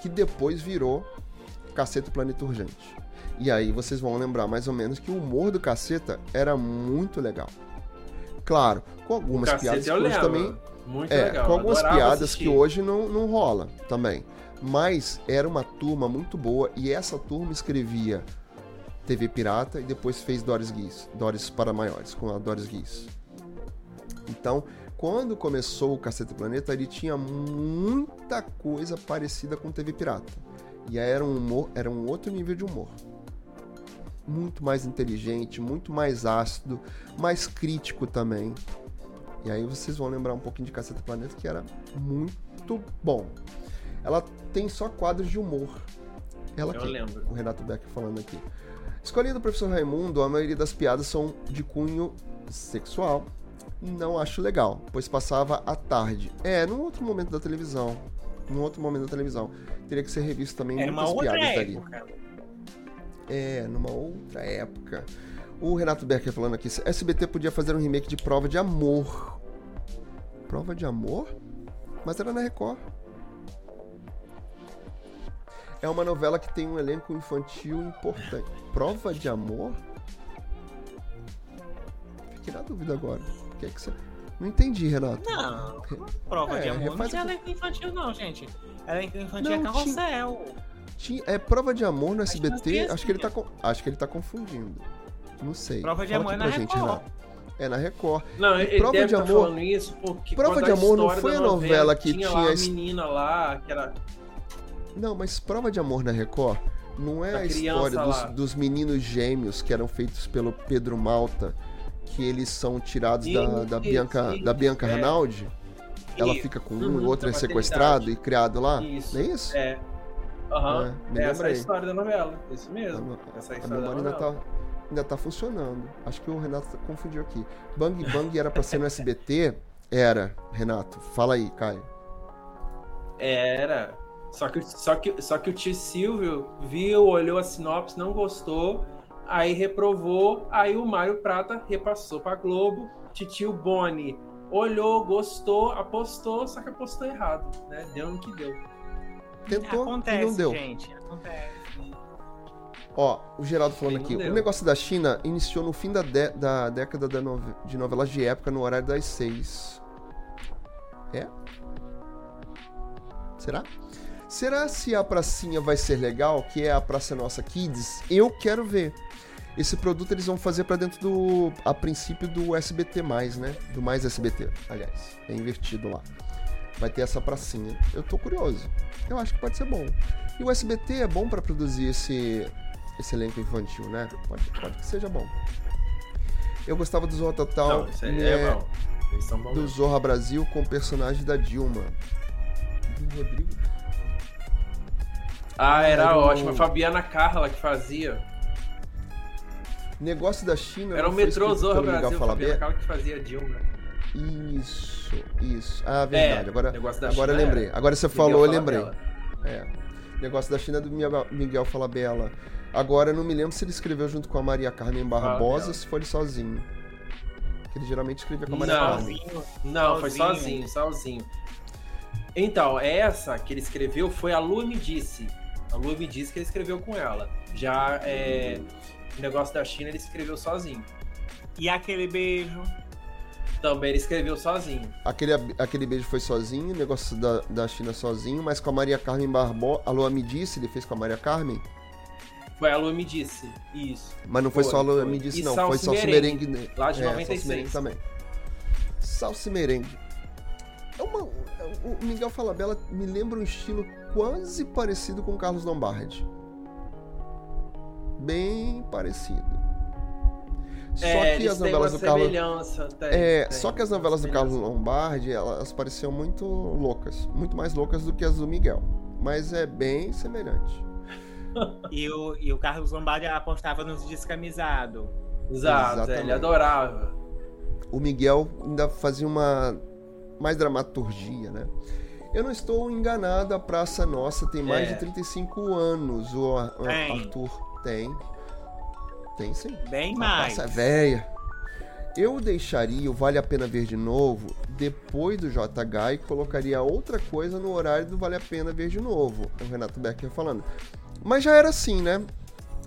que depois virou Caceta Planeta Urgente. E aí vocês vão lembrar mais ou menos que o humor do Caceta era muito legal. Claro, com algumas piadas que hoje também Muito é, legal. com algumas adorava piadas assistir. que hoje não, não rola também. Mas era uma turma muito boa e essa turma escrevia TV Pirata e depois fez Doris Guiz, Doris para Maiores, com a Doris Guiz. Então, quando começou o Cacete Planeta, ele tinha muita coisa parecida com TV Pirata. E aí era um humor, era um outro nível de humor. Muito mais inteligente, muito mais ácido, mais crítico também. E aí vocês vão lembrar um pouquinho de Caceta Planeta, que era muito bom. Ela tem só quadros de humor. Ela Eu aqui, lembro. o Renato Beck falando aqui. Escolhendo do professor Raimundo, a maioria das piadas são de cunho sexual. Não acho legal, pois passava à tarde. É, num outro momento da televisão. Num outro momento da televisão. Teria que ser revisto também Era uma muitas outra piadas dali. época. É, numa outra época. O Renato Becker falando aqui, SBT podia fazer um remake de Prova de Amor. Prova de Amor? Mas era na Record. É uma novela que tem um elenco infantil importante. Prova de Amor? Fiquei na dúvida agora. O que é que você... Não entendi, Renato. Não, prova É, de amor não tinha um elenco infantil, não, gente. Elenco infantil Não, é carrossel. Tinha- é Prova de Amor no Acho que SBT? tinha Acho que ele tá, assim. acho que ele tá confundindo. Não sei. Prova de Fala Amor aqui é na gente, Record. Renato. É na Record. Não, ele Prova deve de estar Amor- falando isso porque Prova de Amor não foi a novela que tinha tinha lá a menina lá, que era Não, mas Prova de Amor na Record não é Da a história dos, dos meninos gêmeos que eram feitos pelo Pedro Malta, que eles são tirados da, da Bianca, isso, da Bianca é. Ranaldi. Ela E- fica com um, Uhum, o outro é sequestrado e criado lá. Isso. Não é isso? É. Aham. É, Essa é a história da novela. Isso A, mesmo. no- Essa é a a história da memória ainda novela. tá, ainda tá funcionando. Acho que o Renato confundiu aqui. Bang Bang era pra ser no SBT? Era, Renato. Fala aí, Caio. Era. Só que, só, que, só que o tio Silvio viu, olhou a sinopse, não gostou, aí reprovou, aí o Mário Prata repassou pra Globo, titio Boni olhou, gostou, apostou, só que apostou errado, né? Deu no que deu. Tentou Acontece, e não deu. gente. Acontece. Ó, o Geraldo falando aqui. deu. O negócio da China iniciou no fim da, dé- da década da nove- de novelas de época no horário das seis. É? Será? Será se a pracinha vai ser legal, que é a Praça Nossa Kids? Eu quero ver. Esse produto eles vão fazer pra dentro do, a princípio do SBT+, né? Do mais SBT, aliás. É invertido lá. Vai ter essa pracinha. Eu tô curioso. Eu acho que pode ser bom. E o SBT é bom pra produzir esse, esse elenco infantil, né? Pode, pode que seja bom. Eu gostava do Zorra Total, Não, isso aí né, é bom. Eles são bons. do Zorra Brasil com o personagem da Dilma. Do Rodrigo. Ah, era Era o- ótimo. A Fabiana Carla que fazia. Negócio da China. Era o metrô Brasil, Falabella? Fabiano, aquela que fazia Dilma. Isso, isso. Ah, verdade. É, agora negócio da agora eu China lembrei. era. Agora você Miguel falou, eu lembrei. É. Negócio da China é do Miguel- Falabella. Agora eu não me lembro se ele escreveu junto com a Maria Carmen Barbosa ou se foi ele sozinho. Porque ele geralmente escrevia com a Maria Não. Carmen. Sozinho. Não, foi Sozinho. sozinho, sozinho. Então, essa que ele escreveu foi a Lua Me Disse. A Lua Me Disse que ele escreveu com ela. Já é, o negócio da China ele escreveu sozinho. E aquele beijo. Também ele escreveu sozinho. Aquele, aquele beijo foi sozinho, o negócio da, da China sozinho, mas com a Maria Carmen Barbosa. A Lua me disse, ele fez com a Maria Carmen. Foi a Lua Me Disse. Isso. Mas não foi, Foi, só a Lua foi. me disse, E não. Foi Salsa e Merengue. Né? lá de é, 96. Salsa Merengue também. Salsa e Merengue. É uma, o Miguel Falabella me lembra um estilo quase parecido com o Carlos Lombardi. Bem parecido. Só é, que as novelas do Carlos. tem, É, tem só que as novelas do Carlos. Lombardi, elas pareciam muito loucas. Muito mais loucas do que as do Miguel. Mas é bem semelhante. E o, e o Carlos Lombardi apostava nos descamisados. Exato, Exatamente. ele adorava. o Miguel ainda fazia uma mais dramaturgia, né? Eu não estou enganado, a Praça Nossa tem mais É. de 35 anos. O Tem. Arthur tem. Tem sim. Bem A mais. praça é velha. Eu deixaria o Vale a Pena Ver de Novo depois do JH e colocaria outra coisa no horário do Vale a Pena Ver de Novo. É O Renato Becker falando. Mas já era assim, né?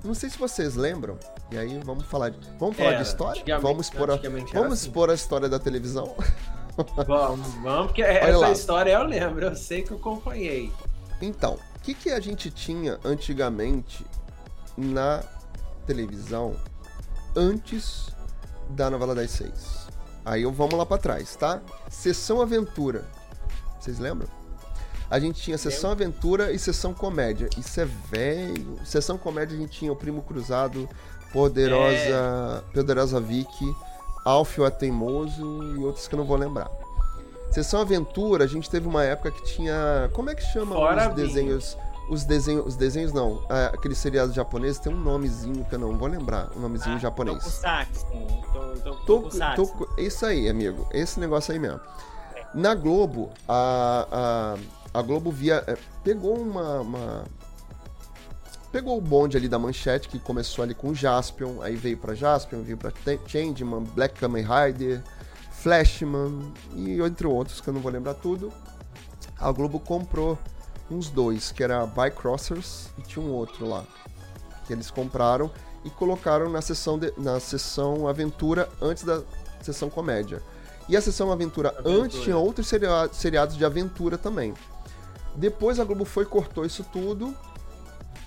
Não sei se vocês lembram. E aí vamos falar de, vamos falar de Era, história? Vamos expor a, vamos assim. expor a história da televisão? Vamos, vamos, porque Olha essa lá. história eu lembro, eu sei que eu acompanhei. Então, o que, que a gente tinha antigamente na televisão antes da novela das seis? Aí eu- vamos lá pra trás, tá? Sessão Aventura. Vocês lembram? A gente tinha Sessão Aventura e Sessão Comédia. Isso é velho. Sessão Comédia a gente tinha o Primo Cruzado, Poderosa, Poderosa Vicky, Alfio a Teimoso e outros que eu não vou lembrar. Sessão Aventura, a gente teve uma época que tinha. Como é que chama Fora os desenhos? Os desenhos. Os desenhos não. Ah, aqueles seriados japoneses tem um nomezinho que eu não vou lembrar. Um nomezinho Ah, japonês. Tokusatsu. To- to- Tô, Tokusatsu. tô, isso aí, amigo. Esse negócio aí mesmo. Na Globo, a, a, a Globo via. é, pegou uma, uma- Pegou o bonde ali da manchete, que começou ali com Jaspion, aí veio pra Jaspion, veio pra Changeman, Black Kamen Rider, Flashman e entre outros, que eu não vou lembrar tudo. A Globo comprou uns dois, que era Bycrossers e tinha um outro lá. Que eles compraram e colocaram na sessão, de- na sessão aventura antes da sessão comédia. E a sessão aventura, Aventura. antes tinha outros seria- seriados de aventura também. Depois a Globo foi, cortou isso tudo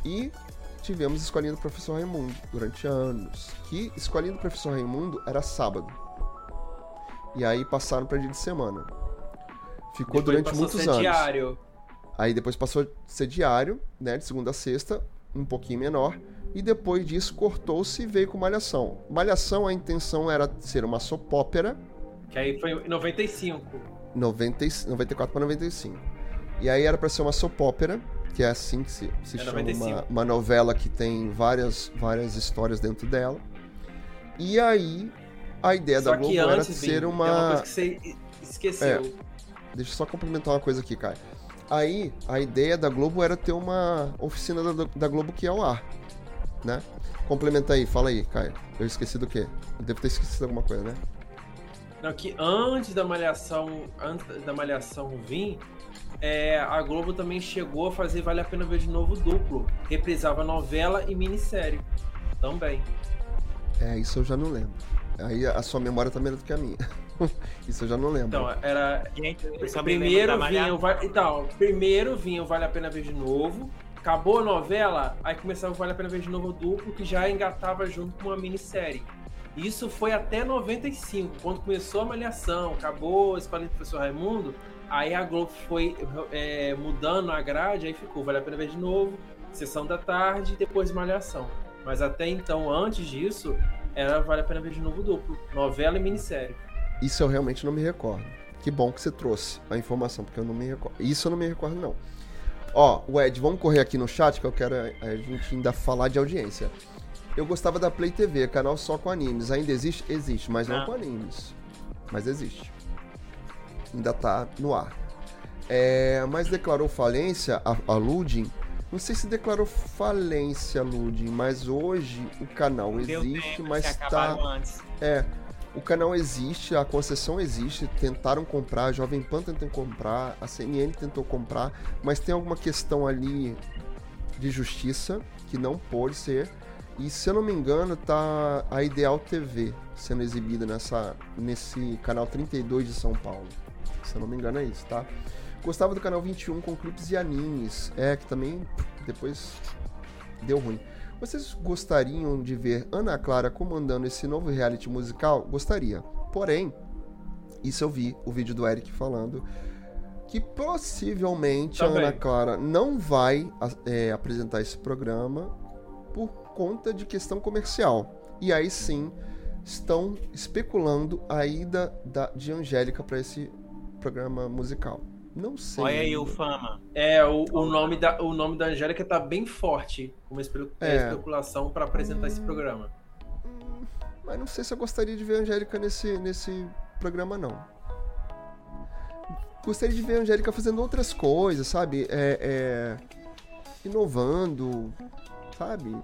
e tivemos Escolinha do Professor Raimundo durante anos. Que Escolinha do Professor Raimundo era sábado. E aí passaram para dia de semana. Ficou Depois durante muitos ser anos. diário. Aí depois passou a ser diário, né, de segunda a sexta, um pouquinho menor. E depois disso cortou-se e veio com Malhação. Malhação, a intenção era ser uma soap opera, Que aí foi em 95. 90, e- 94 para 95. E aí era para ser uma soap opera, que é assim que se, se É chama 95. uma, uma novela que tem várias, várias histórias dentro dela. E aí a ideia Só da Globo que era antes, ser Vini, uma. tem uma coisa que você esqueceu. Deixa eu só complementar uma coisa aqui, Caio. Aí, a ideia da Globo era ter uma oficina da, da Globo que é ao ar, né? Complementa aí, fala aí, Caio. Eu esqueci do quê? Eu devo ter esquecido alguma coisa, né? Não, que antes da Malhação, antes da Malhação vir, é, a Globo também chegou a fazer Vale a Pena Ver de Novo duplo. Reprisava novela e minissérie. Também. É, isso eu já não lembro. Aí a sua memória tá melhor do que a minha. isso eu já não lembro. Então, era. Gente, Primeiro vinha, o Va- então, primeiro vinha o Vale a Pena Ver de Novo. Acabou a novela, aí começava o Vale a Pena Ver de Novo duplo, que já engatava junto com uma minissérie. Isso foi até 95, quando começou a Malhação, acabou Escola do Professor Raimundo, aí a Globo foi é, mudando a grade, aí ficou Vale a Pena Ver de Novo, Sessão da Tarde, depois Malhação. Mas até então, antes disso, era Vale a Pena Ver de Novo duplo, novela e minissérie. Isso eu realmente não me recordo. Que bom que você trouxe a informação, porque eu não me recordo. Isso eu não me recordo, não. Ó, o Ed, vamos correr aqui no chat, que eu quero a gente ainda falar de audiência. Eu gostava da Play TV, canal só com animes. Ainda existe? Existe, mas não, Não. com animes. Mas existe. Ainda tá no ar. É, mas declarou falência a, a Ludin. Não sei se declarou falência, Ludin, mas hoje o canal existe, tempo, mas tá. antes. É, o canal existe, a concessão existe, tentaram comprar, a Jovem Pan tentou comprar, a CNN tentou comprar, mas tem alguma questão ali de justiça que não pode ser. E se eu não me engano, tá a Ideal TV sendo exibida nessa, nesse canal 32 de São Paulo. Se eu não me engano é isso, tá? Gostava do canal 21 com clipes e animes. É, que também depois deu ruim. Vocês gostariam de ver Ana Clara comandando esse novo reality musical? Gostaria. Porém, isso eu vi o vídeo do Eric falando que possivelmente a Também. Ana Clara não vai a- é, apresentar esse programa por conta de questão comercial. E aí sim estão especulando a ida da, de Angélica para esse programa musical. Não sei. Olha aí o fama. É, o, o nome da, o nome da Angélica tá bem forte, uma espe- É. especulação pra apresentar esse programa. Mas não sei se eu gostaria de ver a Angélica nesse, nesse programa, não. Gostaria de ver a Angélica fazendo outras coisas, sabe? É, é, inovando, sabe?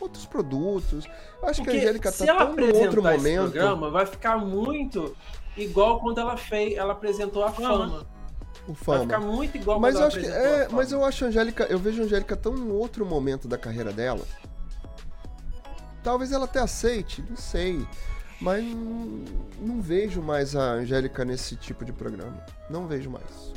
Outros produtos. Acho que a Porque Angélica se tá ela tão no apresentar outro esse momento. programa, vai ficar muito igual quando ela fez, ela apresentou a Fama. fama. O Vai ficar fama. muito igual Mas quando eu ela acho que. apresentou a É, Fama. mas eu acho a Angélica. Eu vejo a Angélica tão em outro momento da carreira dela. Talvez ela até aceite, não sei. Mas não, não vejo mais a Angélica nesse tipo de programa. Não vejo mais.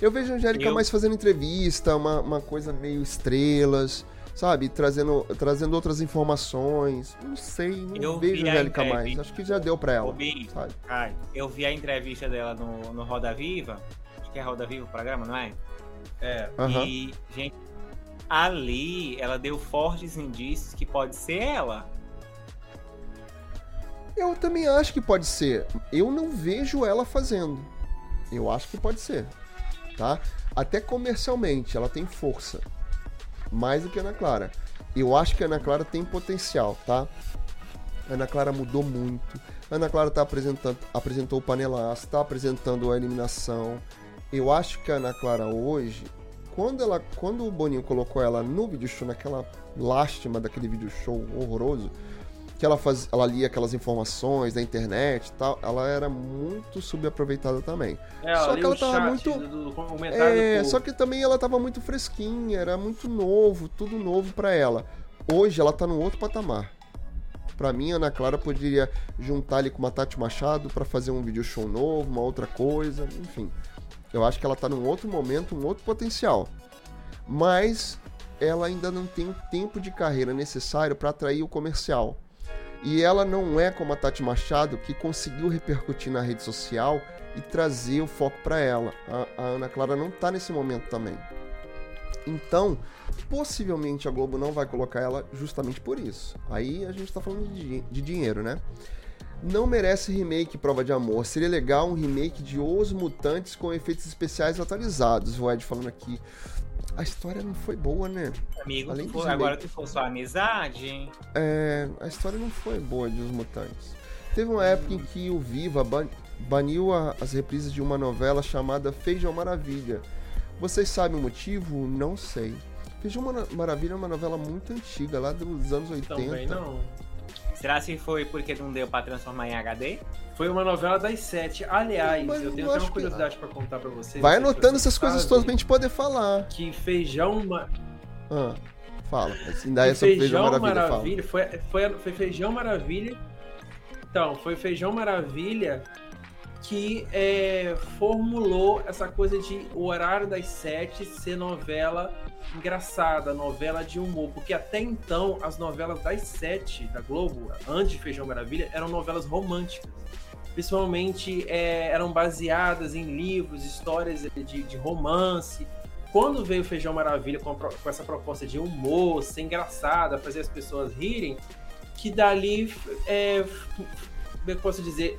Eu vejo a Angélica Eu- mais fazendo entrevista, uma, uma coisa meio estrelas, sabe? Trazendo, trazendo outras informações. Não sei, não Eu vejo vi a Angélica mais. Acho que já deu pra ela, sabe? Ai, eu vi a entrevista dela no, no Roda Viva. Acho que é Roda Viva o programa, não é? É. Aham. E, gente, ali ela deu fortes indícios que pode ser ela. Eu também acho que pode ser. Eu não vejo ela fazendo. Eu acho que pode ser. Tá? Até comercialmente, ela tem força. Mais do que Ana Clara. Eu acho que Ana Clara tem potencial, tá? Ana Clara mudou muito. Ana Clara tá apresentando, apresentou o panelaço, tá apresentando a eliminação. Eu acho que a Ana Clara hoje, quando ela, quando o Boninho colocou ela no vídeo show, naquela lástima daquele vídeo show horroroso, que ela, faz, ela lia aquelas informações da internet e tal, ela era muito subaproveitada também. É, Só que ela tava muito- do, do É, só que também ela tava muito fresquinha, era muito novo, tudo novo pra ela. Hoje ela tá num outro patamar. Pra mim, a Ana Clara poderia juntar ali com uma Tati Machado pra fazer um vídeo show novo, uma outra coisa, enfim. Eu acho que ela tá num outro momento, um outro potencial. Mas ela ainda não tem o tempo de carreira necessário pra atrair o comercial. E ela não é como a Tati Machado, que conseguiu repercutir na rede social e trazer o foco pra ela. A, a Ana Clara não tá nesse momento também. Então, possivelmente a Globo não vai colocar ela justamente por isso. Aí a gente tá falando de, de dinheiro, né? Não merece remake Prova de Amor. Seria legal um remake de Os Mutantes com efeitos especiais atualizados. O Ed falando aqui. A história não foi boa, né? Amigo, Além tu for- agora tu for sua amizade, hein? É, a história não foi boa de Os Mutantes. Teve uma época em que o Viva ban- baniu a- as reprises de uma novela chamada Feijão Maravilha. Vocês sabem o motivo? Não sei. Feijão Mara- Maravilha é uma novela muito antiga, lá dos anos 80. Também não. Será se foi porque não deu pra transformar em HD? Foi uma novela das sete. Aliás, Mas eu tenho até uma que- curiosidade pra contar pra vocês. Vai anotando essas coisas todas pra gente poder falar. Que feijão. ma- Ah, fala. Assim, daí que essa Feijão, feijão Maravilha, fala. Maravilha foi, foi, foi Feijão Maravilha. Então, foi Feijão Maravilha que é, formulou essa coisa de o horário das sete ser novela engraçada, novela de humor. Porque até então, as novelas das sete da Globo, antes de Feijão Maravilha, eram novelas românticas. Principalmente é, eram baseadas em livros, histórias de, de romance. Quando veio Feijão Maravilha com, a com essa proposta de humor, ser engraçada, fazer as pessoas rirem, que dali, é, como é que eu posso dizer,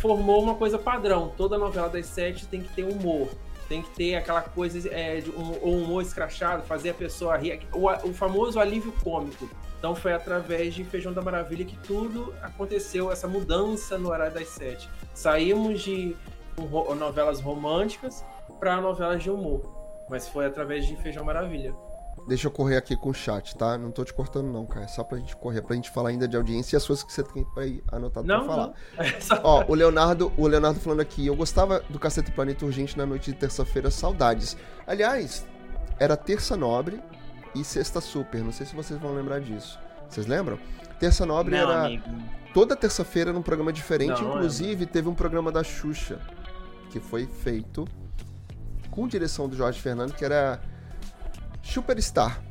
formou uma coisa padrão. Toda novela das sete tem que ter humor. Tem que ter aquela coisa é, de um, um humor escrachado, fazer a pessoa rir. O, o famoso alívio cômico. Então foi através de Feijão da Maravilha que tudo aconteceu, essa mudança no horário das sete. Saímos de novelas românticas para novelas de humor. Mas foi através de Feijão Maravilha. Deixa eu correr aqui com o chat, tá? Não tô te cortando, não, cara. É só pra gente correr, pra gente falar ainda de audiência e as coisas que você tem aí anotado não, pra falar. Não. É. Ó, o Leonardo, o Leonardo falando aqui, eu gostava do Cacete Planeta Urgente na noite de terça-feira, saudades. Aliás, era terça nobre e sexta super. Não sei se vocês vão lembrar disso. Vocês lembram? Terça nobre não, era amigo. toda terça-feira num programa diferente. Não, Inclusive, teve um programa da Xuxa que foi feito com direção do Jorge Fernando, que era Superstar,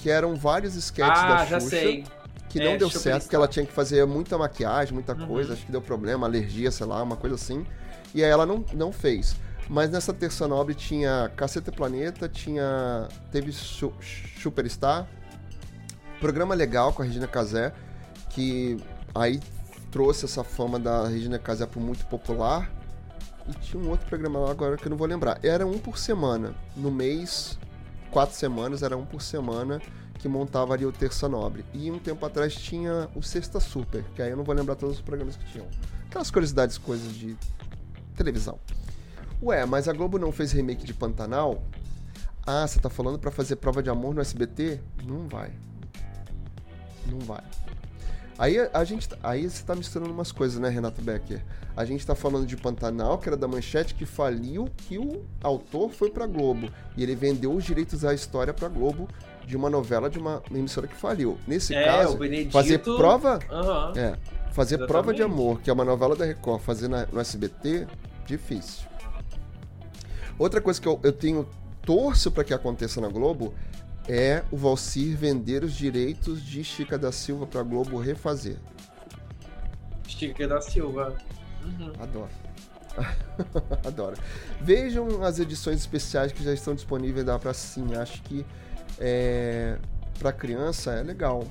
que eram vários sketches ah, da Xuxa. Sei. Que é, não deu certo, porque ela tinha que fazer muita maquiagem, muita uhum. coisa, acho que deu problema, alergia, sei lá, uma coisa assim. E aí ela não, não fez. Mas nessa terça nobre tinha Caceta Planeta, tinha. Teve Su Superstar, programa legal com a Regina Casé, que aí trouxe essa fama da Regina Casé para muito popular. E tinha um outro programa lá agora que eu não vou lembrar. Era um por semana. No mês, quatro semanas, era um por semana que montava ali o Terça Nobre. E um tempo atrás tinha o Sexta Super, que aí eu não vou lembrar todos os programas que tinham. Aquelas curiosidades, coisas de televisão. Ué, mas a Globo não fez remake de Pantanal? Ah, você tá falando para fazer prova de amor no SBT? Não vai. Não vai. Aí a gente, tá, aí você tá misturando umas coisas, né, Renato Becker? A gente tá falando de Pantanal, que era da Manchete, que faliu, que o autor foi pra Globo. E ele vendeu os direitos à história pra Globo de uma novela de uma emissora que faliu. Nesse é, caso, fazer prova. Uhum. É, fazer Exatamente. prova de amor, que é uma novela da Record, fazer na, no SBT, difícil. Outra coisa que eu, eu tenho torço para que aconteça na Globo é o Valcir vender os direitos de Chica da Silva para a Globo refazer. Chica da Silva. Uhum. Adoro. Adoro. Vejam as edições especiais que já estão disponíveis da Sim. Acho que é, para criança é legal.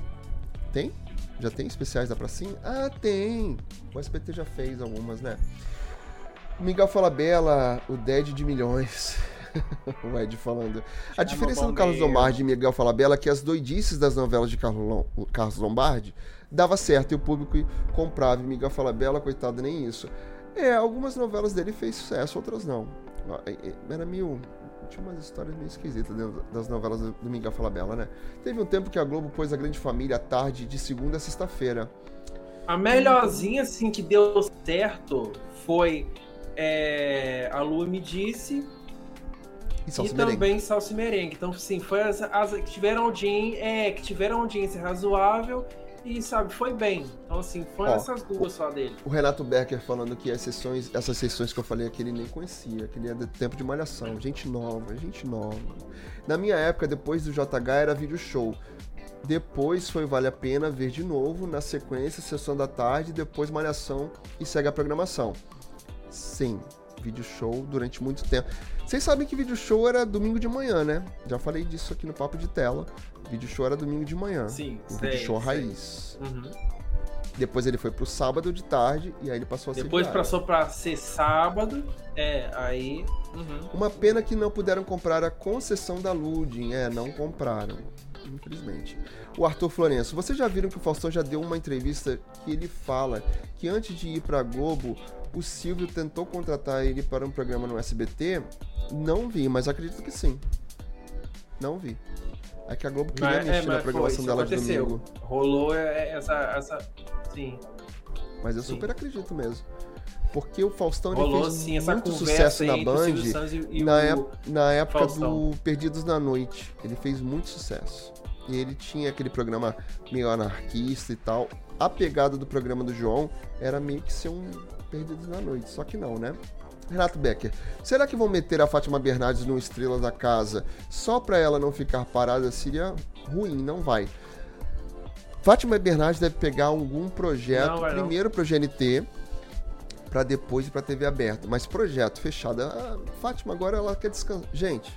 Tem? Já tem especiais da Sim? Ah, tem! O SBT já fez algumas, né? Miguel Falabella, o Dead de milhões. o Ed falando. A diferença do Carlos Lombardi e Miguel Falabella é que as doidices das novelas de Carlos Lombardi dava certo e o público comprava. E Miguel Falabella, coitado, nem isso. É, algumas novelas dele fez sucesso, outras não. Era meio. Tinha umas histórias meio esquisitas dentro das novelas do Miguel Falabella, né? Teve um tempo que a Globo pôs a Grande Família à tarde de segunda a sexta-feira. A melhorzinha, assim, que deu certo foi. É, a Lu me disse e, e também salsa e merengue. Então, sim, foi as, as que tiveram audiência, é, que tiveram audiência razoável e, sabe, foi bem. Então, assim, foi Ó, essas duas só dele. O Renato Becker falando que as sessões, essas sessões que eu falei aqui, ele nem conhecia, que ele é do tempo de malhação. Gente nova, gente nova. Na minha época, depois do JH, era vídeo show. Depois foi Vale a Pena ver de novo, na sequência, sessão da tarde, depois Malhação e segue a programação. Sim, vídeo show durante muito tempo. Vocês sabem que vídeo show era domingo de manhã, né? Já falei disso aqui no papo de tela. Vídeo show era domingo de manhã. Sim, o vídeo show sei. raiz. Uhum. Depois ele foi pro sábado de tarde e aí ele passou a ser Depois passou pra ser sábado, é, aí. Uhum. Uma pena que não puderam comprar a concessão da Ludin, é, não compraram. Infelizmente. O Arthur Florenço, vocês já viram que o Faustão já deu uma entrevista que ele fala que antes de ir pra Globo, o Silvio tentou contratar ele para um programa no SBT? Não vi, mas acredito que sim. Não vi. É que a Globo queria mas, mexer é, na programação foi, dela de domingo. Rolou essa, essa. Sim. Mas eu sim. super acredito mesmo. Porque o Faustão Rolou, fez sim, muito sucesso na Band e, e na, na época Faustão. do Perdidos na Noite. Ele fez muito sucesso. E ele tinha aquele programa meio anarquista e tal. A pegada do programa do João era meio que ser um Perdidos na Noite, só que não, né? Renato Becker, será que vão meter a Fátima Bernardes no Estrela da Casa só para ela não ficar parada? Seria ruim, não vai. Fátima Bernardes deve pegar algum projeto, não, primeiro para o GNT, para depois ir para TV aberta. Mas projeto fechado. A Fátima agora ela quer descansar. Gente,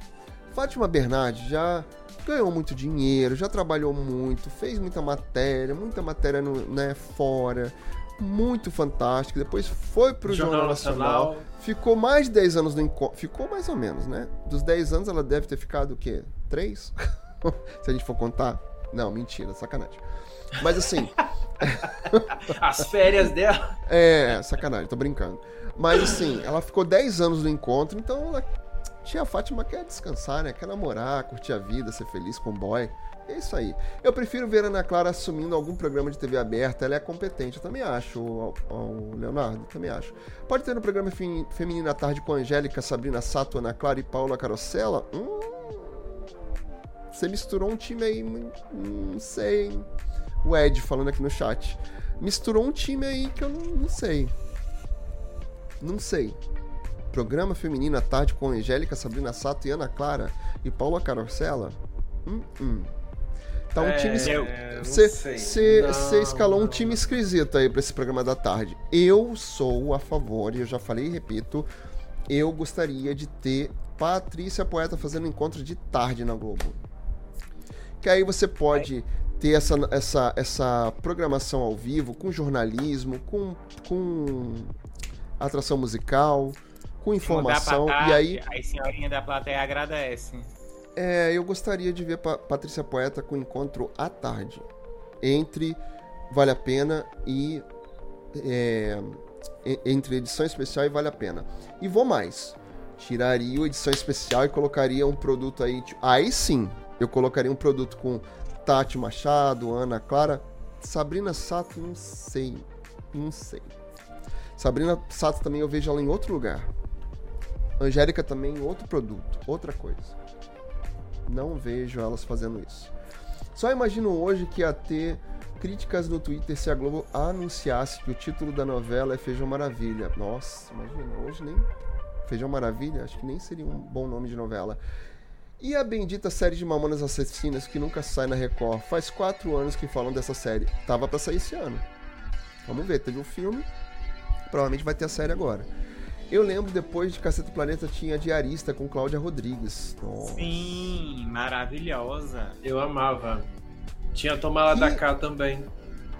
Fátima Bernardes já ganhou muito dinheiro, já trabalhou muito, fez muita matéria, muita matéria no, né, fora muito fantástica. Depois foi pro Jornal, Jornal Nacional. Nacional. Ficou mais de 10 anos no encontro. Ficou mais ou menos, né? Dos 10 anos ela deve ter ficado o quê? 3? Se a gente for contar. Não, mentira, sacanagem. Mas assim, As férias dela. é, sacanagem, tô brincando. Mas assim, ela ficou 10 anos no encontro, então ela. Tia Fátima quer descansar, né? Quer namorar, curtir a vida, ser feliz com o boy. É isso aí. Eu prefiro ver Ana Clara assumindo algum programa de TV aberta. Ela é competente, eu também acho, o, o Leonardo, também acho. Pode ter no programa Fem- Feminina à Tarde com Angélica, Sabrina Sato, Ana Clara e Paula Carosella? Hum, você misturou um time aí, hum, não sei, hein? O Ed falando aqui no chat. Misturou um time aí que eu não, não sei. Não sei. Programa Feminino à Tarde com Angélica, Sabrina Sato e Ana Clara e Paula Carosella? Hum, hum. Tá um É, time. Você sei. Não, escalou um time esquisito aí pra esse programa da tarde. Eu sou a favor, e eu já falei e repito, eu gostaria de ter Patrícia Poeta fazendo encontro de tarde na Globo. Que aí você pode ter essa, essa, essa programação ao vivo, com jornalismo, com, com atração musical, com informação. E aí tarde, As senhorinhas da plateia agradecem. é, eu gostaria de ver Pa- Patrícia Poeta com encontro à tarde. Entre Vale a Pena e. é, entre edição especial e Vale a Pena. E vou mais. Tiraria a edição especial e colocaria um produto aí. Aí sim, eu colocaria um produto com Tati Machado, Ana Clara. Sabrina Sato, não sei. Não sei. Sabrina Sato também eu vejo ela em outro lugar. Angélica também outro produto, outra coisa. Não vejo elas fazendo isso. Só imagino hoje que ia ter críticas no Twitter se a Globo anunciasse que o título da novela é Feijão Maravilha. Nossa, imagina, hoje nem. Feijão Maravilha? Acho que nem seria um bom nome de novela. E a bendita série de Mamonas Assassinas que nunca sai na Record? Faz quatro anos que falam dessa série. Tava pra sair esse ano. Vamos ver, teve um filme. Provavelmente vai ter a série agora. Eu lembro depois de Caceta do Planeta tinha Diarista com Cláudia Rodrigues. Nossa. Sim, maravilhosa. Eu amava. Tinha Tomar Lá E- da Cá também.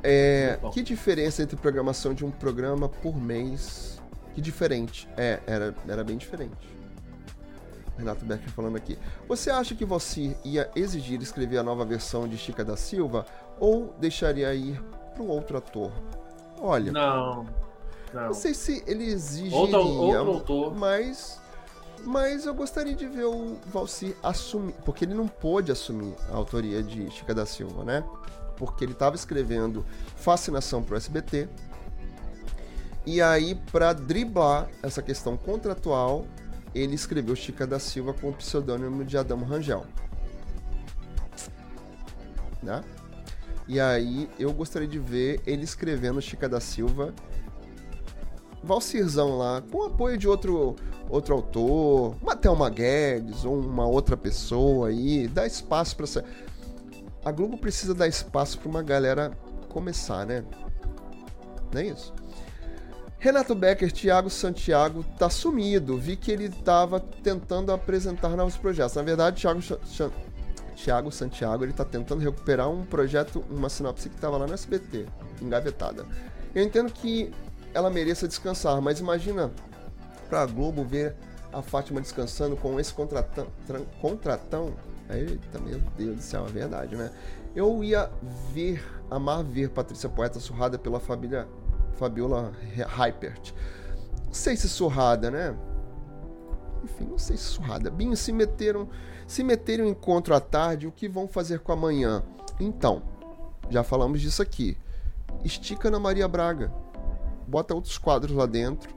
É, que diferença entre programação de um programa por mês? Que diferente. É, era, era bem diferente. Renato Becker falando aqui. Você acha que você ia exigir escrever a nova versão de Chica da Silva ou deixaria ir para um outro ator? Olha, não, Não. Não. sei se ele exigiria, outro autor. mas mas eu gostaria de ver o Valci assumir, porque ele não pôde assumir a autoria de Chica da Silva, né? Porque ele estava escrevendo Fascinação pro SBT. E aí, para driblar essa questão contratual, ele escreveu Chica da Silva com o pseudônimo de Adamo Rangel. Né? E aí, eu gostaria de ver ele escrevendo Chica da Silva Valcirzão lá, com apoio de outro, outro autor, uma Thelma Guedes ou uma outra pessoa aí, dá espaço pra. essa- A Globo precisa dar espaço pra uma galera começar, né? Não é isso? Renato Becker, Thiago Santiago tá sumido. Vi que ele tava tentando apresentar novos projetos. Na verdade, Thiago, Thiago Santiago, ele tá tentando recuperar um projeto, uma sinopse que tava lá no SBT, engavetada. Eu entendo que ela mereça descansar, mas imagina pra Globo ver a Fátima descansando com esse contratão. eita, meu Deus do céu, é verdade, né? Eu ia ver, amar ver Patrícia Poeta surrada pela família Fabiola Hypert. Não sei se surrada, né? Enfim, não sei se surrada. Binho, se meteram, se meterem um encontro à tarde, o que vão fazer com amanhã? Então, já falamos disso aqui. Estica na Maria Braga. Bota outros quadros lá dentro,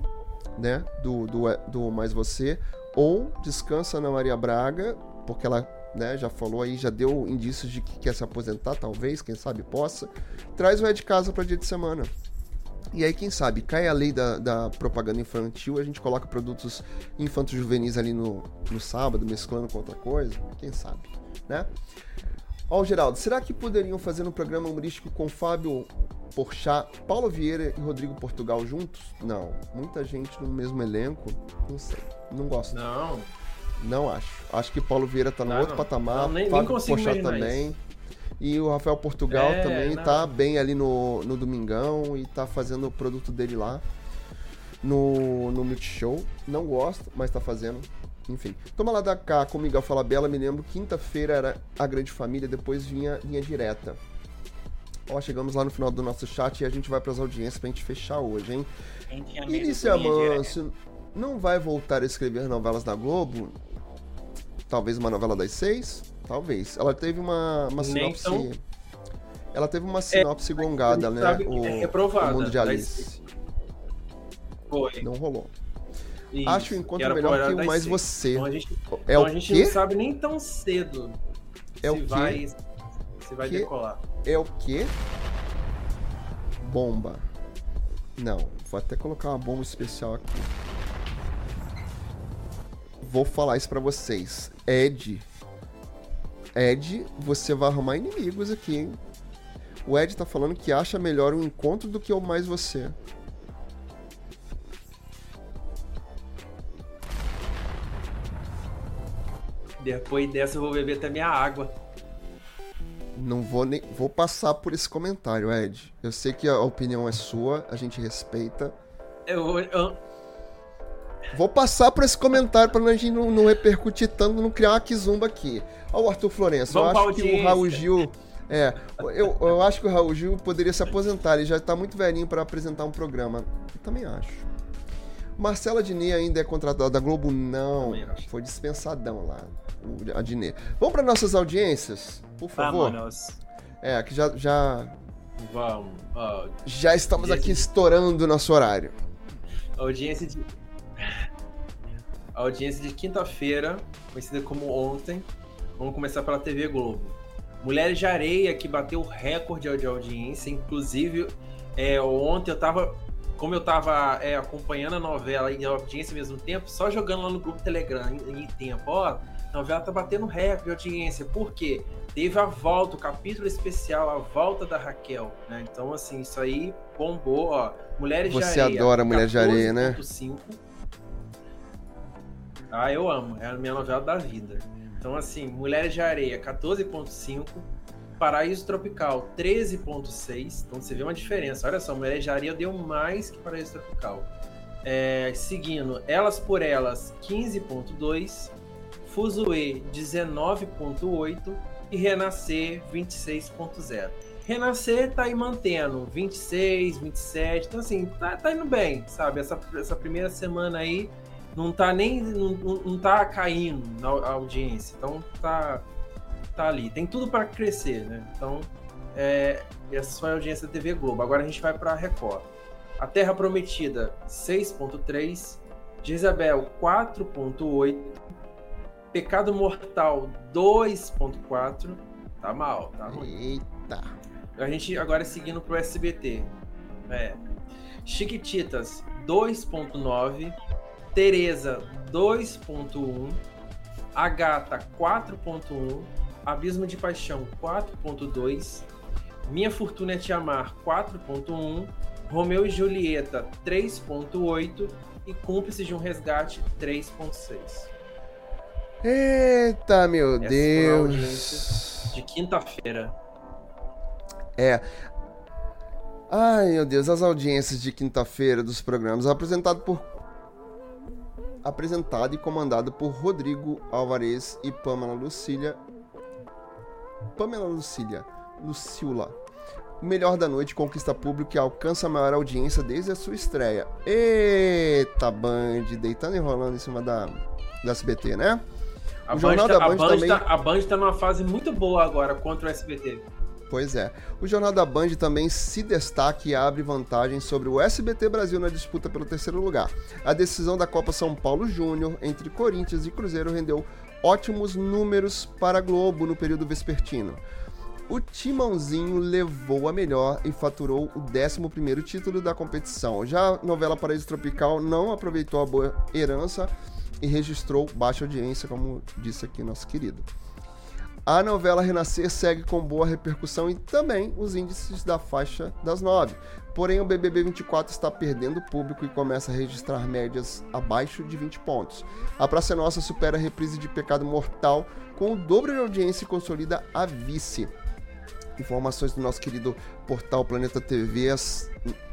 né? Do, do, do Mais Você. Ou descansa na Maria Braga, porque ela né, já falou aí, já deu indícios de que quer se aposentar, talvez, quem sabe possa. Traz o É de Casa para dia de semana. E aí, quem sabe, cai a lei da, da propaganda infantil, a gente coloca produtos infantos juvenis ali no, no sábado, mesclando com outra coisa. Quem sabe, né? Ó, o Geraldo, será que poderiam fazer um programa humorístico com Fábio Porchat, Paulo Vieira e Rodrigo Portugal juntos? Não. Muita gente no mesmo elenco? Não sei. Não gosto. Não, Não. acho. Acho que Paulo Vieira tá no Não, outro não. patamar. Não, nem- nem Fábio consigo Porchat também. E o Rafael Portugal É, também não. tá bem ali no, no Domingão e tá fazendo o produto dele lá no, no Multishow. Não gosto, mas tá fazendo. Enfim. Toma lá da cá com Miguel Falabella, me lembro, quinta-feira era a grande família, depois vinha linha direta. Ó, chegamos lá no final do nosso chat e a gente vai pras audiências pra gente fechar hoje, hein? Direta? Manso não vai voltar a escrever novelas na Globo? Talvez uma novela das seis? Talvez. Ela teve uma, uma sinopse. tão- Ela teve uma sinopse gongada, a gente né? que O, é o Mundo de Alice. Foi. Não rolou. Isso, Acho o que encontro melhor que o mais seis. você. Então a gente, É então o a gente não sabe nem tão cedo É se o vai, se vai Quê? decolar. É o quê? Bomba. Não, vou até colocar uma bomba especial aqui. Vou falar isso pra vocês. Ed. Ed, você vai arrumar inimigos aqui, hein? O Ed tá falando que acha melhor um encontro do que o mais você. Depois dessa eu vou beber até minha água. Não vou nem. Vou passar por esse comentário, Ed. Eu sei que a opinião é sua, a gente respeita. Eu vou. eu- Vou passar por esse comentário pra gente não, não repercutir tanto, não criar uma quizumba aqui. Ó, o Arthur Florencio, Vamos eu acho que o. Raul Gil. É, eu, eu acho que o Raul Gil poderia se aposentar, ele já tá muito velhinho pra apresentar um programa. Eu também acho. Marcela Diné ainda é contratada da Globo? Não. Foi dispensadão lá, a Diné. Vamos para nossas audiências, por favor? Vámonos. É, que já, já, Vamos. ó, já estamos aqui de- estourando o nosso horário. audiência de. A audiência de quinta-feira, conhecida como ontem. Vamos começar pela TV Globo. Mulheres de Areia, que bateu o recorde de audiência. Inclusive, é, ontem eu tava. Como eu tava é, acompanhando a novela e a audiência ao mesmo tempo, só jogando lá no grupo Telegram em, em tempo. Ó, a novela tá batendo recorde de audiência. Por quê? Teve a volta, o capítulo especial, a volta da Raquel. Né? Então, assim, isso aí bombou. Ó, Mulheres de Você Areia. adora Mulheres de Areia, né? 14,5. Ah, eu amo. É a minha novela da vida. Então, assim, Mulheres de Areia, 14,5. Paraíso Tropical, 13,6. Então, você vê uma diferença. Olha só, Areia deu mais que Paraíso Tropical. É, seguindo, Elas por Elas, 15,2. Fuzue, 19,8. E Renascer, 26,0. Renascer tá aí mantendo 26, 27. Então, assim, tá, tá indo bem, sabe? Essa, essa primeira semana aí não tá nem. Não, não tá caindo na au- audiência. Então tá, tá ali. Tem tudo para crescer, né? Então, é, essa foi a audiência da TV Globo. Agora a gente vai pra Record. A Terra Prometida, 6,3. Jezabel, 4,8. Pecado Mortal, 2,4. Tá mal, tá ruim. Eita. A gente agora seguindo pro SBT. É. Chiquititas 2.9, Tereza 2.1, A Gata 4.1, Abismo de Paixão 4.2, Minha Fortuna é Te Amar 4.1, Romeu e Julieta 3.8 e Cúmplices de um Resgate 3.6. Eita, meu Essa. Deus. De quinta-feira. É. Ai, meu Deus, as audiências de quinta-feira dos programas apresentado por apresentado e comandado por Rodrigo Alvarez e Pamela Lucília. Pamela Lucília, Lucila. O melhor da noite conquista público e alcança a maior audiência desde a sua estreia. Eita, Band, deitando e rolando em cima da, da SBT, né? A O Band, Jornal tá, da a Band Band também- tá- a Band tá numa fase muito boa agora contra o SBT. Pois é. O Jornal da Band também se destaca e abre vantagem sobre o SBT Brasil na disputa pelo terceiro lugar. A decisão da Copa São Paulo Júnior entre Corinthians e Cruzeiro rendeu ótimos números para a Globo no período vespertino. O Timãozinho levou a melhor e faturou o 11º título da competição. Já a novela Paraíso Tropical não aproveitou a boa herança e registrou baixa audiência, como disse aqui nosso querido. A novela Renascer segue com boa repercussão e também os índices da faixa das nove. Porém, o BBB 24 está perdendo público e começa a registrar médias abaixo de 20 pontos. A Praça Nossa supera a reprise de Pecado Mortal com o dobro de audiência e consolida a vice. informações do nosso querido portal Planeta TV, as,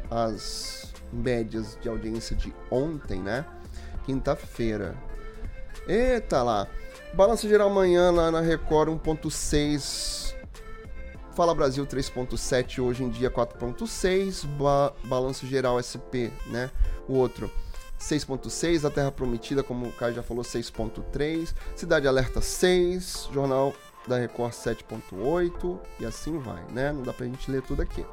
as médias de audiência de ontem, né? Quinta-feira. Eita lá. Balanço geral amanhã lá na Record 1.6. Fala Brasil 3.7, hoje em dia 4.6. Ba balanço geral SP, né? O outro 6.6, A Terra Prometida, como o Caio já falou, 6.3, Cidade Alerta 6, Jornal da Record 7.8 e assim vai, né? Não dá pra gente ler tudo aqui.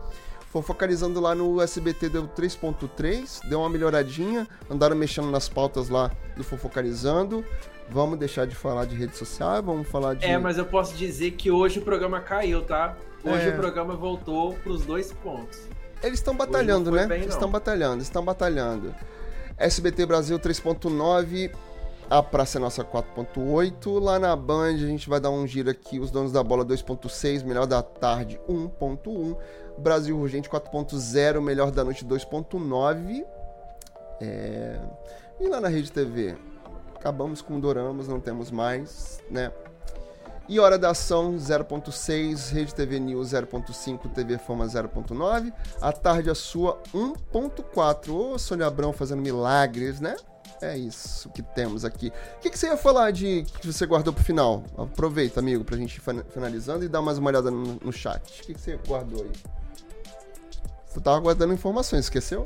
Focalizando lá no SBT deu 3.3, deu uma melhoradinha, andaram mexendo nas pautas lá do Fofocalizando. Vamos deixar de falar de rede social, vamos falar de. É, mas eu posso dizer que hoje o programa caiu, tá? Hoje é. o programa voltou pros dois pontos. Eles estão batalhando, né? Bem, eles estão batalhando, estão batalhando. SBT Brasil 3.9, a Praça é Nossa 4.8. Lá na Band a gente vai dar um giro aqui, os donos da bola 2.6, melhor da tarde 1.1. Brasil Urgente 4.0, melhor da noite 2.9. É... E lá na Rede TV? Acabamos com Doramas, não temos mais, né? E Hora da Ação 0.6, Rede TV News 0.5, TV Fama 0.9, A Tarde a Sua 1.4. Ô, Sônia Abrão fazendo milagres, né? É isso que temos aqui. O que, que você ia falar de que você guardou pro final? Aproveita, amigo, pra gente ir finalizando e dar mais uma olhada no, no chat. O que, que você guardou aí? Você tava guardando informações, esqueceu?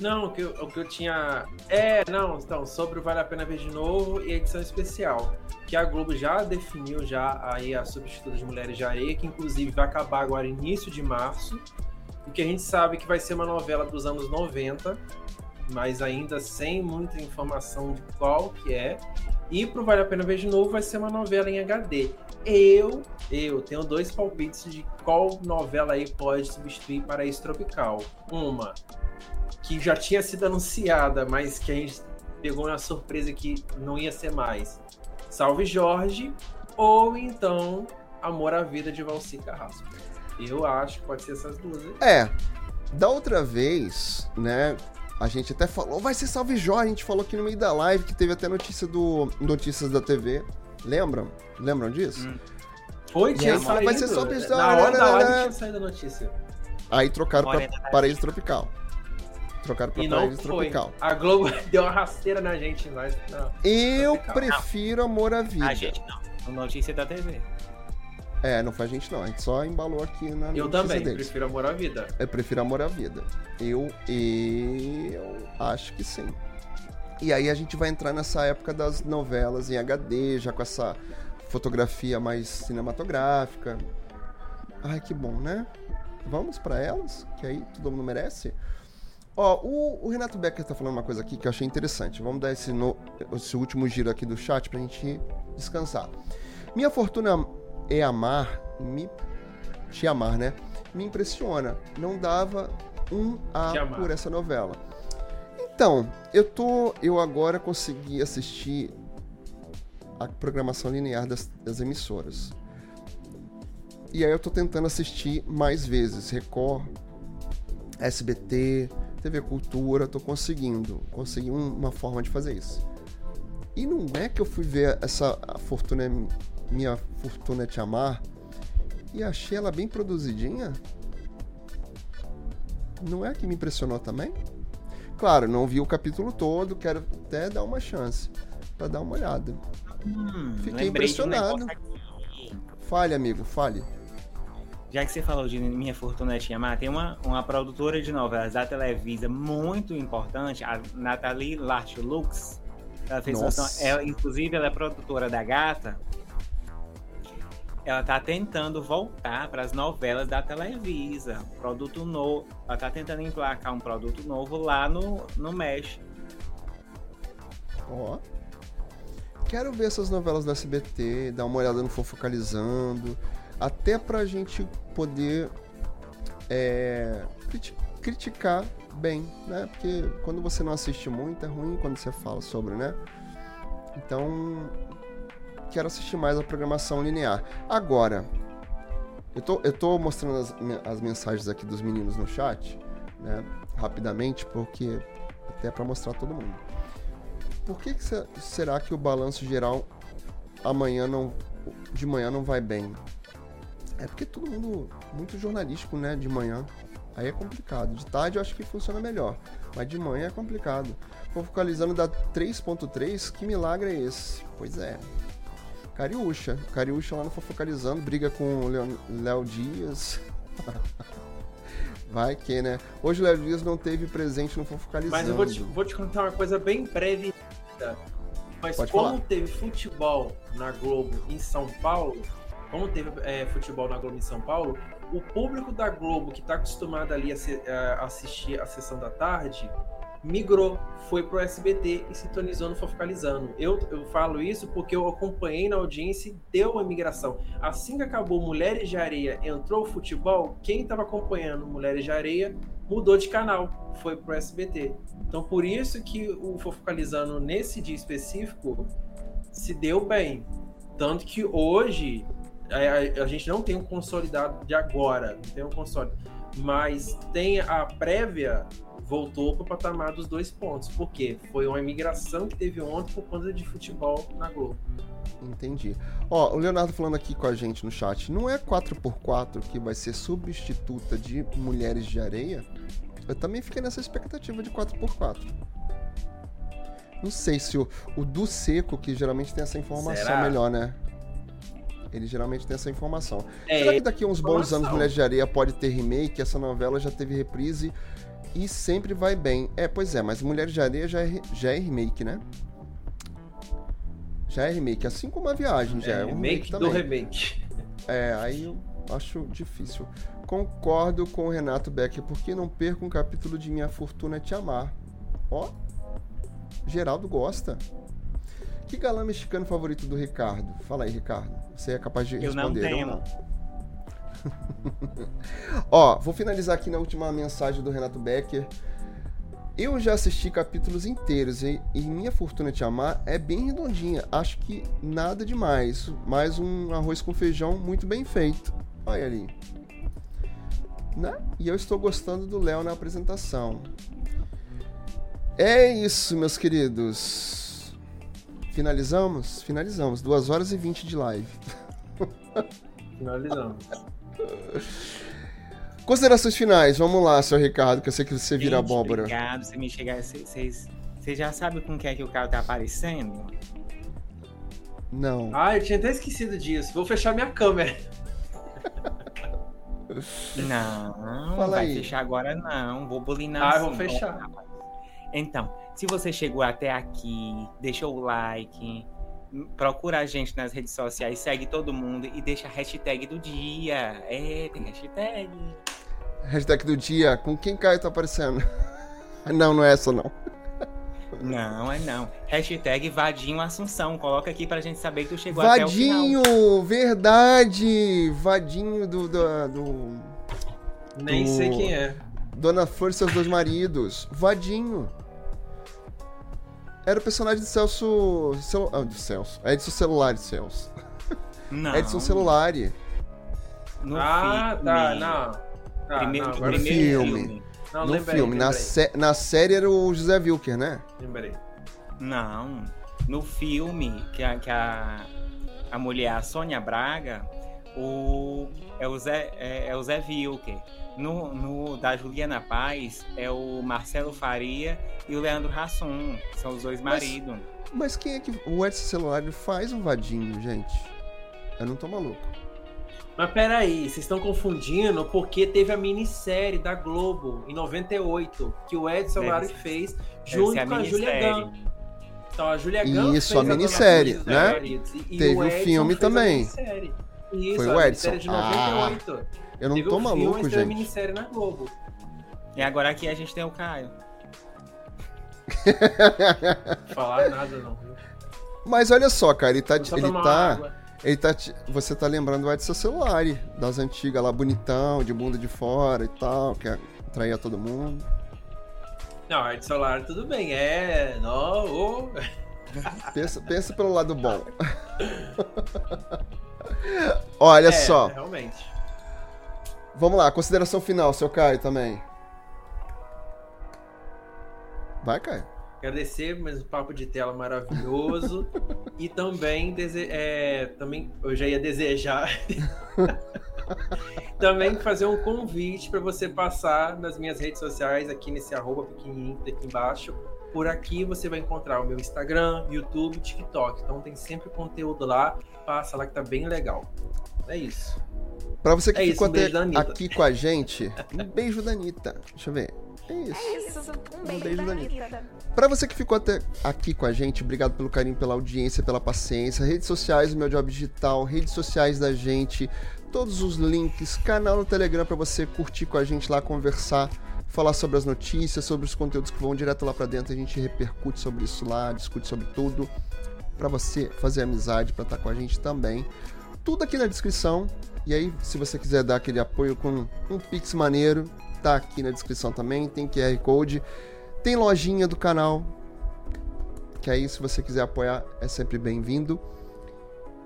Não, o que, eu, o que eu tinha. É, não, então, sobre o Vale a Pena Ver de Novo e a edição especial. Que a Globo já definiu já aí a substituta de Mulheres de Areia, que inclusive vai acabar agora início de março. O que a gente sabe que vai ser uma novela dos anos 90, mas ainda sem muita informação de qual que é. E pro Vale a Pena Ver de Novo vai ser uma novela em HD. Eu, eu tenho dois palpites de qual novela aí pode substituir Paraíso Tropical. Uma, que já tinha sido anunciada, mas que a gente pegou na surpresa que não ia ser mais. Salve Jorge, ou então Amor à Vida de Valci Carrasco. Eu acho que pode ser essas duas. Hein? É. Da outra vez, né, a gente até falou, vai ser Salve Jorge, a gente falou aqui no meio da live que teve até notícia do Notícias da TV. Lembram? Lembram disso? Hum. Foi, tinha saído. Vai ser Salve Jorge. Na hora da live tinha saído a notícia. Aí trocaram para Paraíso Tropical. Trocaram pra e Paraíso Tropical. A Globo deu uma rasteira na gente. Nós, não, Eu tropical. prefiro Amor à Vida. A gente não. Notícia da TV. É, não foi a gente não, a gente só embalou aqui na Eu também, deles. prefiro Amor à Vida. Eu prefiro Amor à Vida. Eu, eu acho que sim. E aí a gente vai entrar nessa época das novelas em HD, já com essa fotografia mais cinematográfica. Ai, que bom, né? Vamos para elas, que aí todo mundo merece. Ó, o, o, Renato Becker tá falando uma coisa aqui que eu achei interessante. Vamos dar esse, no, esse último giro aqui do chat pra gente descansar. Minha fortuna é amar, me, te amar, né? Me impressiona. Não dava um A por essa novela. Então, eu tô. Eu agora consegui assistir a programação linear das, das emissoras. E aí eu tô tentando assistir mais vezes. Record, SBT, TV Cultura, tô conseguindo. Consegui uma forma de fazer isso. E não é que eu fui ver essa Fortuna Minha Fortuna Te Amar e achei ela bem produzidinha? Não é que me impressionou também? Claro, não vi o capítulo todo, quero até dar uma chance para dar uma olhada. Hum, Fiquei impressionado. Um fale, amigo, fale já que você falou de Minha Fortuna Te Amar, tem uma, uma produtora de novelas da Televisa muito importante, a Nathalie Larchlux. Ela fez Nossa. ela, inclusive, ela é produtora da Gata. Ela tá tentando voltar para as novelas da Televisa. Produto novo. Ela tá tentando emplacar um produto novo lá no, no México. Ó. Quero ver essas novelas da SBT, dar uma olhada no Fofocalizando até para a gente poder é, criticar bem, né? Porque quando você não assiste muito é ruim quando você fala sobre, né? Então, quero assistir mais a programação linear. Agora, eu tô, eu tô mostrando as, as mensagens aqui dos meninos no chat, né? Rapidamente, porque até para mostrar todo mundo. Por que, que será que o balanço geral amanhã não de manhã não vai bem? É porque todo mundo muito jornalístico, né, de manhã. Aí é complicado. De tarde eu acho que funciona melhor, mas de manhã é complicado. Focalizando da 3.3, que milagre é esse? Pois é. Cariúcha. Cariúcha lá no Fofocalizando, briga com o Léo Dias. Vai que, né? Hoje o Léo Dias não teve presente no Fofocalizando. Mas eu vou te, vou te contar uma coisa bem breve. Mas Pode como falar. teve futebol na Globo em São Paulo, como teve é, futebol na Globo em São Paulo, o público da Globo que está acostumado ali a, se, a, assistir a sessão da tarde migrou, foi pro SBT e sintonizou no Fofocalizando. Eu, eu falo isso porque eu acompanhei na audiência e deu uma migração. Assim que acabou Mulheres de Areia, entrou o futebol, quem estava acompanhando Mulheres de Areia mudou de canal, foi pro SBT. Então por isso que o Fofocalizando nesse dia específico se deu bem. Tanto que hoje a, a, gente não tem um consolidado de agora, não tem um console, mas tem a prévia voltou para o patamar dos dois pontos. Por quê? Foi uma imigração que teve ontem por conta de futebol na Globo. Entendi. Ó, o Leonardo falando aqui com a gente no chat, não é 4x4 que vai ser substituta de Mulheres de Areia? Eu também fiquei nessa expectativa de 4x4. Não sei se o, o do Seco, que geralmente tem essa informação Será? melhor, né? Ele geralmente tem essa informação. É, Será que daqui a uns bons anos Mulher de Areia pode ter remake? Essa novela já teve reprise e sempre vai bem. É, pois é, mas Mulher de Areia já é, já é remake, né? Já é remake, assim como a viagem já é, é um remake, remake do remake. É, aí eu acho difícil. Concordo com o Renato Becker, porque não perco um capítulo de Minha Fortuna Te Amar. Ó, Geraldo gosta. Que galã mexicano favorito do Ricardo? Fala aí, Ricardo. Você é capaz de responder. Eu não tenho. Não? Ó, vou finalizar aqui na última mensagem do Renato Becker. Eu já assisti capítulos inteiros e, e Minha Fortuna Te Amar é bem redondinha. Acho que nada demais. Mais um arroz com feijão muito bem feito. Olha ali. Né? E eu estou gostando do Léo na apresentação. É isso, meus queridos. Finalizamos? Finalizamos. 2 horas e 20 de live. Finalizamos. Considerações finais, vamos lá, seu Ricardo, que eu sei que você vira Gente, abóbora. Obrigado, você me chegar. Vocês já sabem com que é que o carro tá aparecendo? Não. Ah, eu tinha até esquecido disso. Vou fechar minha câmera. Não, Fala vai aí. fechar agora não. Vou bulinar. Ah, assim, vou fechar. Então, se você chegou até aqui, deixa o like, procura a gente nas redes sociais, segue todo mundo e deixa a hashtag do dia. É, tem hashtag. Hashtag do dia, com quem Caio tá aparecendo? Não, não é essa não. Não, é não. Hashtag Vadinho Assunção. Coloca aqui pra gente saber que tu chegou Vadinho, até o final. verdade! Vadinho do... do, do Nem do... sei quem é. Dona Flor e seus dois maridos. Vadinho. Era o personagem de Celso. Celu... Ah, de Celso. Edson Celular Celso. Não. Edson Celular. No ah, filme. tá, não. Tá, primeiro, não, no filme. filme. Não, no lembrei, filme. Na, sé... na série era o José Wilker, né? Lembrei. Não. No filme, que a, que a, a mulher, a Sônia Braga, o, é, o Zé, é, é o Zé Wilker. No, no, da Juliana Paz é o Marcelo Faria e o Leandro Hassum. São os dois maridos. Mas, mas quem é que. O Edson Celular faz um vadinho, gente? Eu não tô maluco. Mas peraí, vocês estão confundindo porque teve a minissérie da Globo em 98 que o Edson Celular fez junto a com a Julia Gunn. Então a Julia Gunn Isso, a minissérie, né? E, e teve o, o filme também. Isso, Foi o Edson. De 98. Ah. Eu não Teve tô maluco, filme, gente. minissérie na Globo. E agora aqui a gente tem o Caio. Falar nada não. Mas olha só, cara, ele tá. Ele tá. Água. Ele tá. Você tá lembrando o Edson Celular, das antigas lá, bonitão, de bunda de fora e tal, que atraía todo mundo. Não, Edson Celular tudo bem, é. Não, oh. pensa, pensa pelo lado bom. olha é, só. Realmente. Vamos lá, consideração final, seu Caio também. Vai, Caio. Agradecer mais um papo de tela maravilhoso. e também, dese... É, também eu já ia desejar. Também fazer um convite para você passar nas minhas redes sociais, aqui nesse arroba pequenininho aqui embaixo. Por aqui você vai encontrar o meu Instagram, YouTube, TikTok. Então tem sempre conteúdo lá. Passa lá que tá bem legal. É isso. Pra você que É ficou isso, um até Anitta. aqui com a gente, um beijo da Anitta. Deixa eu ver. É isso. É isso. Um beijo, beijo da da Anitta. Pra você que ficou até aqui com a gente, obrigado pelo carinho, pela audiência, pela paciência. Redes sociais do Meu Job Digital, redes sociais da gente, todos os links, canal no Telegram pra você curtir com a gente lá, conversar, falar sobre as notícias, sobre os conteúdos que vão direto lá pra dentro. A gente repercute sobre isso lá, discute sobre tudo. Pra você fazer amizade, pra estar com a gente também. Tudo aqui na descrição. E aí, se você quiser dar aquele apoio com um Pix maneiro, tá aqui na descrição também. Tem QR Code. Tem lojinha do canal. Que aí, se você quiser apoiar, é sempre bem-vindo.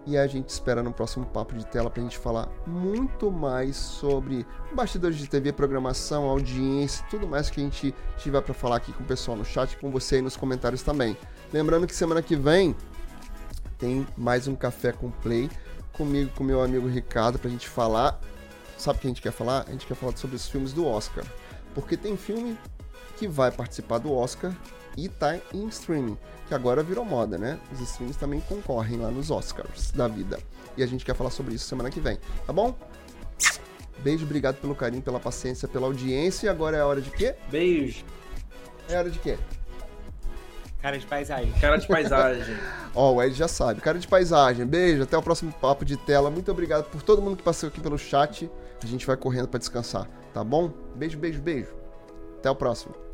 E a gente espera no próximo papo de tela pra gente falar muito mais sobre bastidores de TV, programação, audiência, tudo mais que a gente tiver pra falar aqui com o pessoal no chat, com você aí nos comentários também. Lembrando que semana que vem tem mais um café com play comigo, com meu amigo Ricardo, pra gente falar. Sabe o que a gente quer falar? A gente quer falar sobre os filmes do Oscar. Porque tem filme que vai participar do Oscar e tá em streaming, que agora virou moda, né? Os streams também concorrem lá nos Oscars da vida. E a gente quer falar sobre isso semana que vem, tá bom? Beijo, obrigado pelo carinho, pela paciência, pela audiência. E agora é a hora de quê? Beijo. É hora de quê? Cara de paisagem. Cara de paisagem. Ó, o Ed já sabe. Cara de paisagem. Beijo, até o próximo papo de tela. Muito obrigado por todo mundo que passou aqui pelo chat. A gente vai correndo pra descansar, tá bom? Beijo, beijo, beijo. Até o próximo.